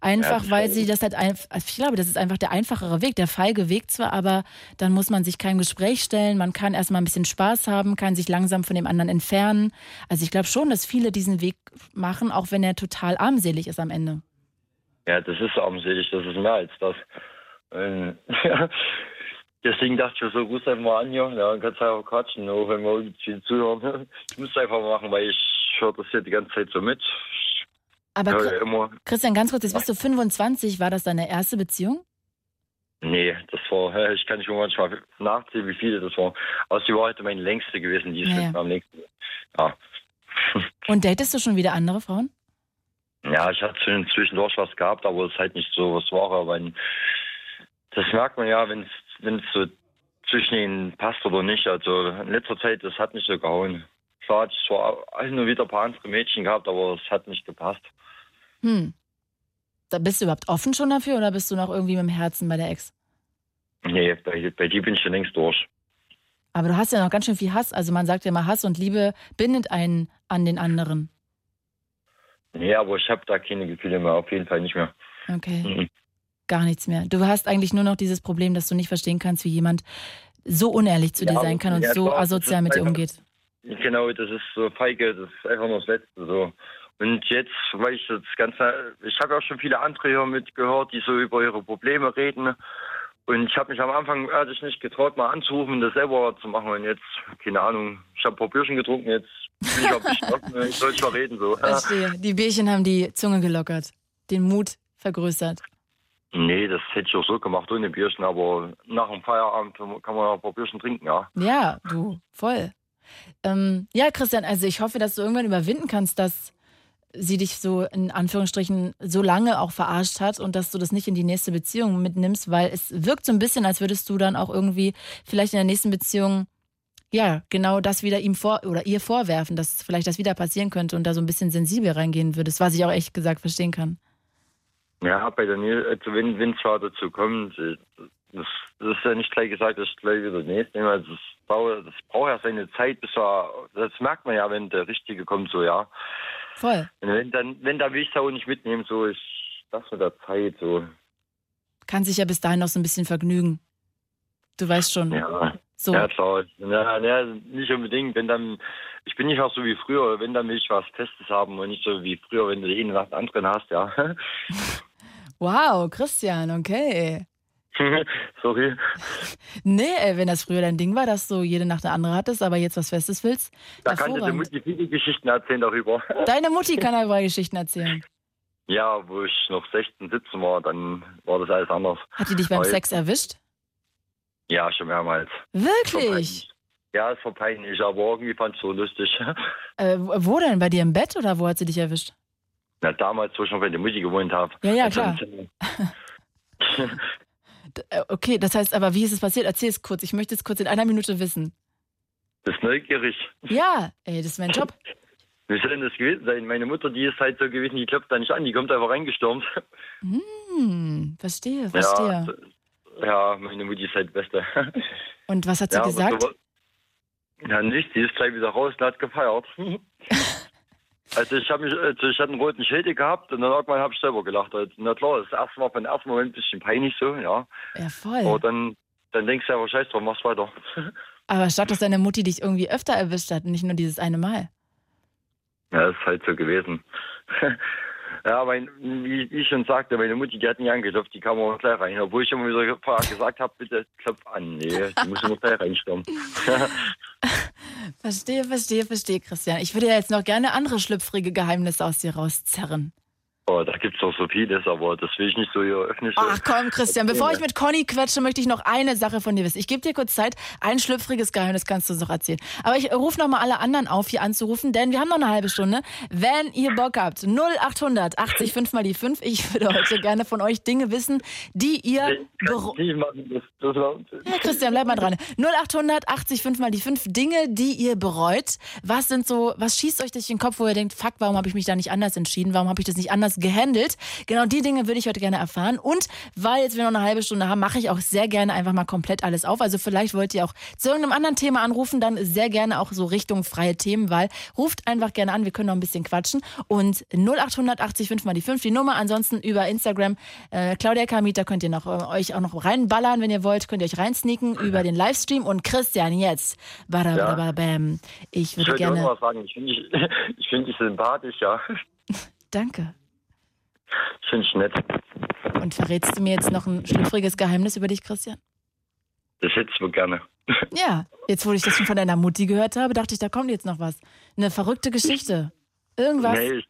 Einfach, das weil sie das halt einfach, ich glaube, das ist einfach der einfachere Weg, der feige Weg zwar, aber dann muss man sich kein Gespräch stellen, man kann erstmal ein bisschen Spaß haben, kann sich langsam von dem anderen entfernen. Also ich glaube schon, dass viele diesen Weg machen, auch wenn er total armselig ist am Ende. Ja, das ist armselig, das ist mehr als das. Ähm, ja. Deswegen dachte ich mir so, ruf einfach mal an ja, dann kannst du einfach quatschen, auch wenn wir viel zuhören. Ich muss es einfach mal machen, weil ich höre das hier die ganze Zeit so mit. Aber Ja, Chri- ja. Christian, ganz kurz, jetzt bist du 25, war das deine erste Beziehung? Nee, das war, ich kann nicht manchmal nachzählen, wie viele das war. Aber sie war heute meine längste gewesen, die ist Ja, am längsten. Ja. Und datest du schon wieder andere Frauen? Ja, ich hatte zwischendurch was gehabt, aber es ist halt nicht so was Wahre, weil das merkt man ja, wenn es wenn es so zwischen ihnen passt oder nicht. Also in letzter Zeit, das hat nicht so gehauen. Klar, hatte ich zwar auch nur wieder ein paar andere Mädchen gehabt, aber es hat nicht gepasst. Hm. Da bist du überhaupt offen schon dafür oder bist du noch irgendwie mit dem Herzen bei der Ex? Nee, bei, bei die bin ich schon längst durch. Aber du hast ja noch ganz schön viel Hass. Also man sagt ja immer, Hass und Liebe bindet einen an den anderen. Nee, aber ich habe da keine Gefühle mehr, auf jeden Fall nicht mehr. Okay. Mhm. Gar nichts mehr. Du hast eigentlich nur noch dieses Problem, dass du nicht verstehen kannst, wie jemand so unehrlich zu dir Ja, sein kann und ja, so asozial mit dir umgeht. Genau, das ist so feige, das ist einfach nur das Letzte so. Und jetzt, weil ich das Ganze, ich habe auch schon viele andere hier mitgehört, die so über ihre Probleme reden. Und ich habe mich am Anfang ehrlich nicht getraut, mal anzurufen das selber zu machen. Und jetzt, keine Ahnung, ich habe ein paar Bierchen getrunken, jetzt bin ich beschlossen, ich soll schon reden so. Verstehe. Die Bierchen haben die Zunge gelockert, den Mut vergrößert. Nee, das hätte ich auch so gemacht ohne Bierchen, aber nach dem Feierabend kann man auch ein paar Bierchen trinken, ja. Ja, du, voll. Ähm, ja, Christian, also ich hoffe, dass du irgendwann überwinden kannst, dass sie dich so in Anführungsstrichen so lange auch verarscht hat und dass du das nicht in die nächste Beziehung mitnimmst, weil es wirkt so ein bisschen, als würdest du dann auch irgendwie vielleicht in der nächsten Beziehung ja, genau das wieder ihm vor oder ihr vorwerfen, dass vielleicht das wieder passieren könnte und da so ein bisschen sensibel reingehen würdest, was ich auch echt gesagt verstehen kann. Ja, bei der Nil, also wenn wenn es zwar dazu kommt, das, das ist ja nicht gleich gesagt, dass ich gleich wieder nehme. Also das, dauert, das braucht ja seine Zeit, bis er, das merkt man ja, wenn der Richtige kommt, so ja. Voll. Und wenn dann, wenn da will ich es auch nicht mitnehmen, so ich das mit der Zeit, so. Kann sich ja bis dahin noch so ein bisschen vergnügen. Du weißt schon. Ja. So. Ja, klar. Ja, ja, nicht unbedingt. Wenn dann, ich bin nicht auch so wie früher, wenn dann will ich was Festes haben und nicht so wie früher, wenn du jeden nach dem anderen hast, ja. Wow, Christian, okay. Sorry. Nee, ey, wenn das früher dein Ding war, dass du jede Nacht eine andere hattest, aber jetzt was Festes willst. Da kann dir die hervorragend. Mutti viele Geschichten erzählen darüber. Deine Mutti kann aber Geschichten erzählen. Ja, wo ich noch 16, 17 war, dann war das alles anders. Hat die dich beim Aber Sex erwischt? Ja, schon mehrmals. Wirklich? Ja, es war peinlich, aber irgendwie fand ich so lustig. Äh, wo denn? Bei dir im Bett oder wo hat sie dich erwischt? Na, damals, wo ich noch bei der Mutti gewohnt habe. Ja, ja, Also klar. D- äh, Okay, das heißt aber, wie ist es passiert? Erzähl es kurz. Ich möchte es kurz in einer Minute wissen. Das ist neugierig. Ja, ey, das ist mein Job. Wie soll denn das gewesen sein? Meine Mutter, die ist halt so gewesen, die klopft da nicht an, die kommt einfach reingestürmt. Hm, verstehe, verstehe. Ja, ja, meine Mutti ist halt Beste. Und was hat sie ja, gesagt? So, ja, nicht, die ist gleich wieder raus und hat gefeiert. Also ich habe mich, also ich hatte einen roten Schädel gehabt und dann irgendwann habe ich selber gelacht. Also, na klar, das erste war von ersten Moment ein bisschen peinlich so, ja. Ja, voll. Aber dann, dann denkst du einfach, scheiß drauf, mach's weiter. Aber statt dass deine Mutti dich irgendwie öfter erwischt hat, nicht nur dieses eine Mal. Ja, das ist halt so gewesen. ja, mein, wie ich schon sagte, meine Mutti, die hat nicht angeklopft, die kam auch gleich rein. Obwohl ich immer wieder gesagt habe, bitte klopf an. Nee, die muss immer gleich reinstürmen. Verstehe, verstehe, verstehe, Christian. Ich würde ja jetzt noch gerne andere schlüpfrige Geheimnisse aus dir rauszerren. Oh, da gibt es doch so vieles, aber das will ich nicht so hier öffentlich. Ach komm, Christian, bevor ich mit Conny quetsche, möchte ich noch eine Sache von dir wissen. Ich gebe dir kurz Zeit. Ein schlüpfriges Geheimnis kannst du uns noch erzählen. Aber ich rufe nochmal alle anderen auf, hier anzurufen, denn wir haben noch eine halbe Stunde. Wenn ihr Bock habt, 0800 80 5 mal die 5. Ich würde heute gerne von euch Dinge wissen, die ihr... bereut. Ja, Christian, bleib mal dran. 0800 80 5 mal die 5. Dinge, die ihr bereut. Was sind so, was schießt euch durch den Kopf, wo ihr denkt, fuck, warum habe ich mich da nicht anders entschieden? Warum habe ich das nicht anders gehandelt? Genau die Dinge würde ich heute gerne erfahren. Und weil jetzt wir noch eine halbe Stunde haben, mache ich auch sehr gerne einfach mal komplett alles auf. Also vielleicht wollt ihr auch zu irgendeinem anderen Thema anrufen, dann sehr gerne auch so Richtung freie Themenwahl. Ruft einfach gerne an, wir können noch ein bisschen quatschen. Und 0800 80 5 mal die 5 die Nummer. Ansonsten über Instagram äh, Claudia Kamita könnt ihr noch, äh, euch auch noch reinballern, wenn ihr wollt. Könnt ihr euch reinsneaken über den Livestream. Und Christian, jetzt. Badabadabam. Ich Ich würde wollte auch noch gerne... Ich finde dich, ich find dich sympathisch, ja. Danke. Ich finde dich nett. Und verrätst du mir jetzt noch ein schlüpfriges Geheimnis über dich, Christian? Das hättest du gerne. Ja, jetzt wo ich das schon von deiner Mutti gehört habe, dachte ich, da kommt jetzt noch was. Eine verrückte Geschichte. Irgendwas. Nee, ich,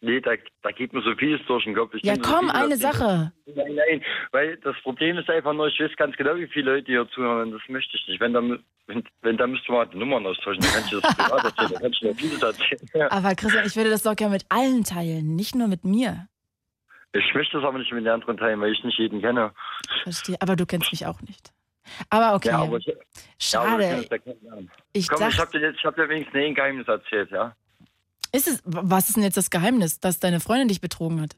nee da, da geht mir so vieles durch den Kopf. Ich Ja, so komm, viele eine. Sache. Nein, nein, weil das Problem ist einfach nur, ich weiß ganz genau, wie viele Leute hier zuhören das möchte ich nicht. Wenn da, mü- wenn, wenn da müsste man die Nummern austauschen, dann kann ich das privat erzählen, dann kann ich mir vieles erzählen. Aber Christian, ich würde das doch gerne mit allen teilen, nicht nur mit mir. Ich möchte das aber nicht mit den anderen teilen, weil ich nicht jeden kenne. Verstehe. Aber du kennst mich auch nicht. Aber okay. Ja, aber ich, Ja, aber Schade. kennenlernen. Ich Komm, ich dachte- habe dir, jetzt- ich hab dir wenigstens ein Geheimnis erzählt, ja? Ist es, was ist denn jetzt das Geheimnis, dass deine Freundin dich betrogen hat?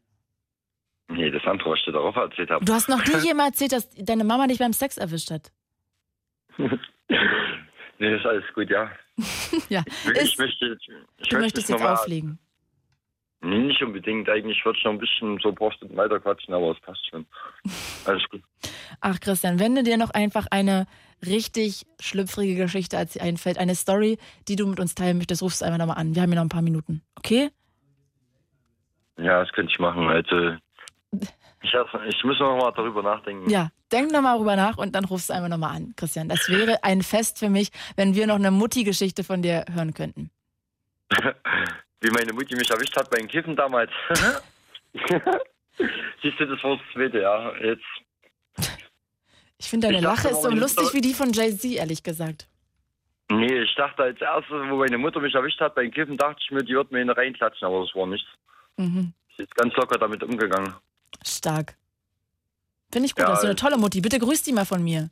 Nee, das andere, was ich dir darauf erzählt habe. Du hast noch nie jemand erzählt, dass deine Mama dich beim Sex erwischt hat. nee, ist alles gut, ja. ja. Ich, ich möchte ich Du möchte möchtest jetzt auflegen. Nee, nicht unbedingt. Eigentlich würde ich noch ein bisschen so Post weiter quatschen, aber es passt schon. Alles gut. Ach, Christian, wenn dir dir noch einfach eine richtig schlüpfrige Geschichte als- einfällt, eine Story, die du mit uns teilen möchtest, rufst du einfach nochmal an. Wir haben ja noch ein paar Minuten. Okay? Ja, das könnte ich machen. Also, ich, hab- ich muss noch mal darüber nachdenken. Ja, denk nochmal drüber nach und dann rufst du einfach nochmal an, Christian. Das wäre ein Fest für mich, wenn wir noch eine Mutti-Geschichte von dir hören könnten. Wie meine Mutti mich erwischt hat beim Kiffen damals. Siehst du, das war das zweite, ja. Jetzt. Ich finde, deine Ich Lache ist so lustig wie die von Jay-Z, ehrlich gesagt. Nee, ich dachte als erstes, wo meine Mutter mich erwischt hat beim Kiffen, dachte ich mir, die wird mir in reinklatschen, aber das war nichts. Mhm. Sie ist ganz locker damit umgegangen. Stark. Finde ich gut, Ja, das ist so eine tolle Mutti. Bitte grüß die mal von mir.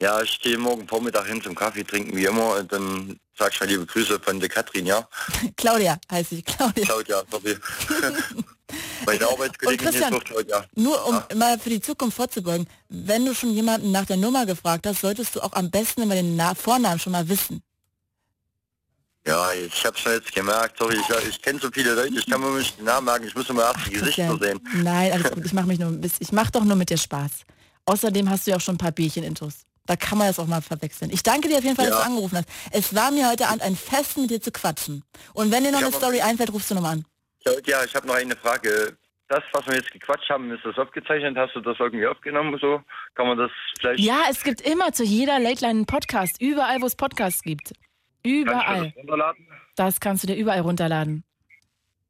Ja, ich stehe morgen Vormittag hin zum Kaffee trinken, wie immer, und dann sag ich mal liebe Grüße von der Katrin, ja? Claudia heiße ich, Claudia. Claudia, sorry. meine Arbeitskollegin ist noch Claudia. Nur um mal für die Zukunft vorzubeugen, wenn du schon jemanden nach der Nummer gefragt hast, solltest du auch am besten immer den Na Vornamen schon mal wissen. Ja, ich hab's schon jetzt gemerkt, sorry, ich, ich kenne so viele Leute, ich kann mir nicht den Namen merken, ich muss immer erst die Gesichter sehen. Nein, alles gut, ich mache mich nur ich mache doch nur mit dir Spaß. Außerdem hast du ja auch schon ein paar Bierchen-Intos. Da kann man das auch mal verwechseln. Ich danke dir auf jeden Fall, dass Ja. du angerufen hast. Es war mir heute Abend ein Fest, mit dir zu quatschen. Und wenn dir noch Ich eine Story einfällt, rufst du nochmal an. Ja, ich habe noch eine Frage. Das, was wir jetzt gequatscht haben, ist das aufgezeichnet? Hast du das irgendwie aufgenommen? So kann man das vielleicht? Ja, es gibt immer zu jeder Late Line einen Podcast. Überall, wo es Podcasts gibt. Kann ich mir Überall. das runterladen? Das kannst du dir überall runterladen.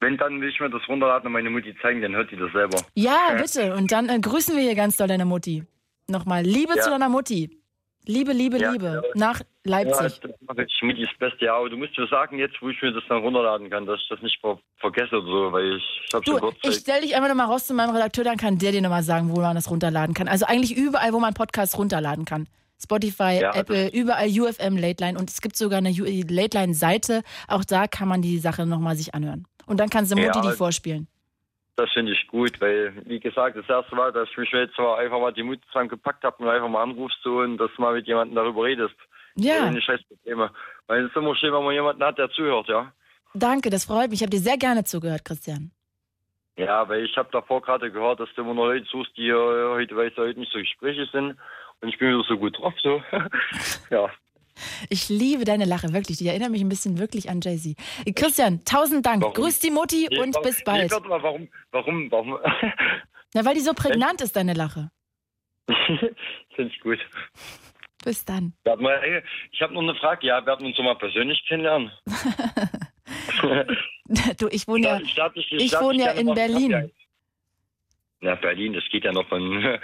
Wenn, dann will ich mir das runterladen und meine Mutti zeigen, dann hört die das selber. Ja, bitte. Und dann äh, grüßen wir hier ganz doll deine Mutti. Nochmal. Liebe Ja. zu deiner Mutti. Liebe, Liebe, Ja, Liebe. ja. Nach Leipzig. Ja, das mache ich mit das Beste. Ja, aber du musst mir sagen jetzt, wo ich mir das dann runterladen kann, dass ich das nicht ver vergesse oder so, weil ich, ich habe schon kurz ich stelle dich einfach nochmal raus zu meinem Redakteur, dann kann der dir nochmal sagen, wo man das runterladen kann. Also eigentlich überall, wo man Podcasts runterladen kann. Spotify, Ja, Apple, überall UFM Late Line und es gibt sogar eine U- Late Line Seite. Auch da kann man die Sache nochmal sich anhören. Und dann kannst du Mutti Ja, die vorspielen. Das finde ich gut, weil, wie gesagt, das erste Mal, dass ich mich jetzt mal einfach mal die Mut zusammengepackt habe und einfach mal anrufst so, und dass du mal mit jemandem darüber redest. Ja. Ohne Scheißprobleme. Weil es ist immer schön, wenn man jemanden hat, der zuhört, ja. Danke, das freut mich. Ich habe dir sehr gerne zugehört, Christian. Ja, weil ich habe davor gerade gehört, dass du immer noch Leute suchst, die äh, heute, weil es heute nicht so Gespräche sind. Und ich bin wieder so gut drauf, so. ja. Ich liebe deine Lache, wirklich. Die erinnert mich ein bisschen wirklich an Jay-Z. Christian, tausend Dank. Warum? Grüß die Mutti Nee, und warum- bis bald. Nee, mal, warum, warum, warum? Na, weil die so prägnant ist, deine Lache. Finde ich gut. Bis dann. Ich habe noch eine Frage. Ja, werden wir uns so mal persönlich kennenlernen? Du, ich wohne ja, Start ich, ich start wohne ja in Berlin. Ja, Berlin, das geht ja noch von.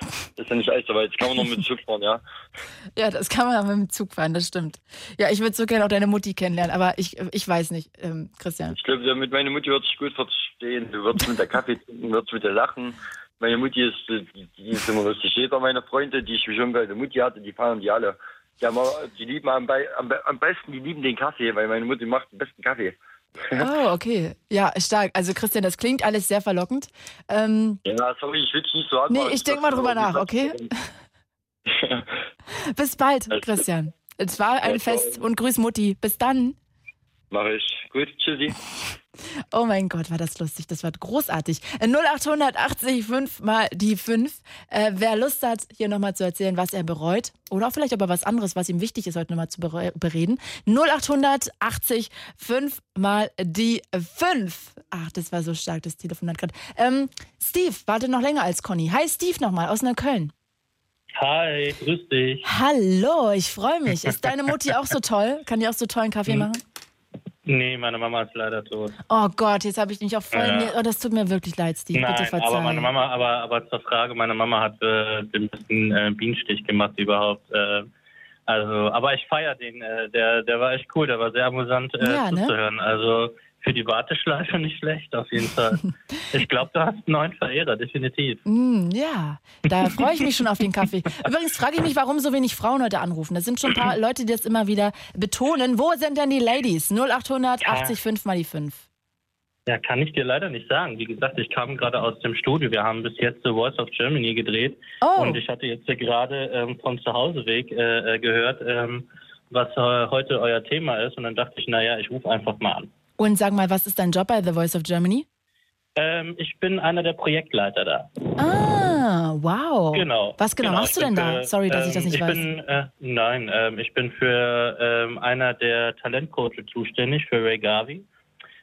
Das ist ja nicht alles weit. Jetzt kann man noch mit Zug fahren, ja. Ja, das kann man aber mit dem Zug fahren, das stimmt. Ja, ich würde so gerne auch deine Mutti kennenlernen, aber ich, ich weiß nicht, ähm, Christian. Ich glaube, mit meiner Mutti wird sich gut verstehen. Du wirst mit der Kaffee trinken, wirst mit der lachen. Meine Mutti ist, die, die ist immer lustig. Jeder meiner Freunde, die ich schon bei der Mutti hatte, die feiern die alle. Die, haben, die lieben am, am, am besten, die lieben den Kaffee, weil meine Mutti macht den besten Kaffee. Oh, okay. Ja, stark. Also Christian, das klingt alles sehr verlockend. Ähm, Ja, sorry, ich will es nicht so hart nee, ich denke mal drüber nach, okay? Bis bald, Christian. Es war ein. Fest und grüß Mutti. Bis dann. Mach ich. Gut, tschüssi. Oh mein Gott, war das lustig. Das war großartig. Äh, 0880 5 mal die 5. Äh, wer Lust hat, hier nochmal zu erzählen, was er bereut. Oder auch vielleicht aber was anderes, was ihm wichtig ist, heute nochmal zu bere- bereden. 0880 5 mal die 5. Ach, das war so stark, das Telefonat gerade. Ähm, Steve, warte noch länger als Conny. Hi, Steve nochmal aus Neukölln. Hi, grüß dich. Hallo, ich freue mich. Ist deine Mutti auch so toll? Kann die auch so tollen Kaffee machen? Nee, meine Mama ist leider tot. Oh Gott, jetzt habe ich mich auch voll. Ja. Oh, das tut mir wirklich leid, Steve. Bitte Nein, verzeihen. aber meine Mama, aber, aber zur Frage, meine Mama hat äh, den besten äh, Bienenstich gemacht überhaupt. Äh, also, aber ich feiere den, äh, der, der war echt cool, der war sehr amüsant äh, Ja, ne? zuzuhören. Also für die Warteschleife nicht schlecht, auf jeden Fall. ich glaube, du hast einen neuen Verehrer, definitiv. Mm, ja, da freue ich mich schon auf den Kaffee. Übrigens frage ich mich, warum so wenig Frauen heute anrufen. Das sind schon ein paar Leute, die das immer wieder betonen. Wo sind denn die Ladies? 0800 80 5 mal die 5. Ja, kann ich dir leider nicht sagen. Wie gesagt, ich kam gerade aus dem Studio. Wir haben bis jetzt The Voice of Germany gedreht. Oh. Und ich hatte jetzt gerade ähm, vom Zuhauseweg äh, äh, gehört, ähm, was äh, heute euer Thema ist. Und dann dachte ich, naja, ich rufe einfach mal an. Und sag mal, was ist dein Job bei The Voice of Germany? Ähm, ich bin einer der Projektleiter da. Ah, wow. Genau. Was genau, machst du denn bin da? für, Sorry, dass ich das ähm, nicht ich weiß. Bin, äh, nein, ähm, ich bin für ähm, einer der Talentcoaches zuständig, für Ray Garvey.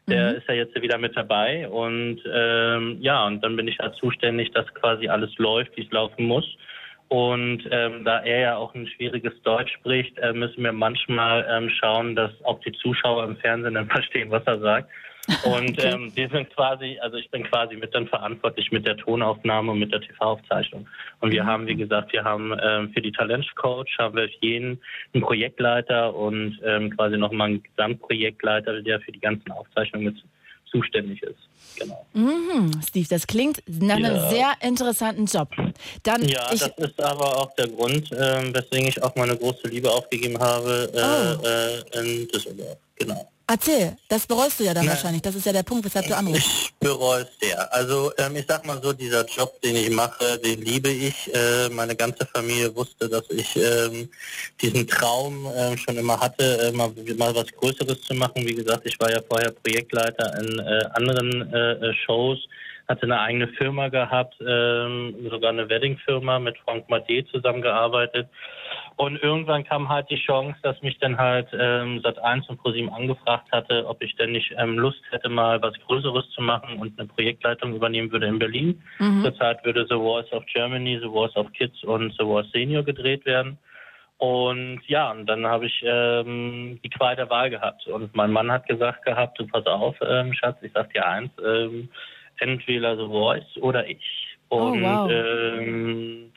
Der Mhm. ist ja jetzt wieder mit dabei und ähm, ja, und dann bin ich halt zuständig, dass quasi alles läuft, wie es laufen muss. Und ähm, da er ja auch ein schwieriges Deutsch spricht, äh, müssen wir manchmal ähm, schauen, dass auch die Zuschauer im Fernsehen dann verstehen, was er sagt. Und Okay. ähm, wir sind quasi, also ich bin quasi mit dann verantwortlich mit der Tonaufnahme und mit der TV-Aufzeichnung. Und wir haben, wie gesagt, wir haben ähm, für die Talentcoach haben wir jeden einen Projektleiter und ähm, quasi nochmal einen Gesamtprojektleiter, der für die ganzen Aufzeichnungen mit zuständig ist. Genau. Mhm, Steve, das klingt nach einem Ja. sehr interessanten Job. Dann, Ja, das ist aber auch der Grund, ähm, weswegen ich auch meine große Liebe aufgegeben habe äh, Oh. äh, in Düsseldorf. Genau. Erzähl, das bereust du ja dann Na. wahrscheinlich. Das ist ja der Punkt, weshalb du anrufst. Ich bereue es sehr. Also ähm, ich sag mal so, dieser Job, den ich mache, den liebe ich. Äh, meine ganze Familie wusste, dass ich ähm, diesen Traum ähm, schon immer hatte, äh, mal, mal was Größeres zu machen. Wie gesagt, ich war ja vorher Projektleiter in äh, anderen äh, äh, Shows, hatte eine eigene Firma gehabt, ähm, sogar eine Wedding-Firma mit Frank Made zusammengearbeitet. Und irgendwann kam halt die Chance, dass mich dann halt ähm, Sat1 und ProSieben angefragt hatte, ob ich denn nicht ähm, Lust hätte, mal was Größeres zu machen und eine Projektleitung übernehmen würde in Berlin. Mhm. Zurzeit würde The Voice of Germany, The Voice of Kids und The Voice Senior gedreht werden. Und ja, und dann habe ich ähm, die Qual der Wahl gehabt. Und mein Mann hat gesagt gehabt, du pass auf, ähm, Schatz, ich sag dir eins, ähm, entweder The Voice oder ich. Oh, Und wow. ähm,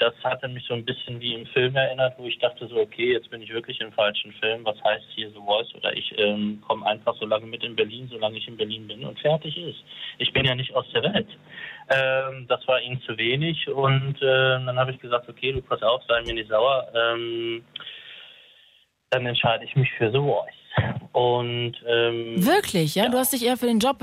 das hatte mich so ein bisschen wie im Film erinnert, wo ich dachte so, okay, jetzt bin ich wirklich im falschen Film. Was heißt hier The Voice? Oder ich ähm, komme einfach so lange mit in Berlin, solange ich in Berlin bin und fertig ist. Ich bin ja nicht aus der Welt. Ähm, das war ihnen zu wenig und ähm, dann habe ich gesagt, okay, du pass auf, sei mir nicht sauer. Ähm, dann entscheide ich mich für The Voice. Und ähm, Wirklich, ja? Du hast dich eher für den Job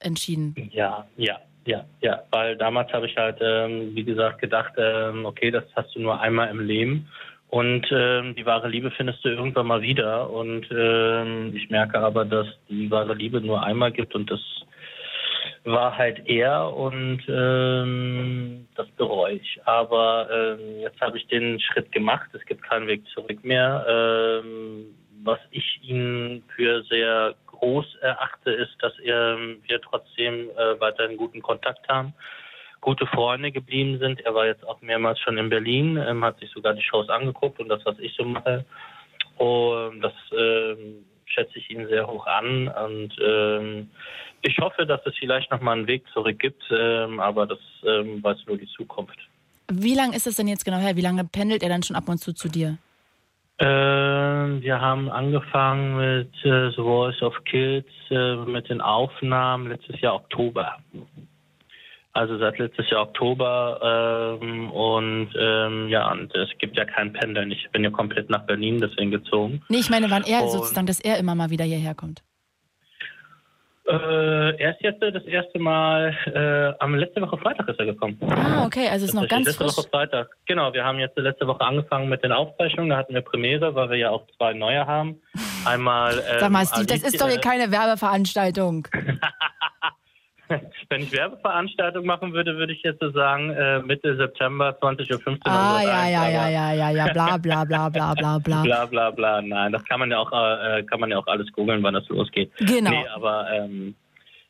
entschieden. ja, ja, ja, ja, weil damals habe ich halt, ähm, wie gesagt, gedacht, ähm, okay, das hast du nur einmal im Leben und ähm, die wahre Liebe findest du irgendwann mal wieder und ähm, ich merke aber, dass die wahre Liebe nur einmal gibt und das war halt er und ähm, das bereue ich. Aber ähm, jetzt habe ich den Schritt gemacht, es gibt keinen Weg zurück mehr. Ähm, was ich ihn für sehr groß erachte, ist, dass ähm, wir trotzdem äh, weiterhin guten Kontakt haben, gute Freunde geblieben sind. Er war jetzt auch mehrmals schon in Berlin, ähm, hat sich sogar die Shows angeguckt und das, was ich so mache. Und das ähm, schätze ich ihn sehr hoch an und ähm, ich hoffe, dass es vielleicht nochmal einen Weg zurück gibt, ähm, aber das ähm, weiß nur die Zukunft. Wie lange ist das denn jetzt genau her? Wie lange pendelt er dann schon ab und zu zu dir? Ähm, wir haben angefangen mit äh, The Voice of Kids, äh, mit den Aufnahmen letztes Jahr Oktober. Also seit letztes Jahr Oktober ähm, und ähm, ja, und es gibt ja kein Pendeln. Ich bin ja komplett nach Berlin deswegen gezogen. Nee, ich meine, wann er Und- sozusagen, dass er immer mal wieder hierher kommt. Äh, er ist jetzt äh, das erste Mal, äh, am letzte Woche Freitag ist er gekommen. Ah, okay, also ist noch ganz letzte frisch. Woche Freitag. Genau, wir haben jetzt letzte Woche angefangen mit den Aufzeichnungen. Da hatten wir Premiere, weil wir ja auch zwei neue haben. Einmal. Ähm, Sag mal, Steve, das ist doch hier keine Werbeveranstaltung. Wenn ich Werbeveranstaltung machen würde, würde ich jetzt so sagen, äh, Mitte September 20.15 Uhr. Ah, ja, eins, ja, ja, ja, ja, ja, bla, bla, bla, bla, bla, bla. bla bla bla. Nein, das kann man ja auch, äh, kann man ja auch alles googeln, wann das losgeht. Genau. Nee, aber ähm,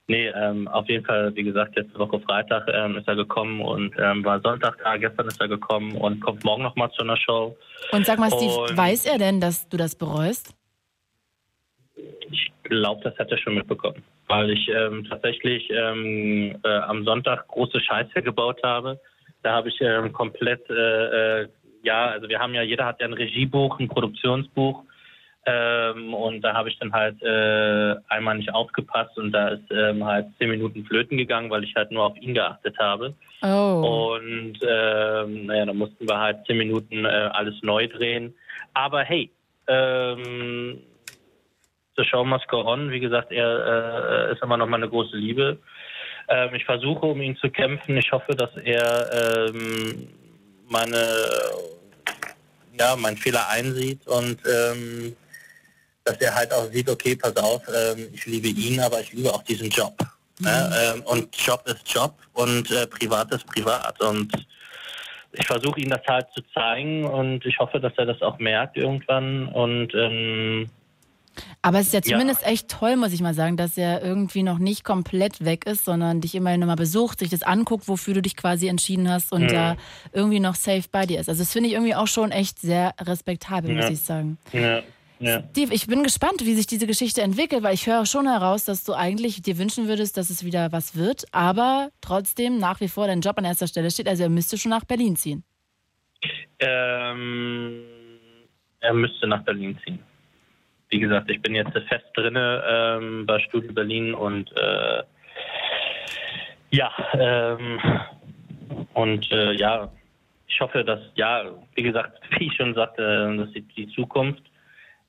nee, ähm, auf jeden Fall, wie gesagt, letzte Woche Freitag ähm, ist er gekommen und ähm, war Sonntag da, gestern ist er gekommen und kommt morgen nochmal zu einer Show. Und sag mal, Steve, Und weiß er denn, dass du das bereust? Ich glaube, das hat er schon mitbekommen. Weil ich ähm, tatsächlich ähm, äh, am Sonntag große Scheiße gebaut habe. Da habe ich ähm, komplett, äh, äh, ja, also wir haben ja, jeder hat ja ein Regiebuch, ein Produktionsbuch. Ähm, und da habe ich dann halt äh, einmal nicht aufgepasst und da ist ähm, halt zehn Minuten flöten gegangen, weil ich halt nur auf ihn geachtet habe. Oh. Und ähm, naja, dann mussten wir halt zehn Minuten äh, alles neu drehen. Aber hey, ähm, The Show must go on. Wie gesagt, er äh, ist immer noch mal eine große Liebe. Ähm, ich versuche, um ihn zu kämpfen. Ich hoffe, dass er ähm, meine, ja, meinen Fehler einsieht und ähm, dass er halt auch sieht, okay, pass auf, ähm, ich liebe ihn, aber ich liebe auch diesen Job. Ne? Ähm, und Job ist Job und äh, Privat ist Privat. Und ich versuche ihm das halt zu zeigen und ich hoffe, dass er das auch merkt irgendwann. Und ähm, Aber es ist ja Ja. zumindest echt toll, muss ich mal sagen, dass er irgendwie noch nicht komplett weg ist, sondern dich immerhin nochmal besucht, sich das anguckt, wofür du dich quasi entschieden hast und Mhm. da irgendwie noch safe bei dir ist. Also das finde ich irgendwie auch schon echt sehr respektabel, muss Ja. ich sagen. ja, ja. Steve, ich bin gespannt, wie sich diese Geschichte entwickelt, weil ich höre schon heraus, dass du eigentlich dir wünschen würdest, dass es wieder was wird, aber trotzdem nach wie vor dein Job an erster Stelle steht. Also er müsste schon nach Berlin ziehen. Ähm, er müsste nach Berlin ziehen. Wie gesagt, ich bin jetzt fest drinne ähm, bei Studio Berlin und äh, ja, ähm, und äh, ja, ich hoffe, dass, ja, wie gesagt, wie ich schon sagte, das ist die Zukunft.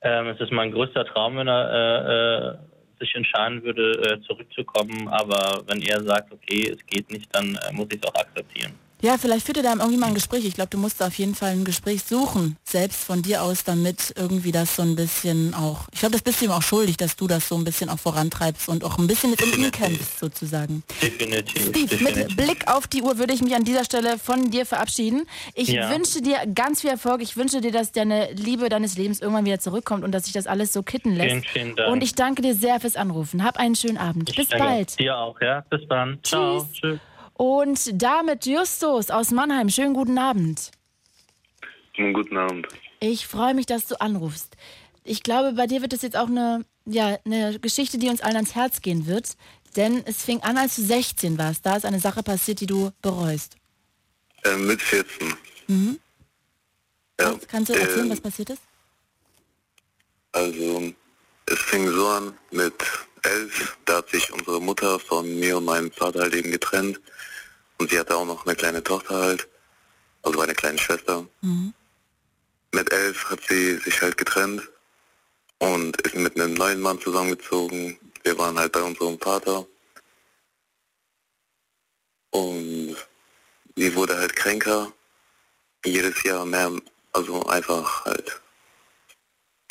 Ähm, es ist mein größter Traum, wenn er äh, äh, sich entscheiden würde, äh, zurückzukommen. Aber wenn er sagt, okay, es geht nicht, dann äh, muss ich es auch akzeptieren. Ja, vielleicht führt er da irgendwie mal ein Gespräch. Ich glaube, du musst da auf jeden Fall ein Gespräch suchen, selbst von dir aus, damit irgendwie das so ein bisschen auch, ich glaube, das bist du ihm auch schuldig, dass du das so ein bisschen auch vorantreibst und auch ein bisschen mit ihn kämpfst, sozusagen. Definitiv. Steve, definitiv. mit Blick auf die Uhr würde ich mich an dieser Stelle von dir verabschieden. Ich Ja. wünsche dir ganz viel Erfolg. Ich wünsche dir, dass deine Liebe deines Lebens irgendwann wieder zurückkommt und dass sich das alles so kitten lässt. Vielen, vielen Dank. Und ich danke dir sehr fürs Anrufen. Hab einen schönen Abend. Bis Danke. bald. Dir auch, ja. Bis dann. Ciao. Tschüss. Und damit Justus aus Mannheim. Schönen guten Abend. Einen guten Abend. Ich freue mich, dass du anrufst. Ich glaube, bei dir wird es jetzt auch eine, ja, eine Geschichte, die uns allen ans Herz gehen wird. Denn es fing an, als du 16 warst. Da ist eine Sache passiert, die du bereust. Äh, mit 14. Mhm. Ja. Kannst du erzählen, Ähm, was passiert ist? Also, es fing so an mit elf. Da hat sich unsere Mutter von mir und meinem Vater halt eben getrennt. Und sie hatte auch noch eine kleine Tochter halt. Also eine kleine Schwester. Mhm. Mit elf hat sie sich halt getrennt und ist mit einem neuen Mann zusammengezogen. Wir waren halt bei unserem Vater. Und sie wurde halt kränker. Jedes Jahr mehr, also einfach halt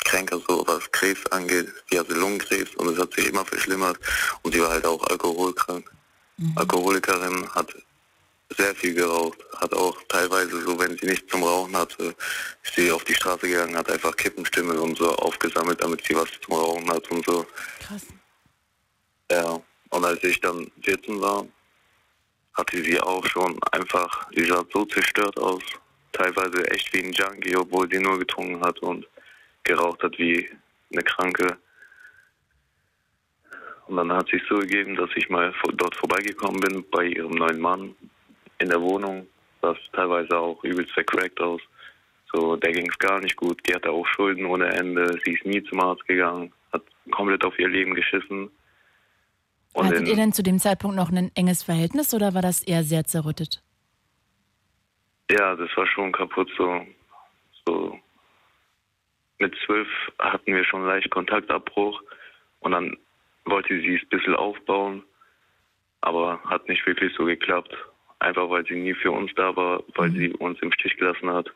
kränker, so was Krebs angeht. Sie hatte Lungenkrebs und es hat sich immer verschlimmert. Und sie war halt auch alkoholkrank. Alkoholikerin, hat sehr viel geraucht, hat auch teilweise so, wenn sie nicht zum Rauchen hatte, ist sie auf die Straße gegangen, hat einfach Kippenstimmel und so aufgesammelt, damit sie was zum Rauchen hat und so. Krass. Ja, und als ich dann 14 war, hatte sie auch schon einfach, sie sah so zerstört aus, teilweise echt wie ein Junkie, obwohl sie nur getrunken hat und geraucht hat wie eine Kranke. Und dann hat sich so gegeben, dass ich mal dort vorbeigekommen bin bei ihrem neuen Mann in der Wohnung. Das teilweise auch übelst vercrackt aus. So, der ging es gar nicht gut. Die hatte auch Schulden ohne Ende. Sie ist nie zum Arzt gegangen, hat komplett auf ihr Leben geschissen. Und Hattet in, ihr denn zu dem Zeitpunkt noch ein enges Verhältnis oder war das eher sehr zerrüttet? ja, das war schon kaputt. So, so mit zwölf hatten wir schon leicht Kontaktabbruch und dann wollte sie es ein bisschen aufbauen, aber hat nicht wirklich so geklappt. Einfach weil sie nie für uns da war, weil sie uns im Stich gelassen hat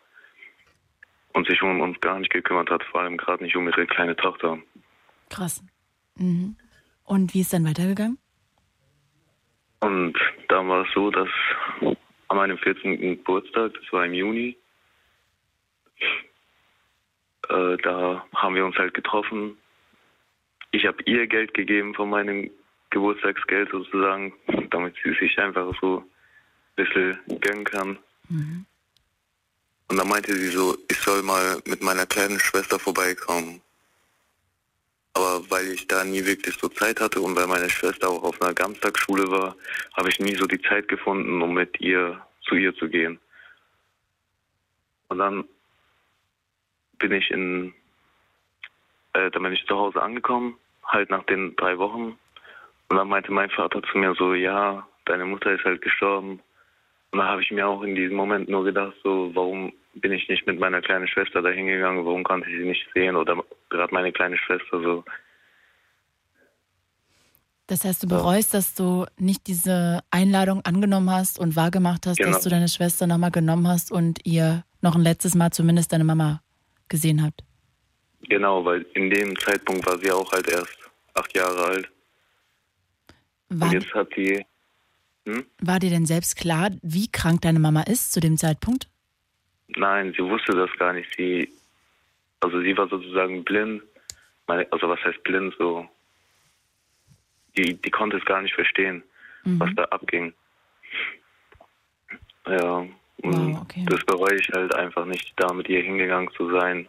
und sich um uns gar nicht gekümmert hat, vor allem gerade nicht um ihre kleine Tochter. Krass. Mhm. Und wie ist dann weitergegangen? Und dann war es so, dass an meinem 14. Geburtstag, das war im Juni, äh, da haben wir uns halt getroffen. Ich habe ihr Geld gegeben von meinem Geburtstagsgeld sozusagen, damit sie sich einfach so bisschen gönnen kann. Und dann meinte sie so, ich soll mal mit meiner kleinen Schwester vorbeikommen. Aber weil ich da nie wirklich so Zeit hatte und weil meine Schwester auch auf einer Ganztagsschule war, habe ich nie so die Zeit gefunden, um mit ihr zu ihr zu gehen. Und dann bin ich in, äh, dann bin ich zu Hause angekommen, halt nach den drei Wochen. Und dann meinte mein Vater zu mir so, ja, deine Mutter ist halt gestorben. Und da habe ich mir auch in diesem Moment nur gedacht, so, warum bin ich nicht mit meiner kleinen Schwester da hingegangen, warum konnte ich sie nicht sehen oder gerade meine kleine Schwester so. Das heißt, du bereust, dass du nicht diese Einladung angenommen hast und wahrgemacht hast, Genau. dass du deine Schwester nochmal genommen hast und ihr noch ein letztes Mal zumindest deine Mama gesehen habt. Genau, weil in dem Zeitpunkt war sie auch halt erst acht Jahre alt. War, Und jetzt hat sie, war dir denn selbst klar, wie krank deine Mama ist zu dem Zeitpunkt? nein, sie wusste das gar nicht. Sie, also sie war sozusagen blind. Meine, also was heißt blind? So, die, die konnte es gar nicht verstehen, was da abging. Ja, und das bereue ich halt einfach nicht, da mit ihr hingegangen zu sein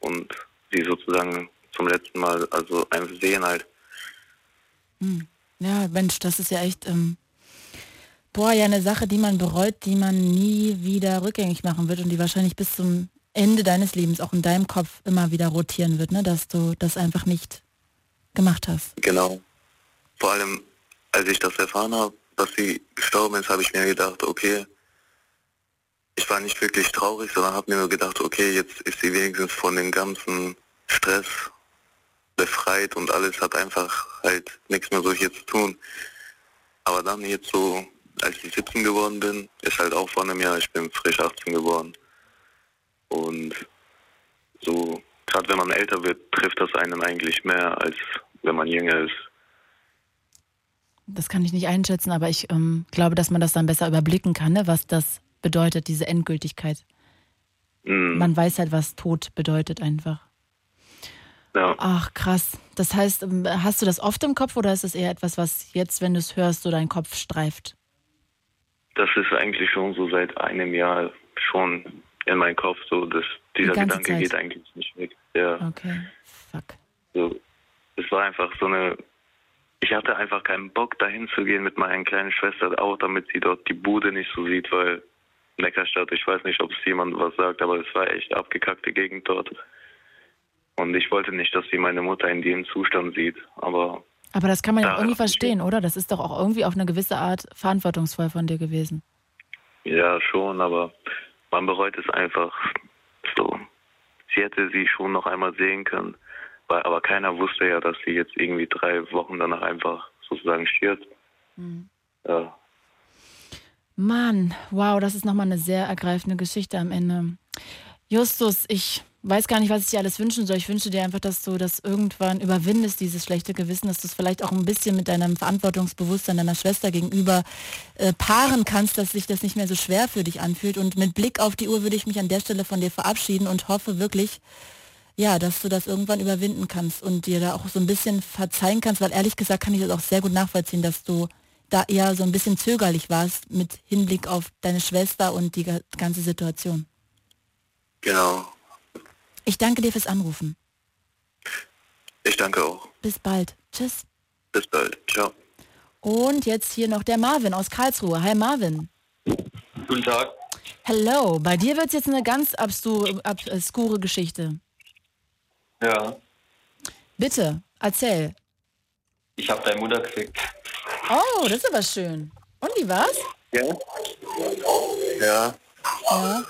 und sie sozusagen zum letzten Mal, also einfach sehen halt. Hm. Ja, Mensch, das ist ja echt, ähm, boah, ja eine Sache, die man bereut, die man nie wieder rückgängig machen wird und die wahrscheinlich bis zum Ende deines Lebens auch in deinem Kopf immer wieder rotieren wird, ne? dass du das einfach nicht gemacht hast. Genau. Vor allem, als ich das erfahren habe, dass sie gestorben ist, habe ich mir gedacht, okay, ich war nicht wirklich traurig, sondern habe mir nur gedacht, okay, jetzt ist sie wenigstens von dem ganzen Stress befreit und alles hat einfach halt nichts mehr so hier zu tun. Aber dann jetzt so, als ich 17 geworden bin, ist halt auch vor einem Jahr, ich bin frisch 18 geworden. Und so, gerade wenn man älter wird, trifft das einen eigentlich mehr, als wenn man jünger ist. Das kann ich nicht einschätzen, aber ich ähm, glaube, dass man das dann besser überblicken kann, ne? was das bedeutet, diese Endgültigkeit. Mhm. Man weiß halt, was Tod bedeutet einfach. Ja. Ach, krass. Das heißt, ähm, hast du das oft im Kopf oder ist es eher etwas, was jetzt, wenn du es hörst, so dein Kopf streift? Das ist eigentlich schon so seit einem Jahr schon in meinem Kopf so, dass dieser Die Gedanke Zeit? geht eigentlich nicht weg. Ja. Okay, fuck. So, es war einfach so eine. Ich hatte einfach keinen Bock, dahin zu gehen mit meiner kleinen Schwester, auch damit sie dort die Bude nicht so sieht, weil Neckarstadt, ich weiß nicht, ob es jemand was sagt, aber es war echt abgekackte Gegend dort. Und ich wollte nicht, dass sie meine Mutter in dem Zustand sieht. Aber Aber das kann man ja irgendwie verstehen, oder? Das ist doch auch irgendwie auf eine gewisse Art verantwortungsvoll von dir gewesen. ja, schon, aber man bereut es einfach so. Sie hätte sie schon noch einmal sehen können, weil, aber keiner wusste ja, dass sie jetzt irgendwie drei Wochen danach einfach sozusagen stirbt. Ja. Mann, wow, das ist nochmal eine sehr ergreifende Geschichte am Ende. Justus, ich weiß gar nicht, was ich dir alles wünschen soll. Ich wünsche dir einfach, dass du das irgendwann überwindest, dieses schlechte Gewissen, dass du es vielleicht auch ein bisschen mit deinem Verantwortungsbewusstsein deiner Schwester gegenüber äh, paaren kannst, dass sich das nicht mehr so schwer für dich anfühlt. Und mit Blick auf die Uhr würde ich mich an der Stelle von dir verabschieden und hoffe wirklich, ja, dass du das irgendwann überwinden kannst und dir da auch so ein bisschen verzeihen kannst, weil ehrlich gesagt kann ich das auch sehr gut nachvollziehen, dass du da eher so ein bisschen zögerlich warst mit Hinblick auf deine Schwester und die ga- ganze Situation. Genau. Ich danke dir fürs Anrufen. Ich danke auch. Bis bald. Tschüss. Bis bald. Ciao. Und jetzt hier noch der Marvin aus Karlsruhe. Hi Marvin. Guten Tag. Hello. Bei dir wird es jetzt eine ganz obskure, obskure Geschichte. Ja, Bitte, erzähl. ich habe deine Mutter gefickt. Oh, das ist aber schön. Und wie war's? Ja? Ja. Ja.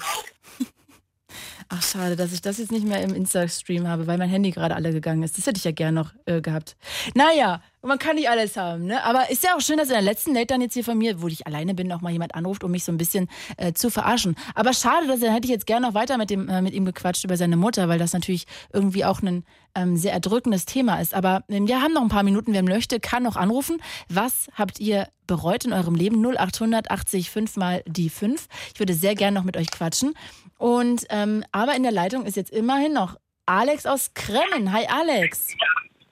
Ach, schade, dass ich das jetzt nicht mehr im Insta-Stream habe, weil mein Handy gerade alle gegangen ist. Das hätte ich ja gern noch äh, gehabt. Naja, man kann nicht alles haben, ne? Aber ist ja auch schön, dass in der letzten Date dann jetzt hier von mir, wo ich alleine bin, auch mal jemand anruft, um mich so ein bisschen äh, zu verarschen. Aber schade, dass dann hätte ich jetzt gern noch weiter mit, dem, äh, mit ihm gequatscht über seine Mutter, weil das natürlich irgendwie auch ein ähm, sehr erdrückendes Thema ist. Aber ähm, wir haben noch ein paar Minuten, wer möchte, kann noch anrufen. Was habt ihr bereut in eurem Leben? 0800 80 5 mal die 5. Ich würde sehr gern noch mit euch quatschen. Und ähm, aber in der Leitung ist jetzt immerhin noch Alex aus Kremmen. Hi Alex.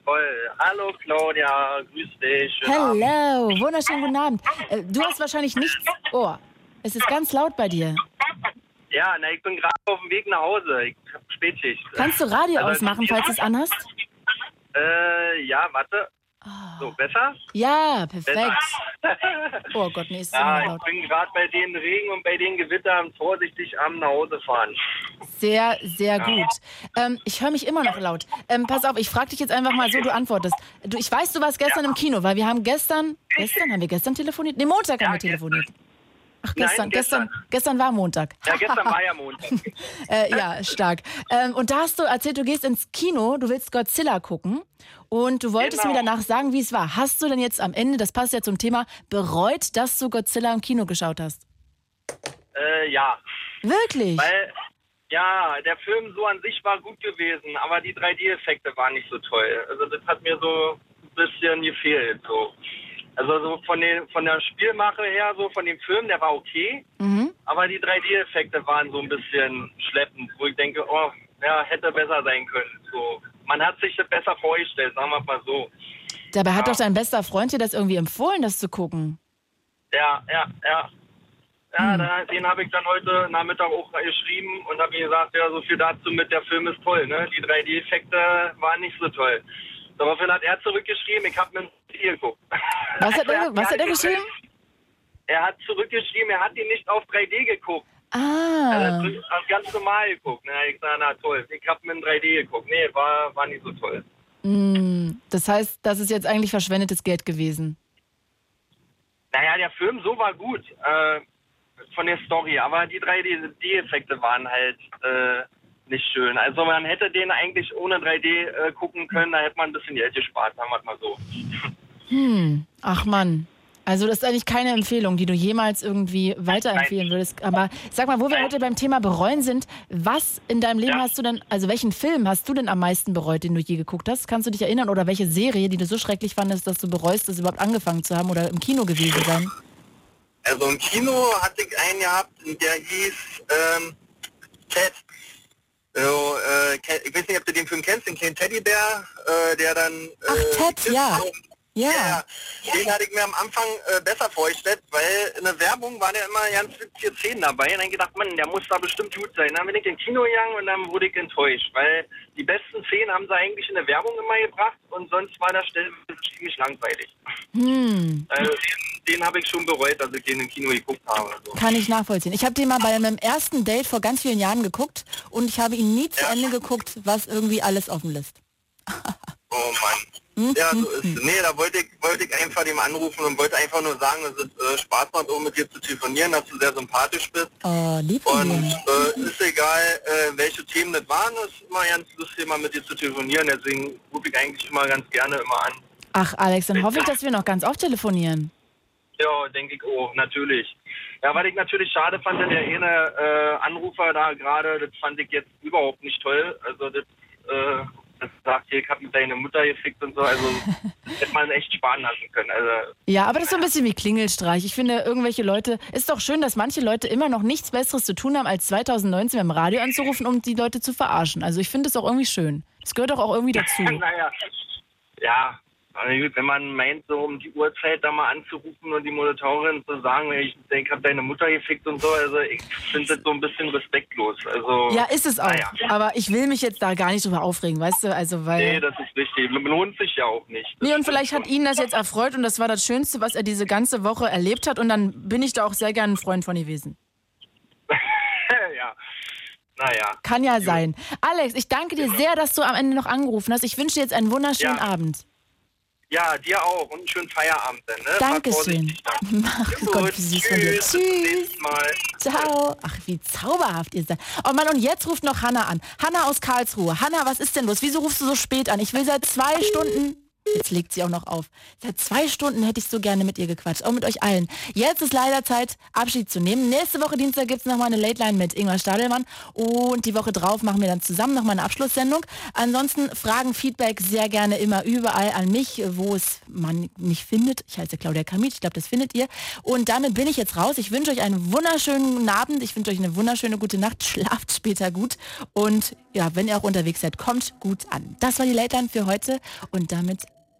Voll. Hallo Claudia, grüß dich. Hello, wunderschönen guten Abend. Äh, du hast wahrscheinlich nichts. Oh, es ist ganz laut bei dir. Ja, na, ich bin gerade auf dem Weg nach Hause. Ich hab Spätschicht. Kannst du Radio Also, ausmachen, falls du es anhast? Äh, ja, warte. So, besser? Ja, perfekt. Besser. Oh Gott, nee, ist immer ja, laut. ich bin gerade bei den Regen und bei den Gewittern vorsichtig am nach Hause fahren. Sehr, sehr gut. Ähm, ich höre mich immer noch laut. Ähm, pass auf, ich frage dich jetzt einfach mal so, du antwortest. Du, ich weiß, du warst gestern im Kino, weil wir haben gestern, gestern, haben wir gestern telefoniert? Nee, Montag haben wir telefoniert. Ach, Nein, gestern, gestern, gestern war Montag. Ja, gestern war ja Montag. äh, ja, stark. Ähm, und da hast du erzählt, du gehst ins Kino, du willst Godzilla gucken und du wolltest Genau. mir danach sagen, wie es war. Hast du denn jetzt am Ende, das passt ja zum Thema, bereut, dass du Godzilla im Kino geschaut hast? Äh, ja. Wirklich? Weil, ja, der Film so an sich war gut gewesen, aber die 3D-Effekte waren nicht so toll. Also das hat mir so ein bisschen gefehlt. So. Also so von, den, von der Spielmache her, so von dem Film, der war okay, Mhm. aber die 3D-Effekte waren so ein bisschen schleppend, wo ich denke, oh, ja, hätte besser sein können. So. Man hat sich das besser vorgestellt, sagen wir mal so. Dabei hat doch dein bester Freund dir das irgendwie empfohlen, das zu gucken. Ja, ja, ja. Ja, da, den habe ich dann heute Nachmittag auch geschrieben und habe ihm gesagt, ja, so viel dazu mit, der Film ist toll, ne? Die 3D-Effekte waren nicht so toll. Daraufhin hat er zurückgeschrieben, ich habe mit dem Spiel geguckt. Was hat er, was hat er geschrieben? Er hat zurückgeschrieben, er hat ihn nicht auf 3D geguckt. Er Ah. hat hat ganz normal geguckt. Ne? Ich sage, na toll, ich habe mit dem 3D geguckt. Nee, war, war nicht so toll. Mm, Das heißt, das ist jetzt eigentlich verschwendetes Geld gewesen. Naja, der Film so war gut äh, von der Story, aber die 3D-Effekte waren halt äh, nicht schön. Also man hätte den eigentlich ohne 3D äh, gucken können, da hätte man ein bisschen Geld gespart, sagen wir es mal so. Hm, ach Mann. Also das ist eigentlich keine Empfehlung, die du jemals irgendwie weiterempfehlen würdest. Aber sag mal, wo wir heute beim Thema bereuen sind, was in deinem Leben hast du denn, also welchen Film hast du denn am meisten bereut, den du je geguckt hast? Kannst du dich erinnern? Oder welche Serie, die du so schrecklich fandest, dass du bereust, das überhaupt angefangen zu haben oder im Kino gewesen sein? Also im Kino hatte ich einen gehabt, der hieß ähm, Ted. So, äh, ich weiß nicht, ob du den Film kennst, den kleinen Teddybär, äh, der dann... Äh, Ach, Ted, ja. Ja. Den hatte ich mir am Anfang äh, besser vorgestellt, weil in der Werbung waren ja immer ganz witzige Szenen dabei. Und dann gedacht, Mann, der muss da bestimmt gut sein. Dann bin ich ins Kino gegangen und dann wurde ich enttäuscht, weil die besten Szenen haben sie eigentlich in der Werbung immer gebracht und sonst war der Stelle ziemlich langweilig. Hm, Also den, den habe ich schon bereut, dass ich den im Kino geguckt habe. So. kann ich nachvollziehen. Ich habe den mal bei meinem ersten Date vor ganz vielen Jahren geguckt und ich habe ihn nie zu Ende geguckt, was irgendwie alles offen lässt. Oh Mann. Ja, so ist es. Nee, da wollte ich, wollte ich einfach dem anrufen und wollte einfach nur sagen, dass es äh, Spaß macht, um mit dir zu telefonieren, dass du sehr sympathisch bist. Oh, lieb Und äh, ist egal, äh, welche Themen das waren, es ist immer ganz lustig, mal mit dir zu telefonieren. Deswegen rufe ich eigentlich immer ganz gerne immer an. Ach, Alex, dann hoffe ich, dass wir noch ganz oft telefonieren. Ja, denke ich auch, natürlich. Ja, was ich natürlich schade fand, der eine äh, Anrufer da gerade, das fand ich jetzt überhaupt nicht toll. Also das, äh, das sagt hier, ich hab mit deine Mutter gefickt und so, also das hätte man echt sparen lassen können. Also Ja, aber das ist so ein bisschen wie Klingelstreich. Ich finde, irgendwelche Leute, ist doch schön, dass manche Leute immer noch nichts Besseres zu tun haben, als 2019 beim Radio anzurufen, um die Leute zu verarschen. Also ich finde es auch irgendwie schön. Das gehört doch auch irgendwie dazu. naja, ja, Gut, wenn man meint, so um die Uhrzeit da mal anzurufen und die Moderatorin zu sagen, ich denke, habe deine Mutter gefickt und so, also ich finde das so ein bisschen respektlos. Also, Ja, ist es auch. naja. Aber ich will mich jetzt da gar nicht drüber aufregen, weißt du? Also, weil. Nee, das ist richtig. Lohnt sich ja auch nicht. Nee, und vielleicht hat ihn das jetzt erfreut und das war das Schönste, was er diese ganze Woche erlebt hat. Und dann bin ich da auch sehr gern ein Freund von gewesen. ja. Naja. Kann ja sein. Alex, ich danke dir sehr, dass du am Ende noch angerufen hast. Ich wünsche dir jetzt einen wunderschönen Ja. Abend. Ja, dir auch und einen schönen Feierabend dann, ne? Dankeschön. Mach Gut, Gott, wie süß von dir. Tschüss. Bis zum nächsten Mal. Ciao. Ach, wie zauberhaft ihr seid. Oh Mann, und jetzt ruft noch Hanna an. Hanna aus Karlsruhe. Hanna, was ist denn los? Wieso rufst du so spät an? Ich will seit zwei Stunden. Jetzt legt sie auch noch auf. Seit zwei Stunden hätte ich so gerne mit ihr gequatscht. Auch mit euch allen. Jetzt ist leider Zeit, Abschied zu nehmen. Nächste Woche Dienstag gibt es nochmal eine Late Line mit Ingmar Stadelmann. Und die Woche drauf machen wir dann zusammen nochmal eine Abschlusssendung. Ansonsten Fragen, Feedback sehr gerne immer überall an mich, wo es man mich findet. Ich heiße Claudia Kamit. Ich glaube, das findet ihr. Und damit bin ich jetzt raus. Ich wünsche euch einen wunderschönen Abend. Ich wünsche euch eine wunderschöne gute Nacht. Schlaft später gut. Und ja, wenn ihr auch unterwegs seid, kommt gut an. Das war die Late Line für heute. Und damit